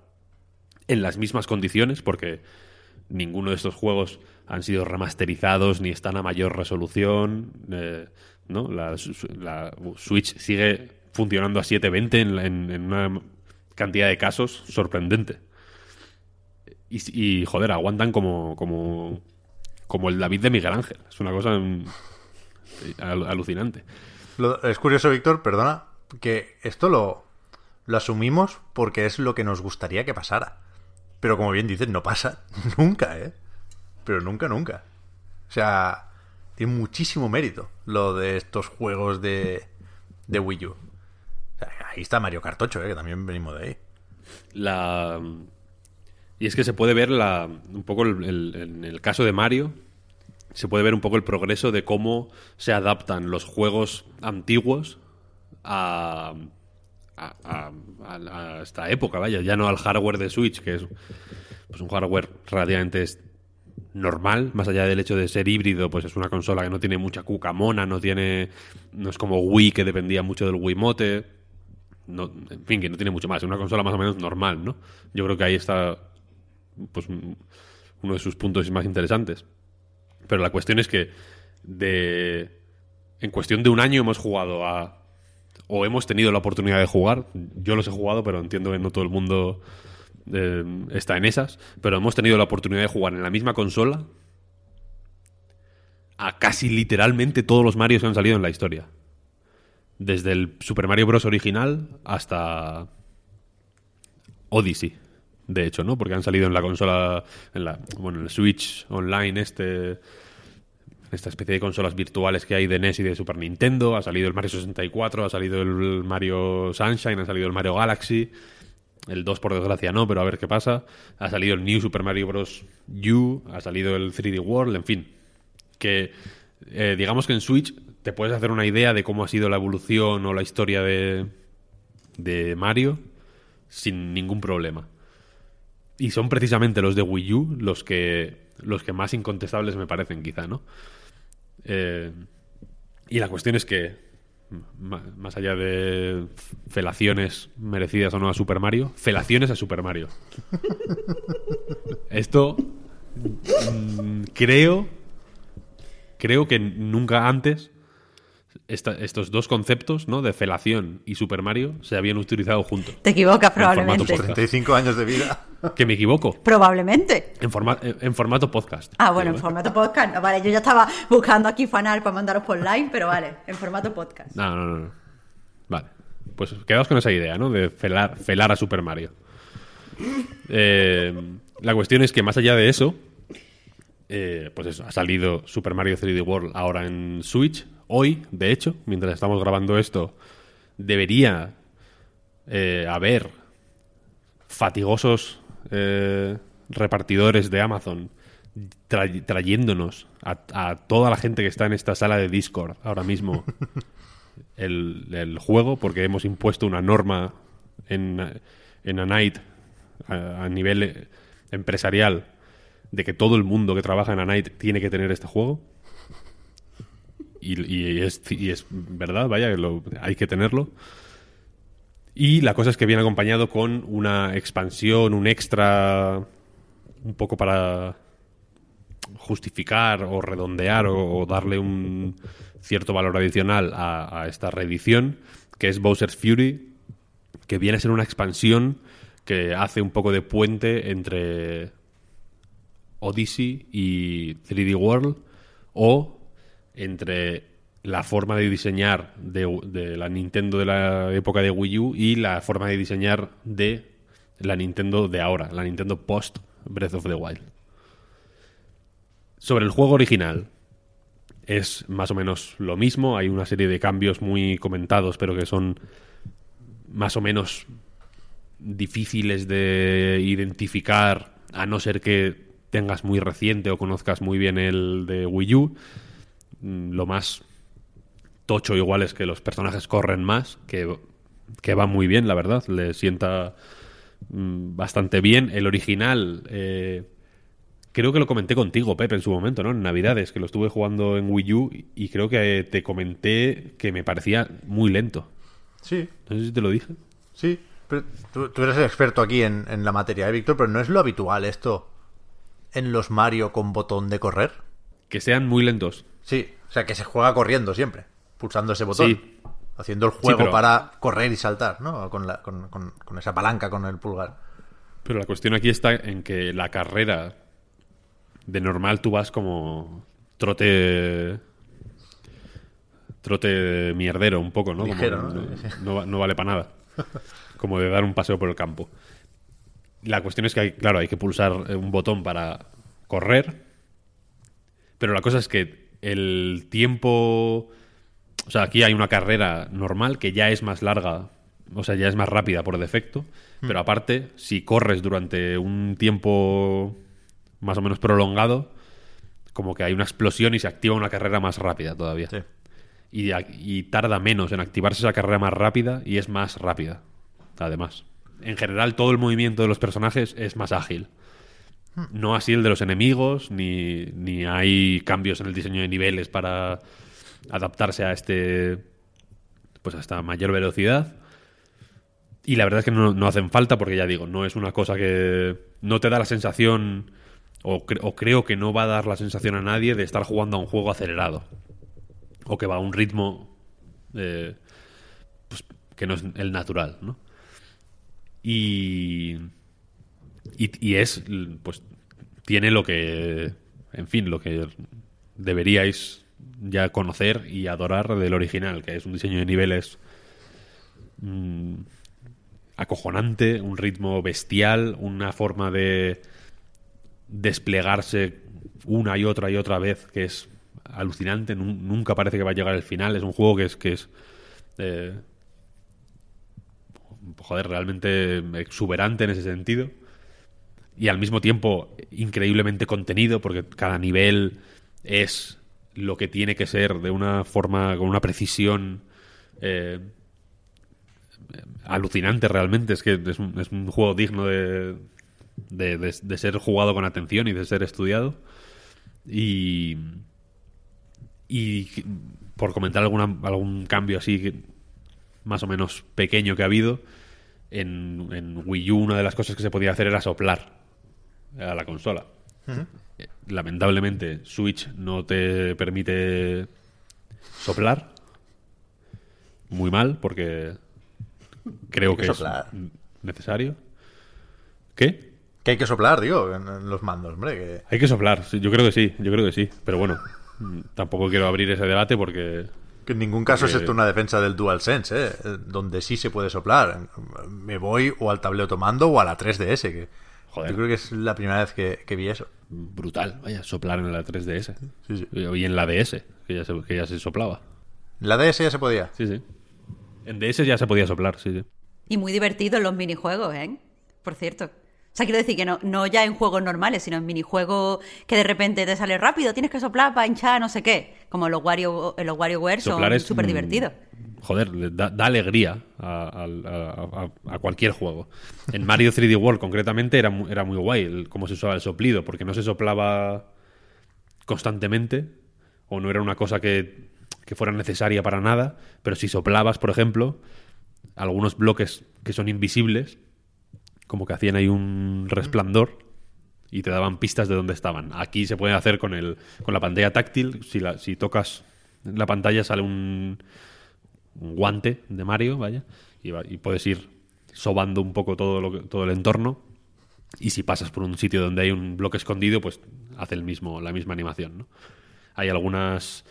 [SPEAKER 2] en las mismas condiciones, porque ninguno de estos juegos han sido remasterizados ni están a mayor resolución, eh, ¿no? La, Switch sigue funcionando a 720 en, la- en- en una cantidad de casos sorprendente. Y, y, joder, aguantan como, como, como el David de Miguel Ángel. Es una cosa mm, al- alucinante.
[SPEAKER 1] Lo- es curioso, Víctor, perdona, que esto lo, lo asumimos porque es lo que nos gustaría que pasara. Pero como bien dices, no pasa nunca, ¿eh? Pero nunca, nunca. O sea, tiene muchísimo mérito lo de estos juegos de, de Wii U. O sea, ahí está Mario 8, ¿eh? Que también venimos de ahí.
[SPEAKER 2] La... Y es que se puede ver la, un poco el- el- en el caso de Mario, se puede ver un poco el progreso de cómo se adaptan los juegos antiguos a, a, a- a- esta época, vaya, ya no al hardware de Switch, que es pues, un hardware relativamente normal, más allá del hecho de ser híbrido, pues es una consola que no tiene mucha cucamona, no tiene no es como Wii que dependía mucho del Wiimote, no, en fin, que no tiene mucho más. Es una consola más o menos normal, ¿no? Yo creo que ahí está pues uno de sus puntos más interesantes. Pero la cuestión es que de en cuestión de un año hemos jugado a o hemos tenido la oportunidad de jugar. Yo los he jugado, pero entiendo que no todo el mundo eh, está en esas. Pero hemos tenido la oportunidad de jugar en la misma consola a casi literalmente todos los Marios que han salido en la historia. Desde el Super Mario Bros. original hasta Odyssey, de hecho, ¿no? Porque han salido en la consola, en la, bueno, en el Switch Online este, esta especie de consolas virtuales que hay de NES y de Super Nintendo. Ha salido el Mario 64, ha salido el Mario Sunshine, ha salido el Mario Galaxy. El 2 por desgracia no, pero a ver qué pasa. Ha salido el New Super Mario Bros. U, ha salido el 3D World, en fin. Que eh, digamos que en Switch te puedes hacer una idea de cómo ha sido la evolución o la historia de, de Mario sin ningún problema. Y son precisamente los de Wii U los que, los que más incontestables me parecen, quizá, ¿no? Eh, y la cuestión es que, más allá de felaciones merecidas o no a Super Mario, felaciones a Super Mario. Esto mm, creo, creo que nunca antes estos dos conceptos, ¿no? De felación y Super Mario se habían utilizado juntos.
[SPEAKER 3] Te equivocas probablemente.
[SPEAKER 1] 35 años de vida.
[SPEAKER 2] Que me equivoco.
[SPEAKER 3] Probablemente.
[SPEAKER 2] En, en, formato podcast.
[SPEAKER 3] Ah, bueno, en formato podcast. vale, yo ya estaba buscando aquí fanal para mandaros por live, pero vale, en formato podcast.
[SPEAKER 2] No, no, no. Vale. Pues quedaos con esa idea, ¿no? De felar, felar a Super Mario. Eh, la cuestión es que más allá de eso, eh, pues eso, ha salido Super Mario 3D World ahora en Switch, Hoy, de hecho, mientras estamos grabando esto, debería eh, haber fatigosos eh, repartidores de Amazon trayéndonos a, toda la gente que está en esta sala de Discord ahora mismo el, juego, porque hemos impuesto una norma en, en A Night a, nivel eh, empresarial de que todo el mundo que trabaja en A Night tiene que tener este juego y, es, verdad, vaya, hay que tenerlo. Y la cosa es que viene acompañado con una expansión, un extra, un poco para justificar o redondear o, darle un cierto valor adicional a, esta reedición, que es Bowser's Fury, que viene a ser una expansión que hace un poco de puente entre Odyssey y 3D World o entre la forma de diseñar de, la Nintendo de la época de Wii U y la forma de diseñar de la Nintendo de ahora, la Nintendo post Breath of the Wild. Sobre el juego original, es más o menos lo mismo, hay una serie de cambios muy comentados, pero que son más o menos difíciles de identificar, a no ser que tengas muy reciente o conozcas muy bien el de Wii U. Mm, lo más tocho igual es que los personajes corren más, que, que va muy bien, la verdad. Le sienta mm, bastante bien. El original, eh, creo que lo comenté contigo, Pepe, en su momento, ¿no? En Navidades, que lo estuve jugando en Wii U y creo que te comenté que me parecía muy lento.
[SPEAKER 1] Sí.
[SPEAKER 2] No sé si te lo dije.
[SPEAKER 1] Sí, pero tú, eres el experto aquí en, en la materia, ¿eh, Víctor? Pero ¿no es lo habitual esto en los Mario con botón de correr?
[SPEAKER 2] Que sean muy lentos.
[SPEAKER 1] Sí, o sea, que se juega corriendo siempre, pulsando ese botón. Haciendo el juego para correr y saltar, ¿no? Con, la, con, con, esa palanca con el pulgar.
[SPEAKER 2] Pero la cuestión aquí está en que la carrera de normal tú vas como trote trote mierdero un poco, ¿no? ¿no? No, vale para nada. Como de dar un paseo por el campo. La cuestión es que, hay, claro, hay que pulsar un botón para correr, pero la cosa es que el tiempo... O sea, aquí hay una carrera normal que ya es más larga, o sea, ya es más rápida por defecto, hmm. pero aparte, si corres durante un tiempo más o menos prolongado, como que hay una explosión y se activa una carrera más rápida todavía. Y, y, tarda menos en activarse esa carrera más rápida y es más rápida, además. En general, todo el movimiento de los personajes es más ágil. No así el de los enemigos, ni, ni hay cambios en el diseño de niveles para adaptarse a este. Pues a esta mayor velocidad. Y la verdad es que no, no hacen falta porque ya digo, no es una cosa que no te da la sensación, o, o creo que no va a dar la sensación a nadie de estar jugando a un juego acelerado. O que va a un ritmo eh, pues, que no es el natural, ¿no? Y, y, y es, pues, tiene lo que, en fin, lo que deberíais ya conocer y adorar del original, que es un diseño de niveles mm, acojonante, un ritmo bestial, una forma de desplegarse una y otra y otra vez que es alucinante, nun- nunca parece que va a llegar el final, es un juego que es que es eh, joder, realmente exuberante en ese sentido y al mismo tiempo increíblemente contenido porque cada nivel es lo que tiene que ser de una forma con una precisión eh, alucinante realmente. Es que es un, es un juego digno de, de, ser jugado con atención y de ser estudiado. Y y por comentar alguna, algún cambio así más o menos pequeño que ha habido en Wii U una de las cosas que se podía hacer era soplar a la consola lamentablemente Switch no te permite soplar muy mal porque creo
[SPEAKER 1] que soplar.
[SPEAKER 2] es necesario ¿qué?
[SPEAKER 1] Que hay que soplar, digo, en, los mandos, hombre. Que...
[SPEAKER 2] Hay que soplar, yo creo que sí, yo creo que sí, pero bueno, tampoco quiero abrir ese debate porque
[SPEAKER 1] Que en ningún caso es esto una defensa del DualSense, ¿eh? Eh, donde sí se puede soplar. Me voy o al tablero tomando o a la 3DS, que
[SPEAKER 2] Joder.
[SPEAKER 1] yo creo que es la primera vez que, que vi eso.
[SPEAKER 2] brutal, vaya, soplar en la 3DS
[SPEAKER 1] Sí, sí.
[SPEAKER 2] y en la DS, que ya se, que ya se soplaba.
[SPEAKER 1] En la DS ya se podía.
[SPEAKER 2] Sí, sí. En DS ya se podía soplar, sí, sí.
[SPEAKER 3] Y muy divertido en los minijuegos, ¿eh? Por cierto. O sea, quiero decir que no, no ya en juegos normales, sino en minijuegos que de repente te sale rápido, tienes que soplar para hinchar no sé qué. Como los Wario, en los WarioWare son
[SPEAKER 2] es
[SPEAKER 3] súper divertidos.
[SPEAKER 2] Joder, da, da alegría a, al- a- a- a cualquier juego. En Mario 3D World, concretamente, era, era muy guay el- cómo se usaba el soplido, porque no se soplaba constantemente, o no era una cosa que, que fuera necesaria para nada, pero si soplabas, por ejemplo, algunos bloques que son invisibles, como que hacían ahí un resplandor y te daban pistas de dónde estaban. Aquí se puede hacer con, el, con la pantalla táctil, si, la, si tocas la pantalla sale un, un guante de Mario, vaya, y, va- y puedes ir sobando un poco todo, lo que- todo el entorno. Y si pasas por un sitio donde hay un bloque escondido, pues hace el mismo, la misma animación, ¿no? Hay algunas,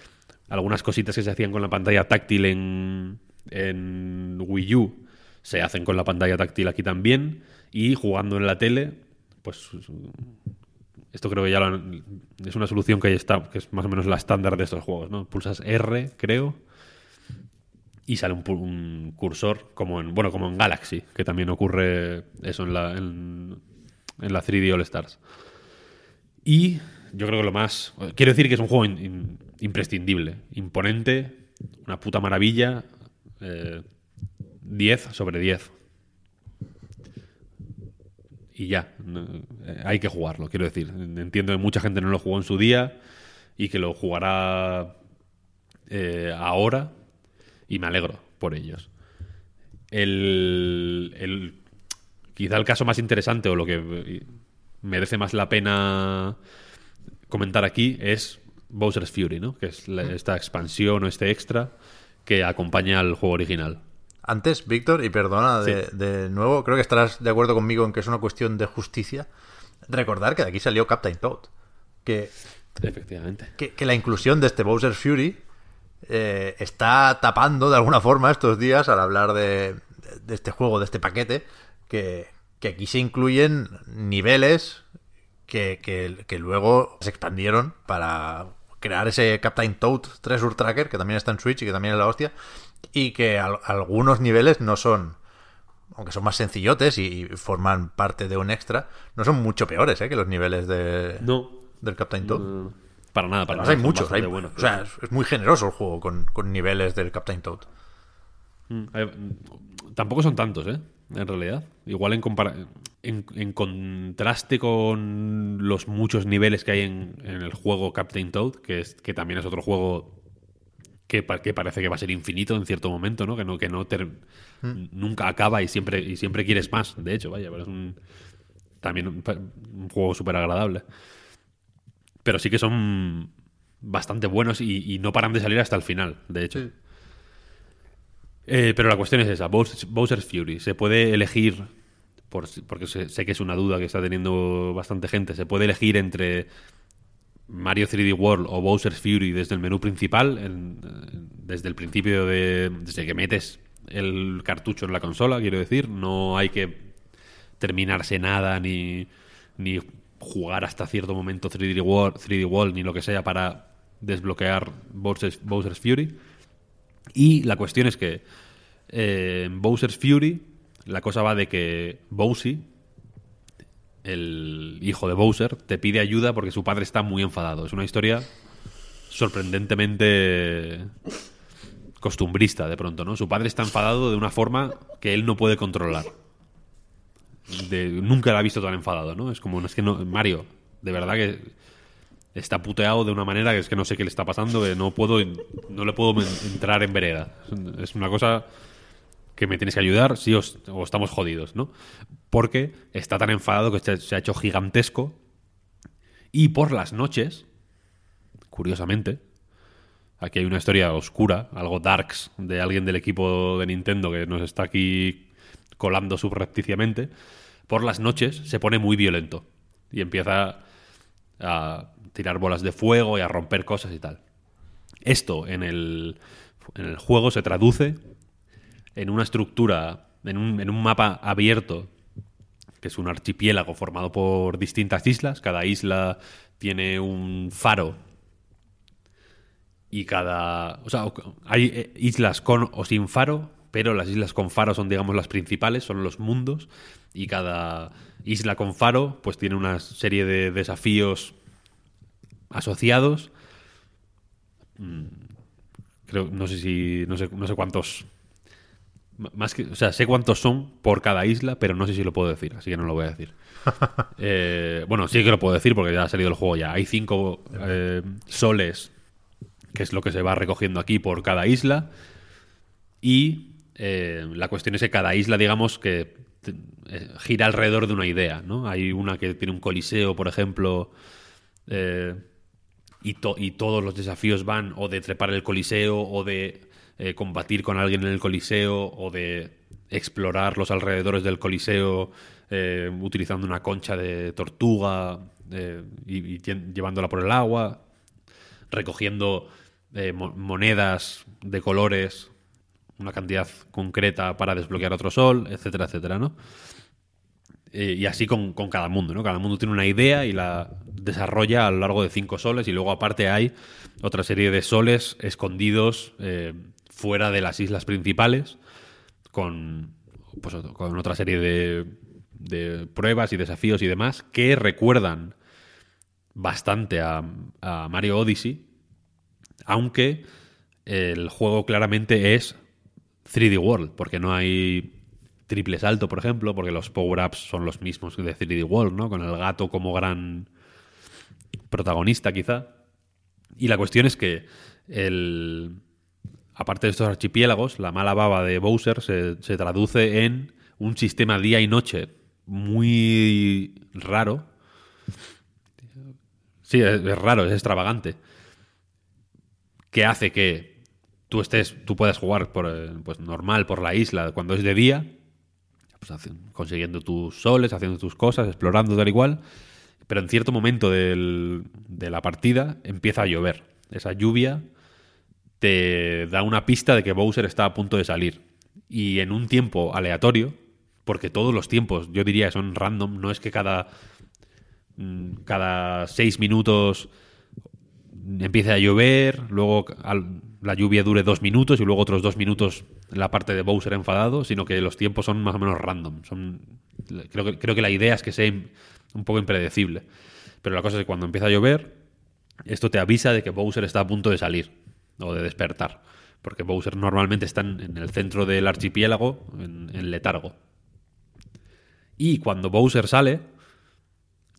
[SPEAKER 2] algunas cositas que se hacían con la pantalla táctil en, en Wii U, se hacen con la pantalla táctil aquí también. Y jugando en la tele, pues esto creo que ya es una solución que ahí está, que es más o menos la estándar de estos juegos, ¿no? Pulsas R, creo, y sale un, cursor como en bueno como en Galaxy, que también ocurre eso en la en, la 3D All Stars. Y yo creo que lo más quiero decir que es un juego in- in- imprescindible, imponente, una puta maravilla, eh, 10 sobre 10. Y ya, eh, hay que jugarlo, quiero decir. Entiendo que mucha gente no lo jugó en su día y que lo jugará eh, ahora y me alegro por ellos. El, el- quizá el caso más interesante o lo que merece más la pena comentar aquí es Bowser's Fury, ¿no? Que es la- esta expansión o este extra que acompaña al juego original.
[SPEAKER 1] Antes, Víctor, y perdona de, de nuevo, creo que estarás de acuerdo conmigo en que es una cuestión de justicia. Recordar que de aquí salió Captain Toad. Que,
[SPEAKER 2] Efectivamente.
[SPEAKER 1] que, que la inclusión de este Bowser's Fury eh, está tapando de alguna forma estos días al hablar de, de este juego, de este paquete, que, que aquí se incluyen niveles que, que- que luego se expandieron para crear ese Captain Toad Treasure Tracker, que también está en Switch y que también es la hostia, y que al- algunos niveles no son, aunque son más sencillotes y, y forman parte de un extra, no son mucho peores ¿eh? que los niveles de,
[SPEAKER 2] No,
[SPEAKER 1] del Captain Toad.
[SPEAKER 2] no, para nada, para
[SPEAKER 1] Además
[SPEAKER 2] nada.
[SPEAKER 1] hay muchos, hay,
[SPEAKER 2] buenos,
[SPEAKER 1] o sea, es, muy generoso el juego con, con niveles del Captain Toad.
[SPEAKER 2] Mm, mm, Tampoco son tantos, ¿eh? En realidad. Igual en, compara- en, en contraste con los muchos niveles que hay en, en el juego Captain Toad, que, es, que también es otro juego que, pa- que parece que va a ser infinito en cierto momento, ¿no? Que no, que no ter- nunca acaba y siempre, y siempre quieres más, de hecho, vaya, pero es un, también un, juego súper agradable. Pero sí que son bastante buenos y, y no paran de salir hasta el final, de hecho. Eh, pero la cuestión es esa, Bowser- Bowser's Fury. Se puede elegir, por, porque sé, sé que es una duda que está teniendo bastante gente, se puede elegir entre Mario 3D World o Bowser's Fury desde el menú principal, en- desde el principio de... desde que metes el cartucho en la consola, quiero decir. No hay que terminarse nada ni, ni jugar hasta cierto momento 3D World, 3D World ni lo que sea para desbloquear Bowser's, Bowser's Fury. Y la cuestión es que eh, en Bowser's Fury la cosa va de que Bowsy, el hijo de Bowser, te pide ayuda porque su padre está muy enfadado. Es una historia sorprendentemente costumbrista de pronto, ¿no? Su padre está enfadado de una forma que él no puede controlar. De- nunca la ha visto tan enfadado, ¿no? Es como, es que no, Mario, de verdad que está puteado de una manera que es que no sé qué le está pasando, que no puedo, no le puedo en- entrar en vereda. Es una cosa que me tienes que ayudar, sí o, o estamos jodidos, ¿no? Porque está tan enfadado que se, se ha hecho gigantesco y por las noches, curiosamente, aquí hay una historia oscura, algo darks de alguien del equipo de Nintendo que nos está aquí colando subrepticiamente, por las noches se pone muy violento y empieza a tirar bolas de fuego y a romper cosas y tal. Esto en el, en el juego se traduce en una estructura, en un, en un mapa abierto, que es un archipiélago formado por distintas islas. Cada isla tiene un faro y cada... O sea, hay eh, islas con o sin faro, pero las islas con faro son, digamos, las principales, son los mundos, y cada isla con faro pues tiene una serie de desafíos asociados. Mm, Creo, no sé si, no sé, no sé cuántos, más que, o sea, sé cuántos son por cada isla, pero no sé si lo puedo decir, así que no lo voy a decir. Eh, bueno, sí que lo puedo decir porque ya ha salido el juego ya. Hay cinco eh, soles, que es lo que se va recogiendo aquí por cada isla. Y eh, la cuestión es que cada isla, digamos, que gira alrededor de una idea, ¿no? Hay una que tiene un coliseo, por ejemplo, eh, y, to- y todos los desafíos van o de trepar el coliseo o de eh, combatir con alguien en el coliseo o de explorar los alrededores del coliseo eh, utilizando una concha de tortuga eh, y, y lle- llevándola por el agua, recogiendo mo- monedas de colores, una cantidad concreta para desbloquear otro sol, etcétera, etcétera, ¿no? Y así con, con cada mundo, ¿no? Cada mundo tiene una idea y la desarrolla a lo largo de cinco soles y luego aparte hay otra serie de soles escondidos fuera de las islas principales con, pues, con otra serie de, de pruebas y desafíos y demás que recuerdan bastante a, a Mario Odyssey, aunque el juego claramente es 3D World, porque no hay triple salto, por ejemplo, porque los power-ups son los mismos de 3D World, ¿no? Con el gato como gran protagonista, quizá. Y la cuestión es que el... Aparte de estos archipiélagos, la mala baba de Bowser se, se traduce en un sistema día y noche muy raro. Sí, es, raro, es extravagante. Que hace que tú estés, tú puedas jugar por, eh, pues normal por la isla cuando es de día, pues consiguiendo tus soles, haciendo tus cosas, explorando tal igual, pero en cierto momento de la partida empieza a llover. Esa lluvia te da una pista de que Bowser está a punto de salir. Y en un tiempo aleatorio, porque todos los tiempos, yo diría, son random, no es que cada, mm, cada seis minutos empiece a llover, luego la lluvia dure dos minutos y luego otros dos minutos la parte de Bowser enfadado, sino que los tiempos son más o menos random. Creo, que, creo que la idea es que sea un poco impredecible. Pero la cosa es que cuando empieza a llover, esto te avisa de que Bowser está a punto de salir o de despertar. Porque Bowser normalmente está en, el centro del archipiélago, en, letargo. Y cuando Bowser sale,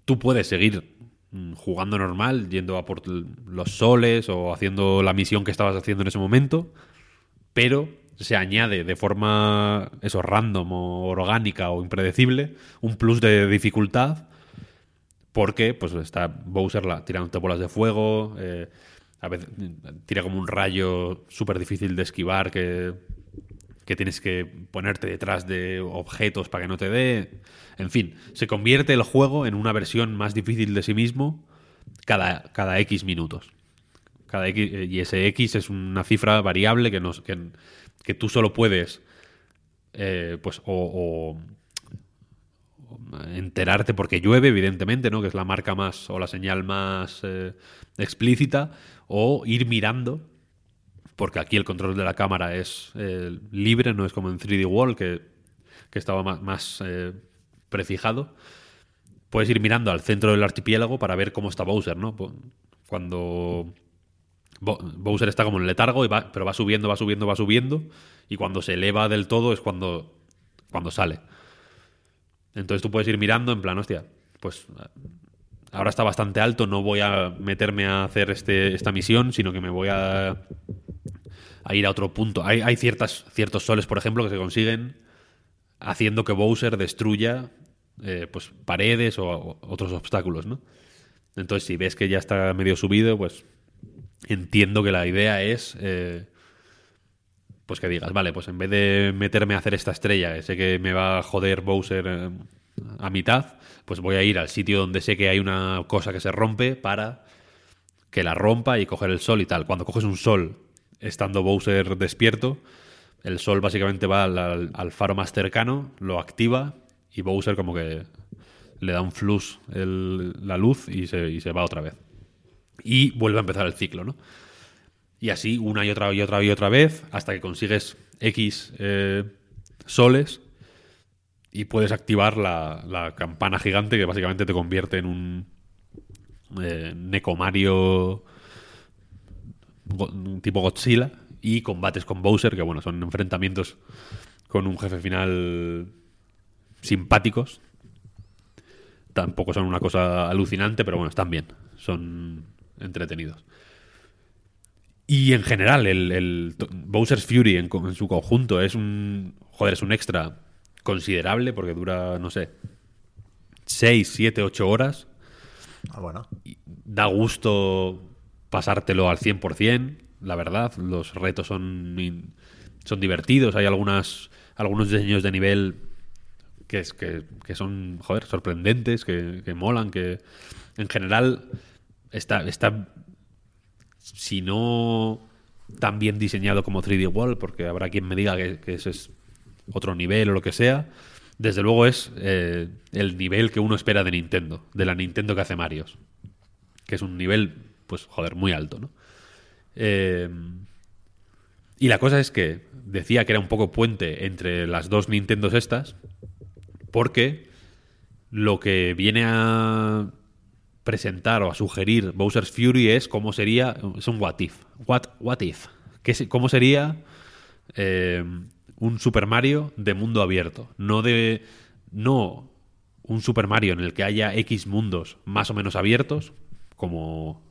[SPEAKER 2] tú puedes seguir mm, jugando normal, yendo a por los soles o haciendo la misión que estabas haciendo en ese momento, pero se añade de forma eso random o orgánica o impredecible un plus de dificultad porque pues está Bowser la, tirándote bolas de fuego, eh, a veces tira como un rayo súper difícil de esquivar que, que tienes que ponerte detrás de objetos para que no te dé. En fin, se convierte el juego en una versión más difícil de sí mismo cada, cada X minutos. Cada eh, y ese X es una cifra variable que, nos, que, que tú solo puedes eh, pues o, o enterarte porque llueve, evidentemente, ¿no? Que es la marca más o la señal más eh, explícita, o ir mirando, porque aquí el control de la cámara es eh, libre, no es como en 3D World, que, que estaba más, eh, prefijado. Puedes ir mirando al centro del archipiélago para ver cómo está Bowser, ¿no? Cuando Bo- Bowser está como en letargo, pero va subiendo, va subiendo, va subiendo, y cuando se eleva del todo es cuando, cuando sale. Entonces tú puedes ir mirando en plan, hostia, pues ahora está bastante alto, no voy a meterme a hacer este, esta misión, sino que me voy a, a ir a otro punto. Hay, ciertas, ciertos soles, por ejemplo, que se consiguen haciendo que Bowser destruya eh, pues paredes o, otros obstáculos, ¿no? Entonces, si ves que ya está medio subido, pues entiendo que la idea es eh, pues que digas, vale, pues en vez de meterme a hacer esta estrella, sé que me va a joder Bowser eh, a mitad, pues voy a ir al sitio donde sé que hay una cosa que se rompe para que la rompa y coger el sol y tal. Cuando coges un sol estando Bowser despierto, el sol básicamente va al, faro más cercano, lo activa y Bowser como que le da un el- la luz y se, y se va otra vez. Y vuelve a empezar el ciclo, ¿no? Y así una y otra y otra y otra vez hasta que consigues X eh, soles y puedes activar la, la campana gigante que básicamente te convierte en un eh, Necomario tipo Godzilla y combates con Bowser, que bueno, son enfrentamientos con un jefe final simpáticos. Tampoco son una cosa alucinante, pero bueno, están bien. Son entretenidos. Y en general, el, Bowser's Fury en, en su conjunto es un. Joder, es un extra considerable porque dura, no sé, 6, 7, 8 horas.
[SPEAKER 1] Ah, bueno.
[SPEAKER 2] Da gusto pasártelo al 100%, la verdad. Los retos son, son divertidos. Hay algunas, algunos diseños de nivel que, es, que, que son, joder, sorprendentes, que, que molan, que en general está, está, si no tan bien diseñado como 3D World, porque habrá quien me diga que, que ese es otro nivel o lo que sea, desde luego es eh, el nivel que uno espera de Nintendo, de la Nintendo que hace Marios, que es un nivel, pues, joder, muy alto, ¿no? Eh, y la cosa es que decía que era un poco puente entre las dos Nintendos estas, porque lo que viene a presentar o a sugerir Bowser's Fury es cómo sería. Es un what if. What, what if. ¿Qué ¿Cómo sería eh, un Super Mario de mundo abierto? No de. No un Super Mario en el que haya X mundos más o menos abiertos, como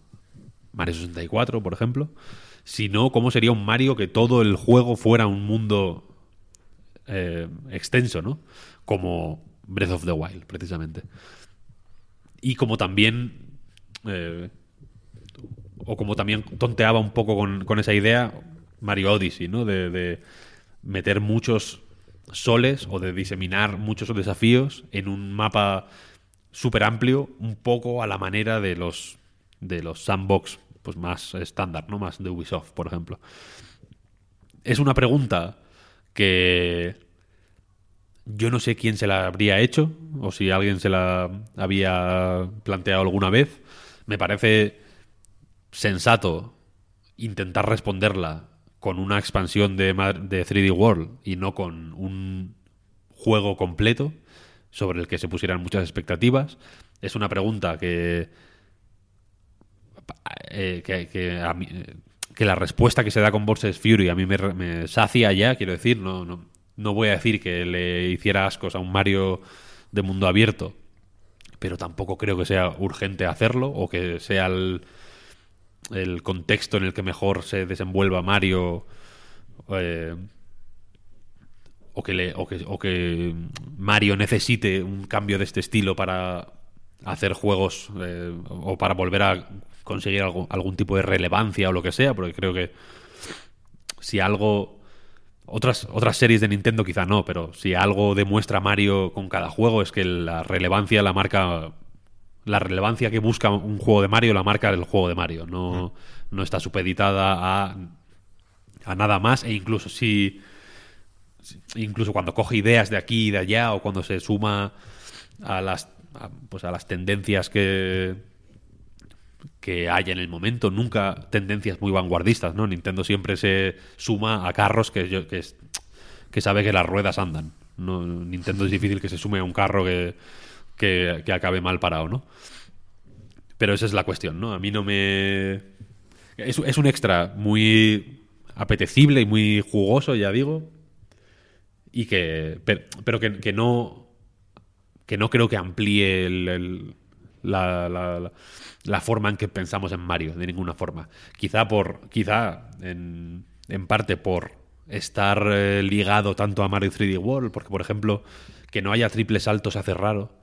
[SPEAKER 2] Mario 64, por ejemplo, sino cómo sería un Mario que todo el juego fuera un mundo eh, extenso, ¿no? Como Breath of the Wild, precisamente. Y como también. eh, o como también tonteaba un poco con, esa idea Mario Odyssey, ¿no? De meter muchos soles o de diseminar muchos desafíos en un mapa súper amplio, un poco a la manera de los de los sandbox pues más estándar, ¿no? Más de Ubisoft, por ejemplo. Es una pregunta que yo no sé quién se la habría hecho o si alguien se la había planteado alguna vez. Me parece sensato intentar responderla con una expansión de, de 3D World y no con un juego completo sobre el que se pusieran muchas expectativas. Es una pregunta que, eh, que, que a mí- que la respuesta que se da con Bowser's Fury a mí me sacia ya, quiero decir, no, no, no voy a decir que le hiciera ascos a un Mario de mundo abierto, pero tampoco creo que sea urgente hacerlo o que sea el, el contexto en el que mejor se desenvuelva Mario eh, o, que le, o, que, o que Mario necesite un cambio de este estilo para hacer juegos eh, o para volver a conseguir algún tipo de relevancia o lo que sea, porque creo que si algo otras, otras series de Nintendo quizá no, pero si algo demuestra Mario con cada juego es que la relevancia la marca. La relevancia que busca un juego de Mario la marca el juego de Mario. No, no está supeditada a, a nada más. E incluso si. Incluso cuando coge ideas de aquí y de allá, o cuando se suma a las. a, pues a las tendencias que. que hay en el momento, nunca tendencias muy vanguardistas, ¿no? Nintendo siempre se suma a carros que, yo- que, es- que sabe que las ruedas andan. No, Nintendo es difícil que se sume a un carro que, que, acabe mal parado, ¿no? Pero esa es la cuestión, ¿no? A mí no me... Es, un extra muy apetecible y muy jugoso, ya digo. Y que... Pero, que, no... Que no creo que amplíe el- la, la- forma en que pensamos en Mario, de ninguna forma. Quizá por... Quizá en, en parte por estar eh, ligado tanto a Mario 3D World, porque por ejemplo, que no haya triple salto se hace raro,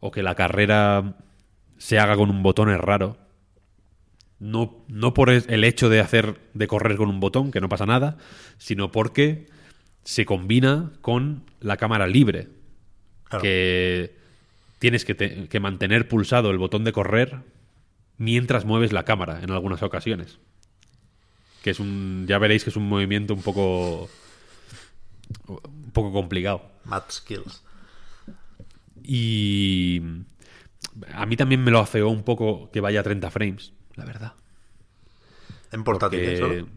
[SPEAKER 2] o que la carrera se haga con un botón es raro. No, no por el hecho de hacer de correr con un botón, que no pasa nada, sino porque se combina con la cámara libre.
[SPEAKER 1] Claro.
[SPEAKER 2] Que tienes que, te- que mantener pulsado el botón de correr mientras mueves la cámara en algunas ocasiones. Que es un. Ya veréis que es un movimiento un poco. un poco complicado.
[SPEAKER 1] Mad Skills.
[SPEAKER 2] Y a mí también me lo afeó un poco que vaya a 30 frames, la verdad.
[SPEAKER 1] En portátil,
[SPEAKER 2] Que-
[SPEAKER 1] ¿eh? Solo.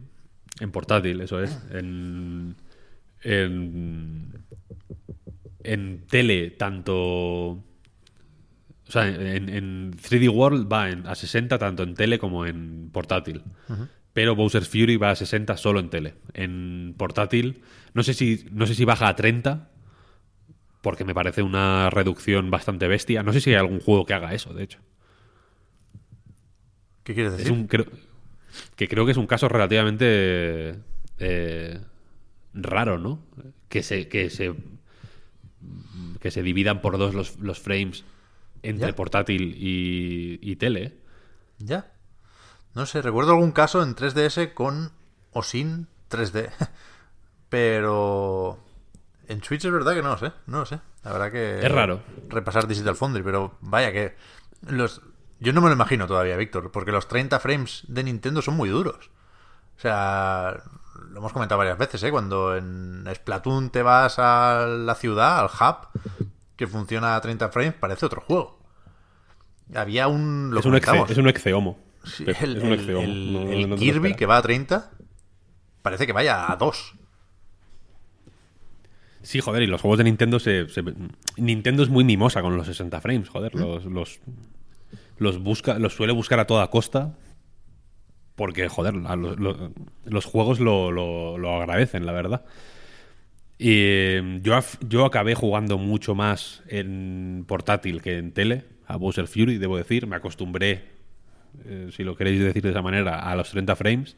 [SPEAKER 2] en portátil, eso es. En, en, en tele, tanto... O sea, en, en 3D World va en- a 60 tanto en tele como en portátil. Pero Bowser's Fury va a 60 solo en tele. En portátil, no sé si, no sé si baja a 30, porque me parece una reducción bastante bestia. No sé si hay algún juego que haga eso, de hecho.
[SPEAKER 1] ¿Qué quieres
[SPEAKER 2] Es
[SPEAKER 1] decir?
[SPEAKER 2] un, creo- que creo que es un caso relativamente eh, raro, ¿no? Que se, que se que se dividan por dos los, los frames entre
[SPEAKER 1] Ya.
[SPEAKER 2] portátil y, y tele.
[SPEAKER 1] Ya. No sé, recuerdo algún caso en 3DS con o sin 3D. Pero en Switch es verdad que no lo sé, no lo sé. La verdad que
[SPEAKER 2] Es raro.
[SPEAKER 1] repasar Digital Foundry, pero vaya que los yo no me lo imagino todavía, Víctor, porque los 30 frames de Nintendo son muy duros. O sea, lo hemos comentado varias veces, ¿eh? Cuando en Splatoon te vas a la ciudad, al hub, que funciona a 30 frames, parece otro juego. Había un... Lo
[SPEAKER 2] es, un exe- es un exeomo.
[SPEAKER 1] Sí, el,
[SPEAKER 2] es un exeomo.
[SPEAKER 1] el-
[SPEAKER 2] No- no-
[SPEAKER 1] el
[SPEAKER 2] no te lo
[SPEAKER 1] Kirby que va a 30 parece que vaya a 2.
[SPEAKER 2] Sí, joder, y los juegos de Nintendo se, se- Nintendo es muy mimosa con los 60 frames, joder. Los, los, los busca, los suele buscar a toda costa. Porque, joder, los juegos lo, lo- lo agradecen, la verdad. Y eh, yo, yo acabé jugando mucho más en portátil que en tele, a Bowser Fury, debo decir. Me acostumbré, eh, si lo queréis decir de esa manera, a los 30 frames.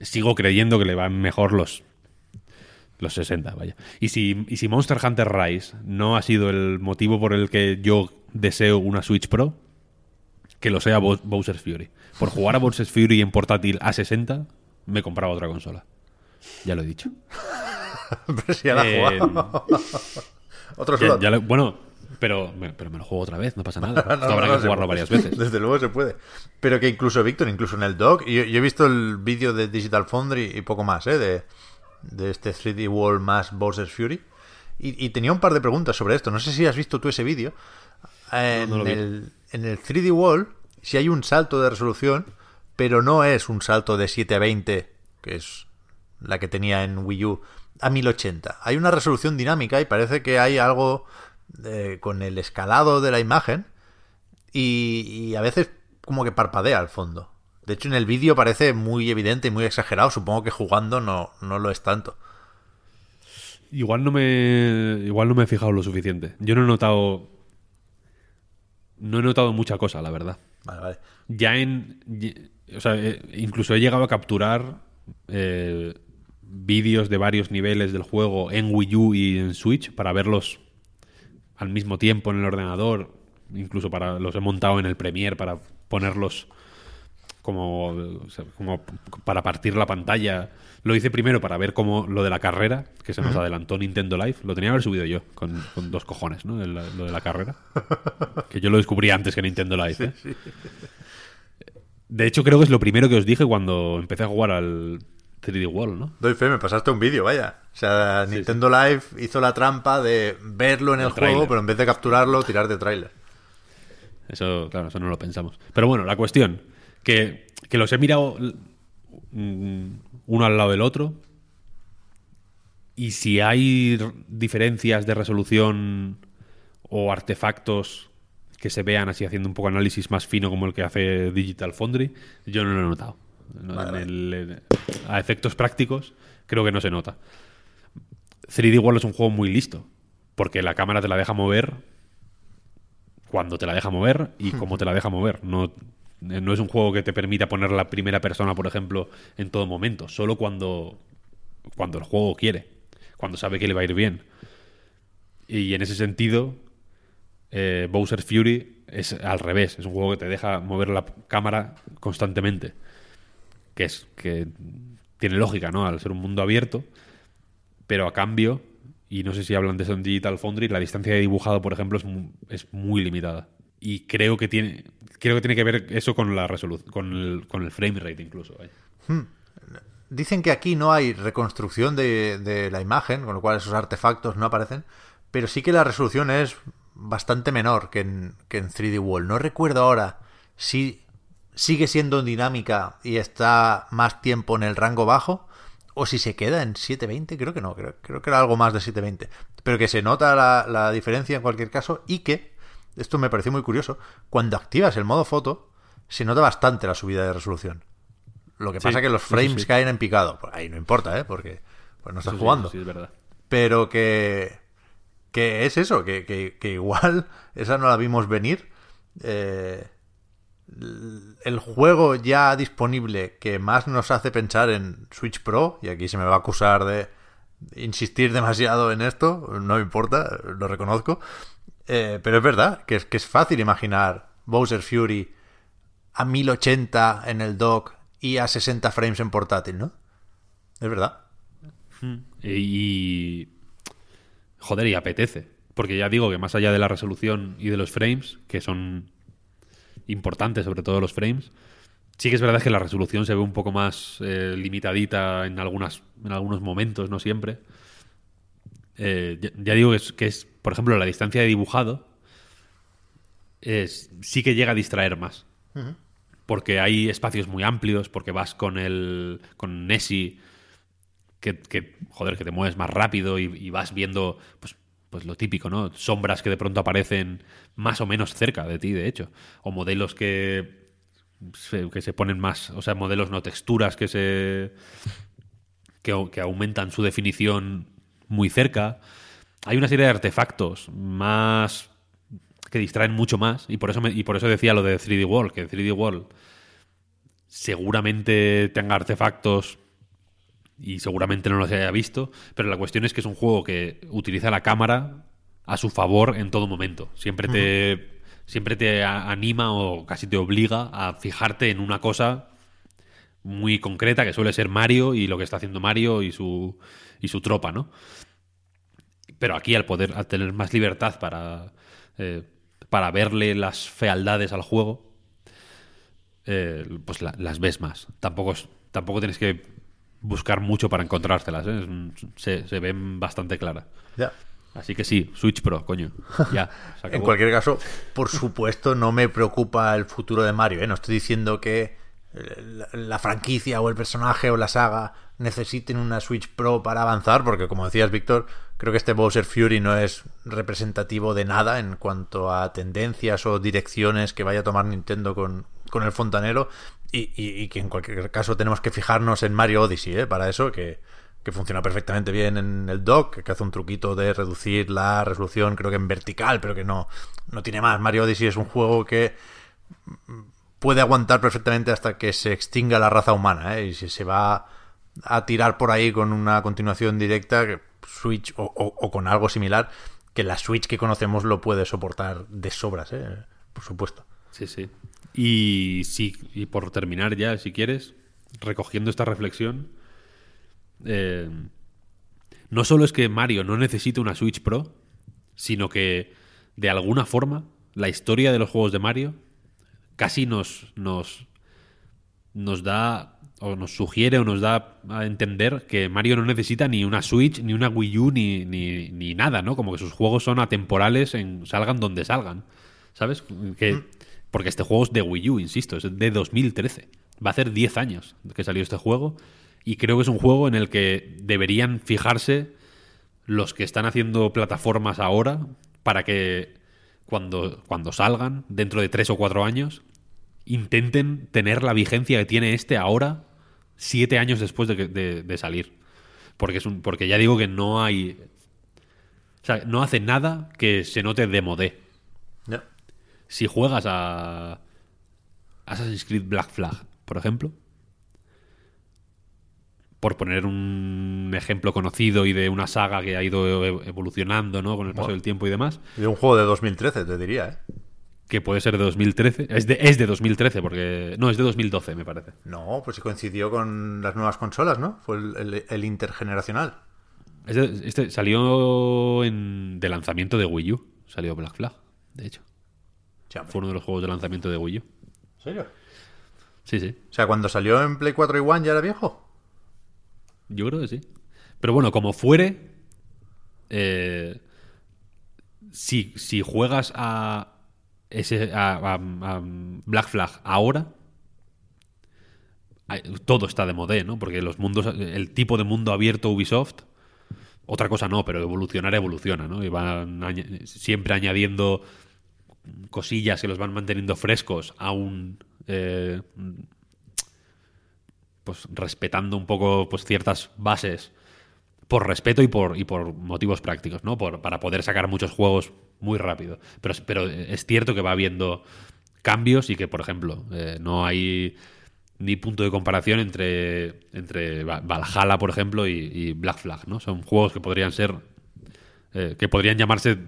[SPEAKER 2] Sigo creyendo que le van mejor los los 60, vaya. Y si, y si Monster Hunter Rise no ha sido el motivo por el que yo deseo una Switch Pro, que lo sea Bow- Bowser's Fury. Por jugar a Bowser's Fury en portátil a 60, me compraba otra consola. Ya lo he dicho.
[SPEAKER 1] Pero si ya la
[SPEAKER 2] Eh,
[SPEAKER 1] jugado. Otro
[SPEAKER 2] Ya-
[SPEAKER 1] slot.
[SPEAKER 2] ya lo- bueno, pero me, pero me lo juego otra vez, no pasa nada.
[SPEAKER 1] No,
[SPEAKER 2] habrá
[SPEAKER 1] no,
[SPEAKER 2] que jugarlo varias veces.
[SPEAKER 1] Desde luego se puede. Pero que incluso, Víctor, incluso en el dock, yo, yo he visto el vídeo de Digital Foundry y poco más, ¿eh? De, de este 3D World más Bowser's Fury. Y, y tenía un par de preguntas sobre esto. No sé si has visto tú ese vídeo. En,
[SPEAKER 2] No, no
[SPEAKER 1] el, en el 3D World, si hay un salto de resolución, pero no es un salto de 7 a 20, que es la que tenía en Wii U, a 1080. Hay una resolución dinámica y parece que hay algo eh, con el escalado de la imagen y, y a veces como que parpadea al fondo. De hecho, en el vídeo parece muy evidente y muy exagerado. Supongo que jugando no, no lo es tanto.
[SPEAKER 2] Igual no me igual no me he fijado lo suficiente. Yo no he notado no he notado mucha cosa, la verdad.
[SPEAKER 1] Vale, vale.
[SPEAKER 2] Ya en. O sea, eh, incluso he llegado a capturar eh, vídeos de varios niveles del juego en Wii U y en Switch para verlos al mismo tiempo en el ordenador. Incluso para los he montado en el Premiere para ponerlos como, o sea, como para partir la pantalla. Lo hice primero para ver cómo lo de la carrera, que se nos adelantó Nintendo Live. Lo tenía que haber subido yo, con, con dos cojones, ¿no? El- lo de la carrera. Que yo lo descubrí antes que Nintendo Live. ¿eh? De hecho, creo que es lo primero que os dije cuando empecé a jugar al 3D World, ¿no?
[SPEAKER 1] Doy fe, me pasaste un vídeo, vaya. O sea, Nintendo Live hizo la trampa de verlo en el,
[SPEAKER 2] El
[SPEAKER 1] juego, pero en vez de capturarlo, tirar de tráiler.
[SPEAKER 2] Eso, claro, eso no lo pensamos. Pero bueno, la cuestión, que, que los he mirado mm, uno al lado del otro. Y si hay diferencias de resolución o artefactos que se vean así haciendo un poco análisis más fino como el que hace Digital Foundry, yo no lo he notado. No,
[SPEAKER 1] Vale,
[SPEAKER 2] en
[SPEAKER 1] vale.
[SPEAKER 2] el- en- a efectos prácticos, creo que no se nota. 3D World es un juego muy listo, porque la cámara te la deja mover cuando te la deja mover y cómo te la deja mover. No, no es un juego que te permita poner la primera persona, por ejemplo, en todo momento, solo cuando, cuando el juego quiere, cuando sabe que le va a ir bien. Y en ese sentido, eh, Bowser Fury es al revés, es un juego que te deja mover la cámara constantemente, que es que tiene lógica, ¿no? Al ser un mundo abierto, pero a cambio, y no sé si hablan de eso en Digital Foundry, la distancia de dibujado, por ejemplo, es, es muy limitada. Y creo que tiene creo que tiene que ver eso con la resolución, con el, frame rate incluso. vaya.
[SPEAKER 1] Dicen que aquí no hay reconstrucción de, de la imagen, con lo cual esos artefactos no aparecen, pero sí que la resolución es bastante menor que en, que en 3D World. No recuerdo ahora si sigue siendo dinámica y está más tiempo en el rango bajo o si se queda en 720, creo que no, creo, que era algo más de 720. Pero que se nota la diferencia en cualquier caso y que, esto me pareció muy curioso, cuando activas el modo foto, se nota bastante la subida de resolución. Lo que
[SPEAKER 2] Sí,
[SPEAKER 1] pasa que los
[SPEAKER 2] sí,
[SPEAKER 1] frames
[SPEAKER 2] sí.
[SPEAKER 1] caen en picado. Pues ahí no importa, ¿eh? Porque pues no estás jugando.
[SPEAKER 2] es verdad.
[SPEAKER 1] Pero que, que es eso, que, que- que igual esa no la vimos venir. Eh, el juego ya disponible que más nos hace pensar en Switch Pro, y aquí se me va a acusar de insistir demasiado en esto, no me importa, lo reconozco, eh, pero es verdad que es, que es fácil imaginar Bowser Fury a 1080 en el dock y a 60 frames en portátil, ¿no? Es verdad.
[SPEAKER 2] Y. Joder, y apetece. Porque ya digo que más allá de la resolución y de los frames, que son importantes, sobre todo los frames, sí que es verdad que la resolución se ve un poco más eh, limitadita en, algunas, en algunos momentos, no siempre. Eh, ya, ya digo que es, que es, por ejemplo, la distancia de dibujado es, sí que llega a distraer más. Porque hay espacios muy amplios, porque vas con el con Nessie que, que, joder, que te mueves más rápido y, y vas viendo, pues, pues lo típico, ¿no? Sombras que de pronto aparecen más o menos cerca de ti, de hecho. O modelos que se, que se ponen más, o sea, modelos no texturas que se que, que aumentan su definición muy cerca. Hay una serie de artefactos más que distraen mucho más y por eso me- y por eso decía lo de 3D World, que 3D World seguramente tenga artefactos y seguramente no los haya visto, pero la cuestión es que es un juego que utiliza la cámara a su favor en todo momento. Siempre te, siempre te anima o casi te obliga a fijarte en una cosa muy concreta que suele ser Mario y lo que está haciendo Mario y su, y su tropa, ¿no? Pero aquí al poder, al tener más libertad para, eh, para verle las fealdades al juego, eh, pues la- las ves más. Tampoco, es- tampoco tienes que buscar mucho para encontrártelas, ¿eh? Se, se ven bastante claras.
[SPEAKER 1] Ya.
[SPEAKER 2] Así que sí, Switch Pro, coño. Ya.
[SPEAKER 1] En cualquier caso, por supuesto, no me preocupa el futuro de Mario. ¿eh? No estoy diciendo que la, la franquicia o el personaje o la saga necesiten una Switch Pro para avanzar, porque como decías, Víctor, creo que este Bowser Fury no es representativo de nada en cuanto a tendencias o direcciones que vaya a tomar Nintendo con, con el fontanero. Y, y- que en cualquier caso tenemos que fijarnos en Mario Odyssey, ¿eh? para eso, que, que funciona perfectamente bien en el dock, que hace un truquito de reducir la resolución, creo que en vertical, pero que no, no tiene más. Mario Odyssey es un juego que puede aguantar perfectamente hasta que se extinga la raza humana, ¿eh? y si se va a tirar por ahí con una continuación directa, Switch o, con algo similar, que la Switch que conocemos lo puede soportar de sobras, ¿eh? por supuesto.
[SPEAKER 2] Sí, sí. Y, sí, y por terminar ya, si quieres, recogiendo esta reflexión, eh, no solo es que Mario no necesite una Switch Pro, sino que de alguna forma la historia de los juegos de Mario casi nos, nos, nos da o nos sugiere o nos da a entender que Mario no necesita ni una Switch, ni una Wii U, ni, ni, ni nada, ¿no? Como que sus juegos son atemporales, en, salgan donde salgan. ¿Sabes? Que, porque este juego es de Wii U, insisto, es de 2013. Va a hacer 10 años que salió este juego. Y creo que es un juego en el que deberían fijarse los que están haciendo plataformas ahora para que cuando, cuando salgan, dentro de 3 o 4 años, intenten tener la vigencia que tiene este ahora, 7 años después de, de, salir. Porque, es un, porque ya digo que no hay... O sea, no hace nada que se note de modé si juegas a Assassin's Creed Black Flag, por ejemplo, por poner un ejemplo conocido y de una saga que ha ido evolucionando ¿no? con el paso del tiempo y demás.
[SPEAKER 1] De un juego de 2013, te diría, ¿eh?
[SPEAKER 2] Que puede ser de 2013. Es de, es de 2013, porque. No, es de 2012, me parece.
[SPEAKER 1] No, pues sí coincidió con las nuevas consolas, ¿no? Fue el, intergeneracional.
[SPEAKER 2] este salió en, de lanzamiento de Wii U. Salió Black Flag, de hecho. Fue uno de los juegos de lanzamiento de Wii U.
[SPEAKER 1] ¿En serio?
[SPEAKER 2] Sí, sí.
[SPEAKER 1] O sea, cuando salió en Play 4 y One ya era viejo.
[SPEAKER 2] Yo creo que sí. Pero bueno, como fuere, eh, si, si, juegas a, ese, a, Black Flag ahora, todo está de modé, ¿no? Porque los mundos, el tipo de mundo abierto Ubisoft, otra cosa no, pero evolucionar evoluciona, ¿no? Y van siempre añadiendo cosillas que los van manteniendo frescos, aún eh, pues respetando un poco pues ciertas bases por respeto y por, y por motivos prácticos, ¿no? Por, para poder sacar muchos juegos muy rápido. Pero, pero es cierto que va habiendo cambios y que, por ejemplo, eh, no hay ni punto de comparación entre, entre Valhalla, por ejemplo, y, Black Flag, ¿no? Son juegos que podrían ser... Eh, que podrían llamarse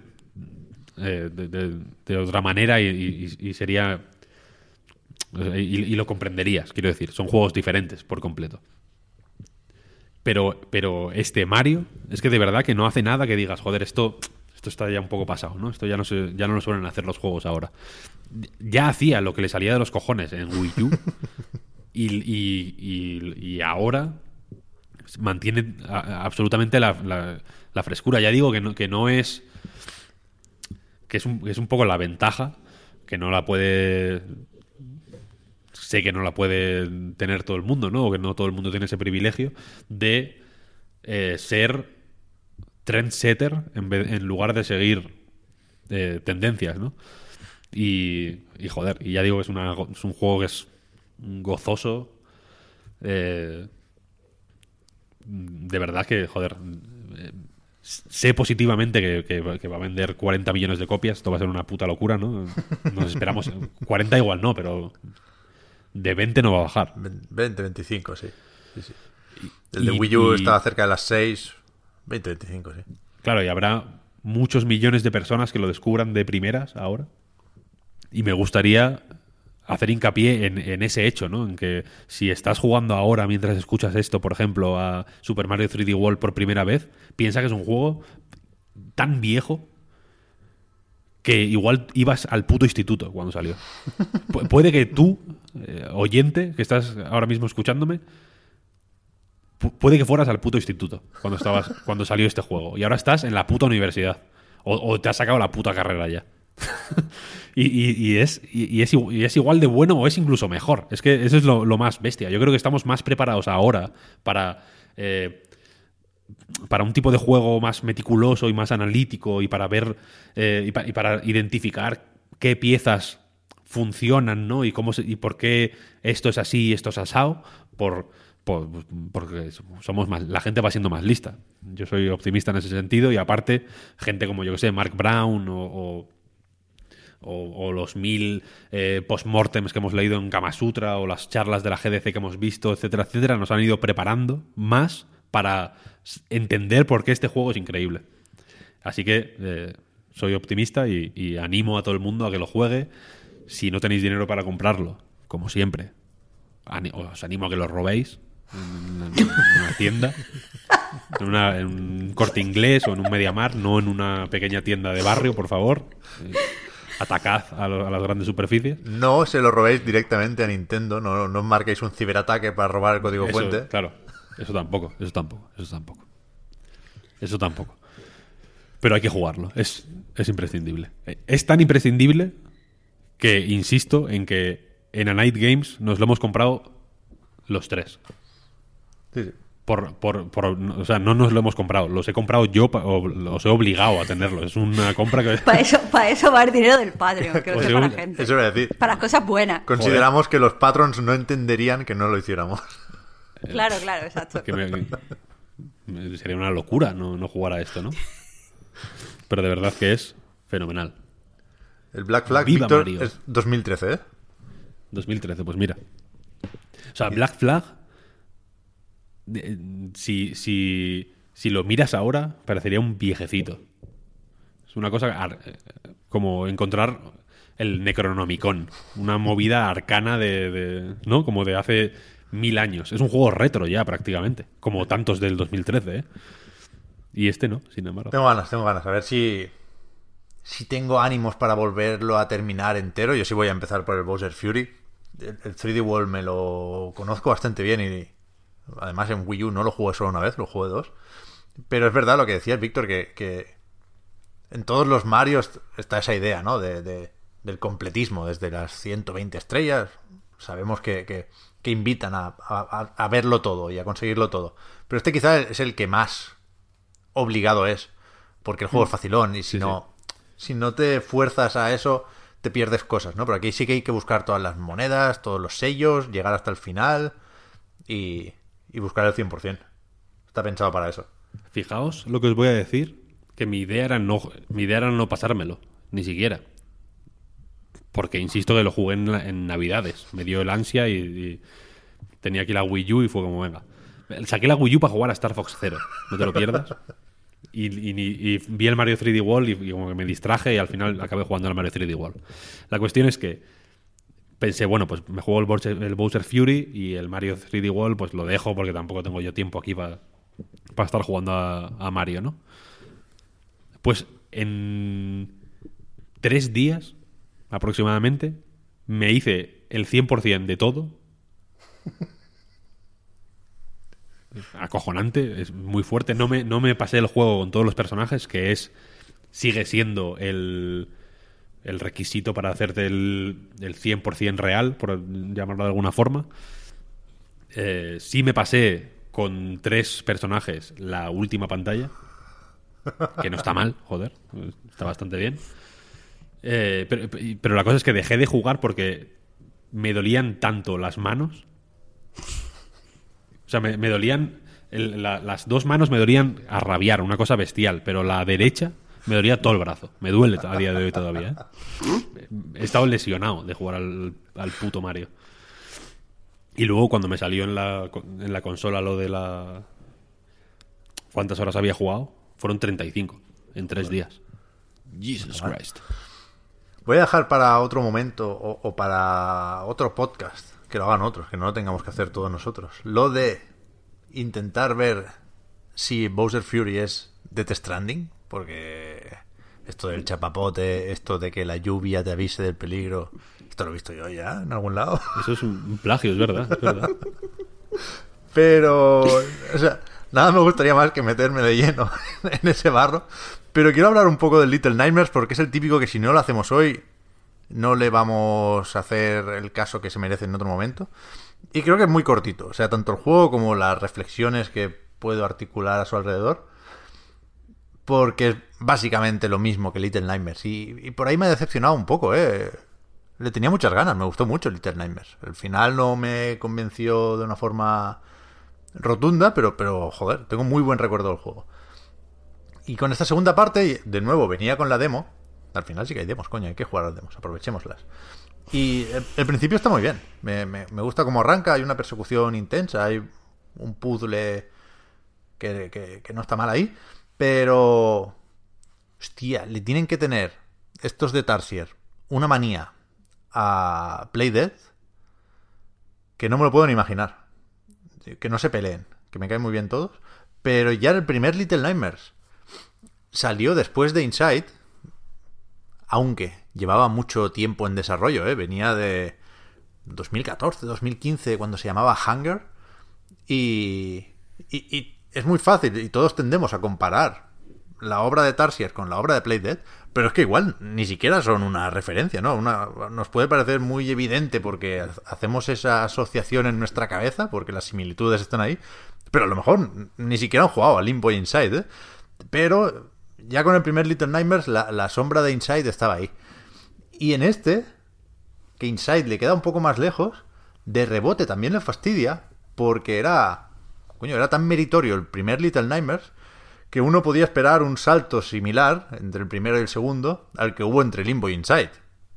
[SPEAKER 2] eh, de, otra manera y, sería... Y, lo comprenderías, quiero decir. Son juegos diferentes por completo. Pero, pero este Mario, es que de verdad que no hace nada que digas, joder, esto, esto está ya un poco pasado, ¿no? Esto ya no, se, ya no lo suelen hacer los juegos ahora. Ya hacía lo que le salía de los cojones en Wii U. y, ahora mantiene absolutamente la, la, frescura. Ya digo que no, que no es que es un, es un poco la ventaja, que no la puede sé que no la puede tener todo el mundo, ¿no? O que no todo el mundo tiene ese privilegio de eh, ser trendsetter en, en lugar de seguir eh, tendencias, ¿no? Y, y, joder, y ya digo que es, un juego que es gozoso. Eh, de verdad que, joder, sé positivamente que, va a vender 40 millones de copias. Esto va a ser una puta locura, ¿no? Nos esperamos. 40 igual no, pero de 20 no va a bajar.
[SPEAKER 1] 20, 25, sí. El de Wii U estaba cerca de las 6. 20, 25, sí.
[SPEAKER 2] Claro, y habrá muchos millones de personas que lo descubran de primeras ahora. Y me gustaría hacer hincapié en, ese hecho, ¿no? En que si estás jugando ahora mientras escuchas esto, por ejemplo, a Super Mario 3D World por primera vez, piensa que es un juego tan viejo que igual ibas al puto instituto cuando salió. puede que tú, eh, oyente, que estás ahora mismo escuchándome, puede que fueras al puto instituto cuando estabas cuando salió este juego y ahora estás en la puta universidad o te has sacado la puta carrera ya. y, es, y, es, igual de bueno o es incluso mejor. Es que eso es lo, más bestia. Yo creo que estamos más preparados ahora para, eh, para un tipo de juego más meticuloso y más analítico y para ver eh, y, para identificar qué piezas funcionan ¿no? y, cómo y por qué esto es así y esto es asado por, por- porque somos más, la gente va siendo más lista. Yo soy optimista en ese sentido y aparte, gente como yo que sé, Mark Brown o- o los mil eh, postmortems que hemos leído en Kama Sutra o las charlas de la GDC que hemos visto, etcétera, etcétera, nos han ido preparando más para entender por qué este juego es increíble. Así que eh, soy optimista y, y animo a todo el mundo a que lo juegue. Si no tenéis dinero para comprarlo, como siempre, ani- os animo a que lo robéis en una, en una tienda, en, una- en un corte inglés o en un Mediamar, no en una pequeña tienda de barrio, por favor. Eh, atacad a, lo- a las grandes superficies.
[SPEAKER 1] No se lo robéis directamente a Nintendo, no, no marquéis un ciberataque para robar el código
[SPEAKER 2] Eso,
[SPEAKER 1] fuente.
[SPEAKER 2] Claro, eso tampoco, eso tampoco, eso tampoco. Eso tampoco. Pero hay que jugarlo, es, es imprescindible. Es tan imprescindible que insisto en que en A Night Games nos lo hemos comprado los tres.
[SPEAKER 1] Sí, sí.
[SPEAKER 2] Por, por, por- o sea, no nos lo hemos comprado, los he comprado yo pa- o los he obligado a tenerlo. Es una compra que...
[SPEAKER 3] Para eso, para eso va el dinero del Patreon, que lo
[SPEAKER 2] Pues
[SPEAKER 3] sepa la
[SPEAKER 2] yo-
[SPEAKER 3] gente.
[SPEAKER 1] Eso iba a decir.
[SPEAKER 3] Para las cosas buenas.
[SPEAKER 1] Consideramos que los patrons no entenderían que no lo hiciéramos.
[SPEAKER 3] Claro, claro, exacto.
[SPEAKER 2] que me- me- sería una locura no, no jugar a esto, ¿no? Pero de verdad que es fenomenal.
[SPEAKER 1] El Black Flag,
[SPEAKER 2] Viva Mario.
[SPEAKER 1] es 2013, ¿eh?
[SPEAKER 2] 2013, pues mira. O sea, Black Flag, si, si, si lo miras ahora, parecería un viejecito. Es una cosa eh, como encontrar el Necronomicon, una movida arcana de, de- ¿no? Como de hace mil años. Es un juego retro ya prácticamente, como tantos del 2013, ¿eh? Y este no, sin embargo.
[SPEAKER 1] Tengo ganas, tengo ganas. A ver si, si tengo ánimos para volverlo a terminar entero. Yo sí voy a empezar por el Bowser Fury. El, el 3D World me lo conozco bastante bien y además en Wii U no lo jugué solo una vez, lo jugué dos. Pero es verdad lo que decía Víctor, que, en todos los Marios está esa idea, ¿no? De, de- del completismo, desde las 120 estrellas. Sabemos que- que invitan a, a- a verlo todo y a conseguirlo todo. Pero este quizá es el que más obligado es. Porque el juego es facilón y si
[SPEAKER 2] Sí,
[SPEAKER 1] no. Si no te fuerzas a eso, te pierdes cosas, ¿no? Pero aquí sí que hay que buscar todas las monedas, todos los sellos, llegar hasta el final y, y buscar el 100%. Está pensado para eso.
[SPEAKER 2] Fijaos lo que os voy a decir, que mi idea era no, mi idea era no pasármelo, ni siquiera. Porque insisto que lo jugué en, Navidades. Me dio el ansia y, tenía aquí la Wii U y fue como, venga. Saqué la Wii U para jugar a Star Fox Zero, no te lo pierdas. Y, y- y vi el Mario 3D World y, como que me distraje y al final acabé jugando al Mario 3D World. La cuestión es que pensé, bueno, pues me juego el Bowser, el Bowser Fury y el Mario 3D World, pues lo dejo porque tampoco tengo yo tiempo aquí para para estar jugando a Mario, ¿no? Pues en tres días aproximadamente me hice el 100% de todo. Acojonante, es muy fuerte. No me, no me pasé el juego con todos los personajes, que es sigue siendo el, el requisito para hacerte el, el 100% real, por llamarlo de alguna forma. Eh, sí me pasé con tres personajes la última pantalla, que no está mal, joder, está bastante bien. Eh, pero, pero la cosa es que dejé de jugar porque me dolían tanto las manos. O sea, me, me dolían. el- la- las dos manos me dolían a rabiar, una cosa bestial, pero la derecha me dolía todo el brazo. Me duele a día de hoy todavía. ¿eh? He estado lesionado de jugar al, al puto Mario. Y luego cuando me salió en la, en la consola lo de la... ¿Cuántas horas había jugado? Fueron 35 en tres días. Jesus Christ.
[SPEAKER 1] Voy a dejar para otro momento o, o para otro podcast, que lo hagan otros, que no lo tengamos que hacer todos nosotros. Lo de intentar ver si Bowser Fury es Death Stranding, porque esto del chapapote, esto de que la lluvia te avise del peligro, esto lo he visto yo ya en algún lado.
[SPEAKER 2] Eso es un plagio, es verdad. Es verdad.
[SPEAKER 1] Pero, o sea, nada me gustaría más que meterme de lleno en ese barro. Pero quiero hablar un poco del Little Nightmares porque es el típico que si no lo hacemos hoy, no le vamos a hacer el caso que se merece en otro momento. Y creo que es muy cortito. O sea, tanto el juego como las reflexiones que puedo articular a su alrededor. Porque es básicamente lo mismo que Little Nightmares. Y, y por ahí me ha decepcionado un poco, ¿eh? Le tenía muchas ganas, me gustó mucho Little Nightmares. El final no me convenció de una forma rotunda, pero, pero joder, tengo muy buen recuerdo del juego. Y con esta segunda parte, de nuevo, venía con la demo. Al final sí que hay demos, coño, hay que jugar a las demos, aprovechémoslas. Y el, principio está muy bien. Me, me- gusta cómo arranca, hay una persecución intensa, hay un puzzle que, que- que no está mal ahí. Pero... Hostia, le tienen que tener estos de Tarsier una manía a Playdead que no me lo puedo ni imaginar. Que no se peleen, que me caen muy bien todos. Pero ya el primer Little Nightmares salió después de Inside, aunque llevaba mucho tiempo en desarrollo, ¿eh? venía de 2014, 2015, cuando se llamaba Hunger. Y, y, es muy fácil, y todos tendemos a comparar la obra de Tarsier con la obra de Playdead, pero es que igual ni siquiera son una referencia, ¿no? Una, nos puede parecer muy evidente porque ha- hacemos esa asociación en nuestra cabeza, porque las similitudes están ahí, pero a lo mejor ni siquiera han jugado a Limbo Inside, ¿eh? Pero ya con el primer Little Nightmares la, la sombra de Inside estaba ahí. Y en este, que Inside le queda un poco más lejos, de rebote también le fastidia, porque era. Coño, era tan meritorio el primer Little Nightmares que uno podía esperar un salto similar entre el primero y el segundo al que hubo entre Limbo y Inside.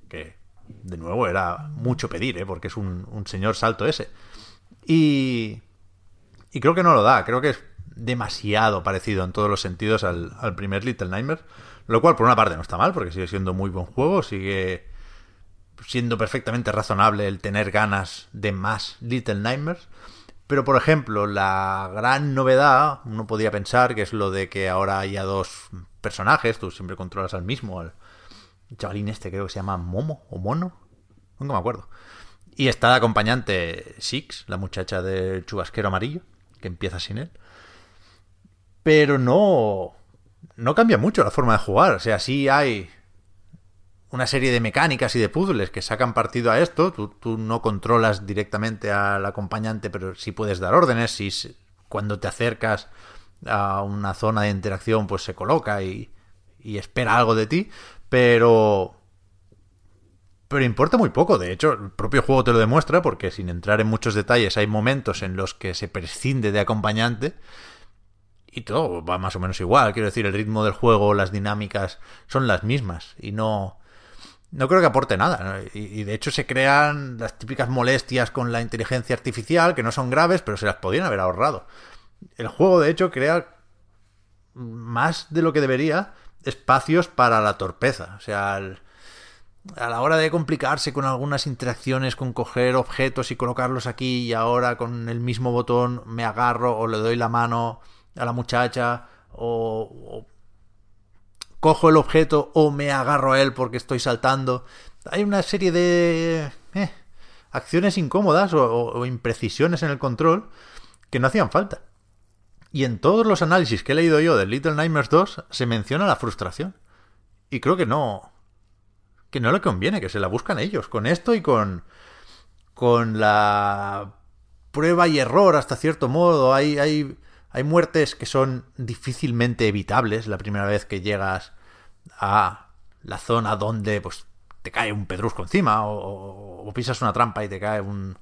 [SPEAKER 1] Que, de nuevo, era mucho pedir, ¿eh? porque es un, un señor salto ese. Y. Y creo que no lo da, creo que es demasiado parecido en todos los sentidos al, al primer Little Nightmares. Lo cual, por una parte, no está mal, porque sigue siendo muy buen juego, sigue siendo perfectamente razonable el tener ganas de más Little Nightmares. Pero, por ejemplo, la gran novedad, uno podría pensar que es lo de que ahora haya dos personajes, tú siempre controlas al mismo, al chavalín este creo que se llama Momo o Mono, nunca me acuerdo. Y está la acompañante Six, la muchacha del chubasquero amarillo, que empieza sin él. Pero no, no cambia mucho la forma de jugar, o sea, sí hay una serie de mecánicas y de puzzles que sacan partido a esto. Tú, no controlas directamente al acompañante, pero sí puedes dar órdenes. Si cuando te acercas a una zona de interacción, pues se coloca y, y espera algo de ti. Pero. Pero importa muy poco. De hecho, el propio juego te lo demuestra, porque sin entrar en muchos detalles, hay momentos en los que se prescinde de acompañante. Y todo va más o menos igual. Quiero decir, el ritmo del juego, las dinámicas son las mismas. Y no no creo que aporte nada. ¿no? Y, de hecho se crean las típicas molestias con la inteligencia artificial, que no son graves, pero se las podían haber ahorrado. El juego, de hecho, crea más de lo que debería espacios para la torpeza. O sea, a la hora de complicarse con algunas interacciones, con coger objetos y colocarlos aquí y ahora con el mismo botón me agarro o le doy la mano a la muchacha o cojo el objeto o me agarro a él porque estoy saltando. Hay una serie de eh, acciones incómodas o, o- imprecisiones en el control que no hacían falta. Y en todos los análisis que he leído yo de Little Nightmares 2 se menciona la frustración. Y creo que no. Que no le conviene, que se la buscan ellos. Con esto y con. Con la prueba y error hasta cierto modo. Hay, hay, hay muertes que son difícilmente evitables la primera vez que llegas a la zona donde pues te cae un pedrusco encima o, pisas una trampa y te cae un,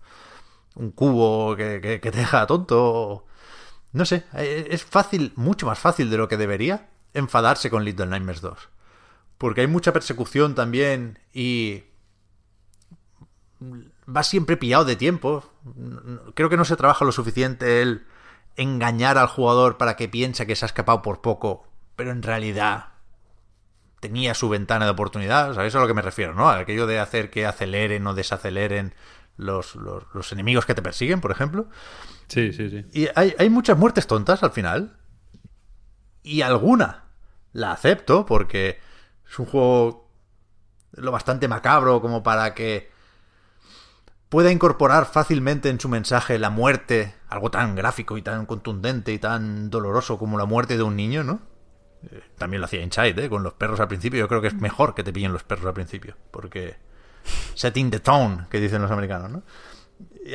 [SPEAKER 1] un cubo que, te deja tonto. No sé, eh, es fácil, mucho más fácil de lo que debería enfadarse con Little Nightmares 2. Porque hay mucha persecución también y va siempre pillado de tiempo. Creo que no se trabaja lo suficiente el engañar al jugador para que piense que se ha escapado por poco, pero en realidad tenía su ventana de oportunidad. ¿Sabéis a lo que me refiero? ¿no? A aquello de hacer que aceleren o desaceleren los, los, los enemigos que te persiguen, por ejemplo.
[SPEAKER 2] Sí, sí, sí.
[SPEAKER 1] Y hay, hay muchas muertes tontas al final. Y alguna la acepto porque es un juego lo bastante macabro como para que pueda incorporar fácilmente en su mensaje la muerte, algo tan gráfico y tan contundente y tan doloroso como la muerte de un niño, ¿no? Eh, También lo hacía Inside, ¿eh? Con los perros al principio. Yo creo que es mejor que te pillen los perros al principio. Porque setting the tone, que dicen los americanos, ¿no?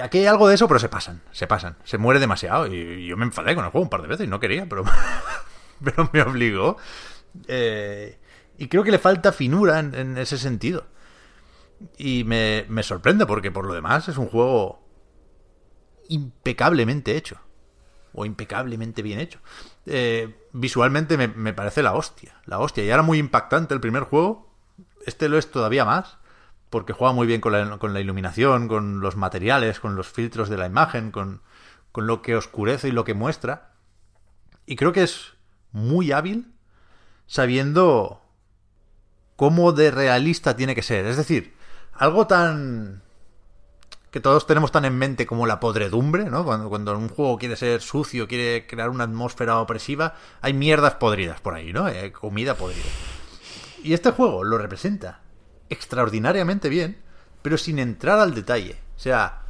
[SPEAKER 1] Aquí hay algo de eso, pero se pasan, se pasan. Se muere demasiado. Y yo me enfadé con el juego un par de veces y no quería, pero, pero me obligó. Eh, y creo que le falta finura en, en ese sentido. Y me, me sorprende porque por lo demás es un juego impecablemente hecho. o impecablemente bien hecho. Eh, visualmente me, me parece la hostia, la hostia. Y era muy impactante el primer juego. Este lo es todavía más, porque juega muy bien con la, con la iluminación, con los materiales, con los filtros de la imagen, con, con lo que oscurece y lo que muestra. Y creo que es muy hábil sabiendo cómo de realista tiene que ser. Es decir, algo tan que todos tenemos tan en mente como la podredumbre, ¿no? Cuando, cuando un juego quiere ser sucio, quiere crear una atmósfera opresiva, hay mierdas podridas por ahí, ¿no? Hay comida podrida. Y este juego lo representa extraordinariamente bien, pero sin entrar al detalle. O sea,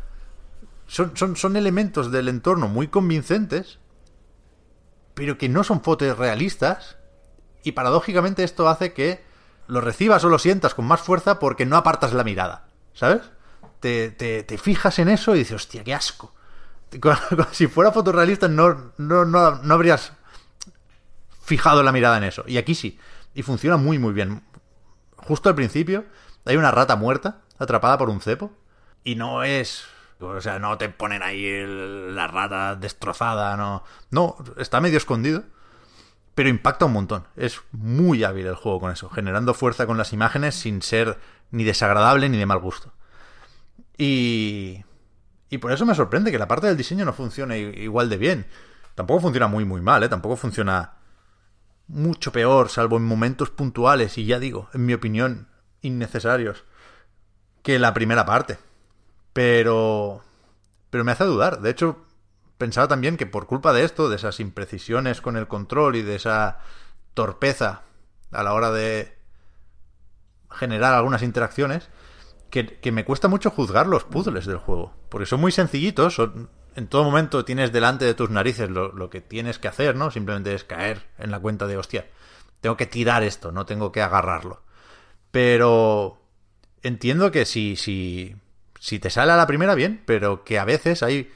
[SPEAKER 1] son, son elementos del entorno muy convincentes, pero que no son fotos realistas, y paradójicamente esto hace que lo recibas o lo sientas con más fuerza porque no apartas la mirada, ¿sabes? Te, te, te fijas en eso y dices, hostia, qué asco. Si fuera fotorrealista no, no, no, no habrías fijado la mirada en eso. Y aquí sí. Y funciona muy, muy bien. Justo al principio hay una rata muerta atrapada por un cepo. Y no es... O sea, no te ponen ahí la rata destrozada, no. No, está medio escondido pero impacta un montón. Es muy hábil el juego con eso, generando fuerza con las imágenes sin ser ni desagradable ni de mal gusto. Y, y por eso me sorprende que la parte del diseño no funcione igual de bien. Tampoco funciona muy, muy mal, ¿eh? Tampoco funciona mucho peor, salvo en momentos puntuales y ya digo, en mi opinión, innecesarios, que la primera parte. Pero... Pero me hace dudar. De hecho, pensaba también que por culpa de esto, de esas imprecisiones con el control y de esa torpeza a la hora de generar algunas interacciones, que, que me cuesta mucho juzgar los puzzles del juego. Porque son muy sencillitos, en todo momento tienes delante de tus narices lo, lo que tienes que hacer, ¿no? Simplemente es caer en la cuenta de, hostia, tengo que tirar esto, no tengo que agarrarlo. Pero entiendo que si, si, si te sale a la primera, bien, pero que a veces hay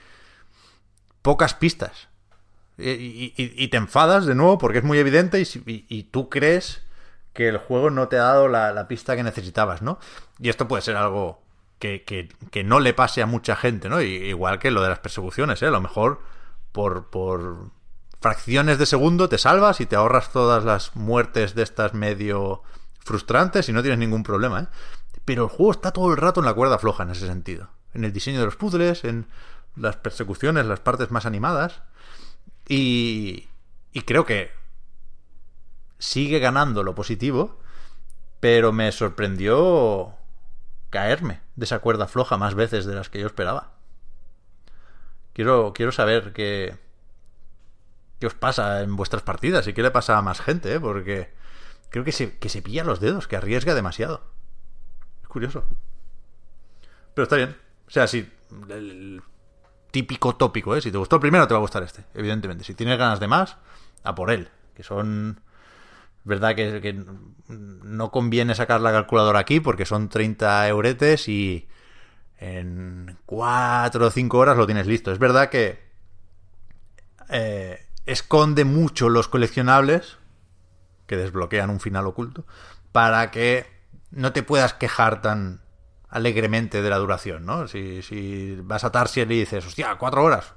[SPEAKER 1] pocas pistas. Y, y- te enfadas de nuevo porque es muy evidente y, tú crees que el juego no te ha dado la, pista que necesitabas, ¿no? Y esto puede ser algo que, no le pase a mucha gente, ¿no? Igual que lo de las persecuciones, ¿eh? A lo mejor por, por fracciones de segundo te salvas y te ahorras todas las muertes de estas medio frustrantes y no tienes ningún problema, ¿eh? Pero el juego está todo el rato en la cuerda floja en ese sentido. En el diseño de los puzzles, en las persecuciones, las partes más animadas. Y, y creo que sigue ganando lo positivo, pero me sorprendió caerme de esa cuerda floja más veces de las que yo esperaba. Quiero, quiero saber qué, qué os pasa en vuestras partidas y qué le pasa a más gente, ¿eh? porque creo que se, que se pilla los dedos, que arriesga demasiado. Es curioso. Pero está bien. O sea, si el, el típico tópico, ¿eh? Si te gustó el primero, te va a gustar este, evidentemente. Si tienes ganas de más, a por él. Que son... Verdad que, que no conviene sacar la calculadora aquí porque son 30 euretes y en 4 o 5 horas lo tienes listo. Es verdad que eh, esconde mucho los coleccionables que desbloquean un final oculto para que no te puedas quejar tan alegremente de la duración, ¿no? Si, si vas a Tarsier y dices, hostia, cuatro horas,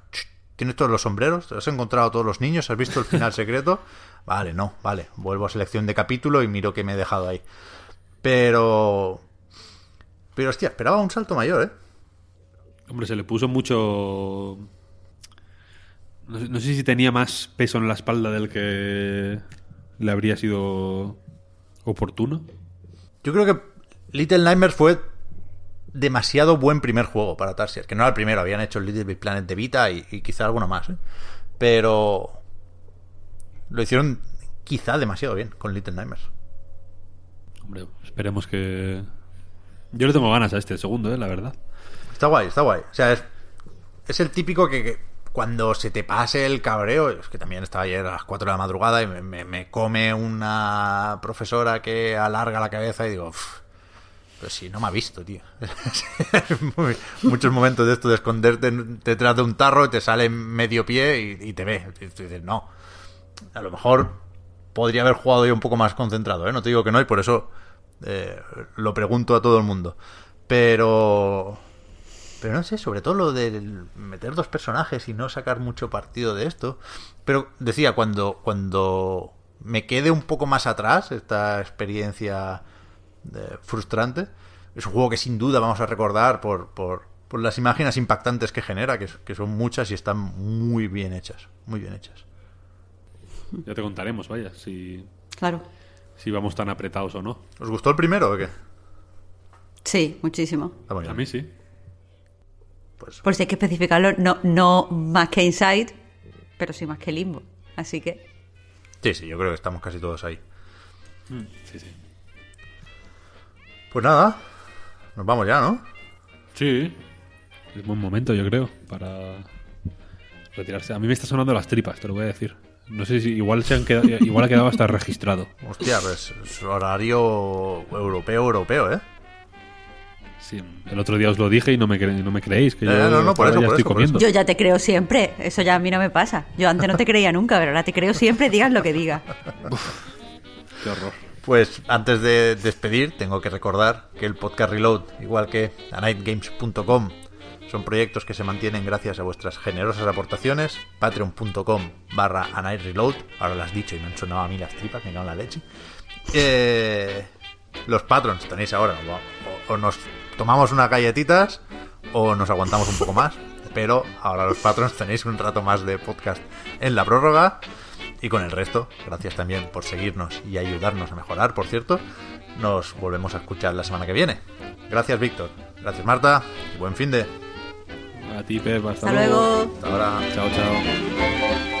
[SPEAKER 1] ¿tienes todos los sombreros? ¿Te has encontrado a todos los niños? ¿Has visto el final secreto? Vale, no, vale, vuelvo a selección de capítulo y miro que me he dejado ahí. Pero... Pero, hostia, esperaba un salto mayor, ¿eh?
[SPEAKER 2] Hombre, se le puso mucho. No no sé si tenía más peso en la espalda del que le habría sido oportuno.
[SPEAKER 1] Yo creo que Little Nightmares fue demasiado buen primer juego para Tarsier. Que no era el primero, habían hecho el Little Big Planet de Vita y, y quizá alguno más. ¿eh? Pero lo hicieron quizá demasiado bien con Little Nightmares.
[SPEAKER 2] Hombre, esperemos que. Yo le tengo ganas a este segundo, eh, la verdad.
[SPEAKER 1] Está guay, está guay. O sea, es, es el típico que, que cuando se te pase el cabreo, es que también estaba ayer a las 4 de la madrugada y me, me- me come una profesora que alarga la cabeza y digo, "Uf, pero si no me ha visto, tío. Muy- muchos momentos de esto de esconderte detrás de un tarro y te sale medio pie y, te ve. Tú dices, no. A lo mejor podría haber jugado yo un poco más concentrado, ¿eh? No te digo que no y por eso eh, lo pregunto a todo el mundo. Pero Pero no sé, sobre todo lo de meter dos personajes y no sacar mucho partido de esto. Pero decía, cuando, cuando me quede un poco más atrás esta experiencia eh, frustrante, es un juego que sin duda vamos a recordar por, por, por las imágenes impactantes que genera, que, que son muchas y están muy bien hechas, muy bien hechas.
[SPEAKER 2] Ya te contaremos, vaya, si,
[SPEAKER 3] Claro.
[SPEAKER 2] si vamos tan apretados o no.
[SPEAKER 1] ¿Os gustó el primero o qué?
[SPEAKER 3] Sí, muchísimo.
[SPEAKER 2] A mí sí.
[SPEAKER 1] Pues,
[SPEAKER 3] Por si hay que especificarlo, no, no más que Inside, pero sí más que Limbo. Así que,
[SPEAKER 1] sí, sí, yo creo que estamos casi todos ahí.
[SPEAKER 2] Sí, sí.
[SPEAKER 1] Pues nada, nos vamos ya, ¿no?
[SPEAKER 2] Sí. Es buen momento, yo creo, para retirarse. A mí me está sonando las tripas, te lo voy a decir. No sé si igual se han quedado, igual ha quedado hasta registrado.
[SPEAKER 1] Hostia, pues es horario europeo, europeo, ¿eh?
[SPEAKER 2] Sí, el otro día os lo dije y no me, cre- no me creéis que yo
[SPEAKER 1] Eh, no, no, por eso,
[SPEAKER 2] ya
[SPEAKER 1] por
[SPEAKER 2] estoy
[SPEAKER 1] eso, por
[SPEAKER 2] comiendo.
[SPEAKER 3] yo ya te creo siempre. Eso ya a mí no me pasa. Yo antes no te creía nunca, pero ahora te creo siempre, digas lo que digas.
[SPEAKER 2] Qué horror.
[SPEAKER 1] Pues antes de despedir, tengo que recordar que el podcast Reload, igual que anightgames.com, son proyectos que se mantienen gracias a vuestras generosas aportaciones. Patreon.com barra anightreload. Ahora lo has dicho y me han sonado a mí las tripas, me cago en la leche. Eh, los patrons tenéis ahora. O, o nos tomamos unas galletitas o nos aguantamos un poco más. Pero ahora los patrons tenéis un rato más de podcast en la prórroga. Y con el resto, gracias también por seguirnos y ayudarnos a mejorar, por cierto. Nos volvemos a escuchar la semana que viene. Gracias, Víctor. Gracias, Marta. Y buen fin de.
[SPEAKER 2] A ti, Pep, hasta,
[SPEAKER 3] Hasta luego.
[SPEAKER 1] Hasta ahora.
[SPEAKER 2] Chao, chao.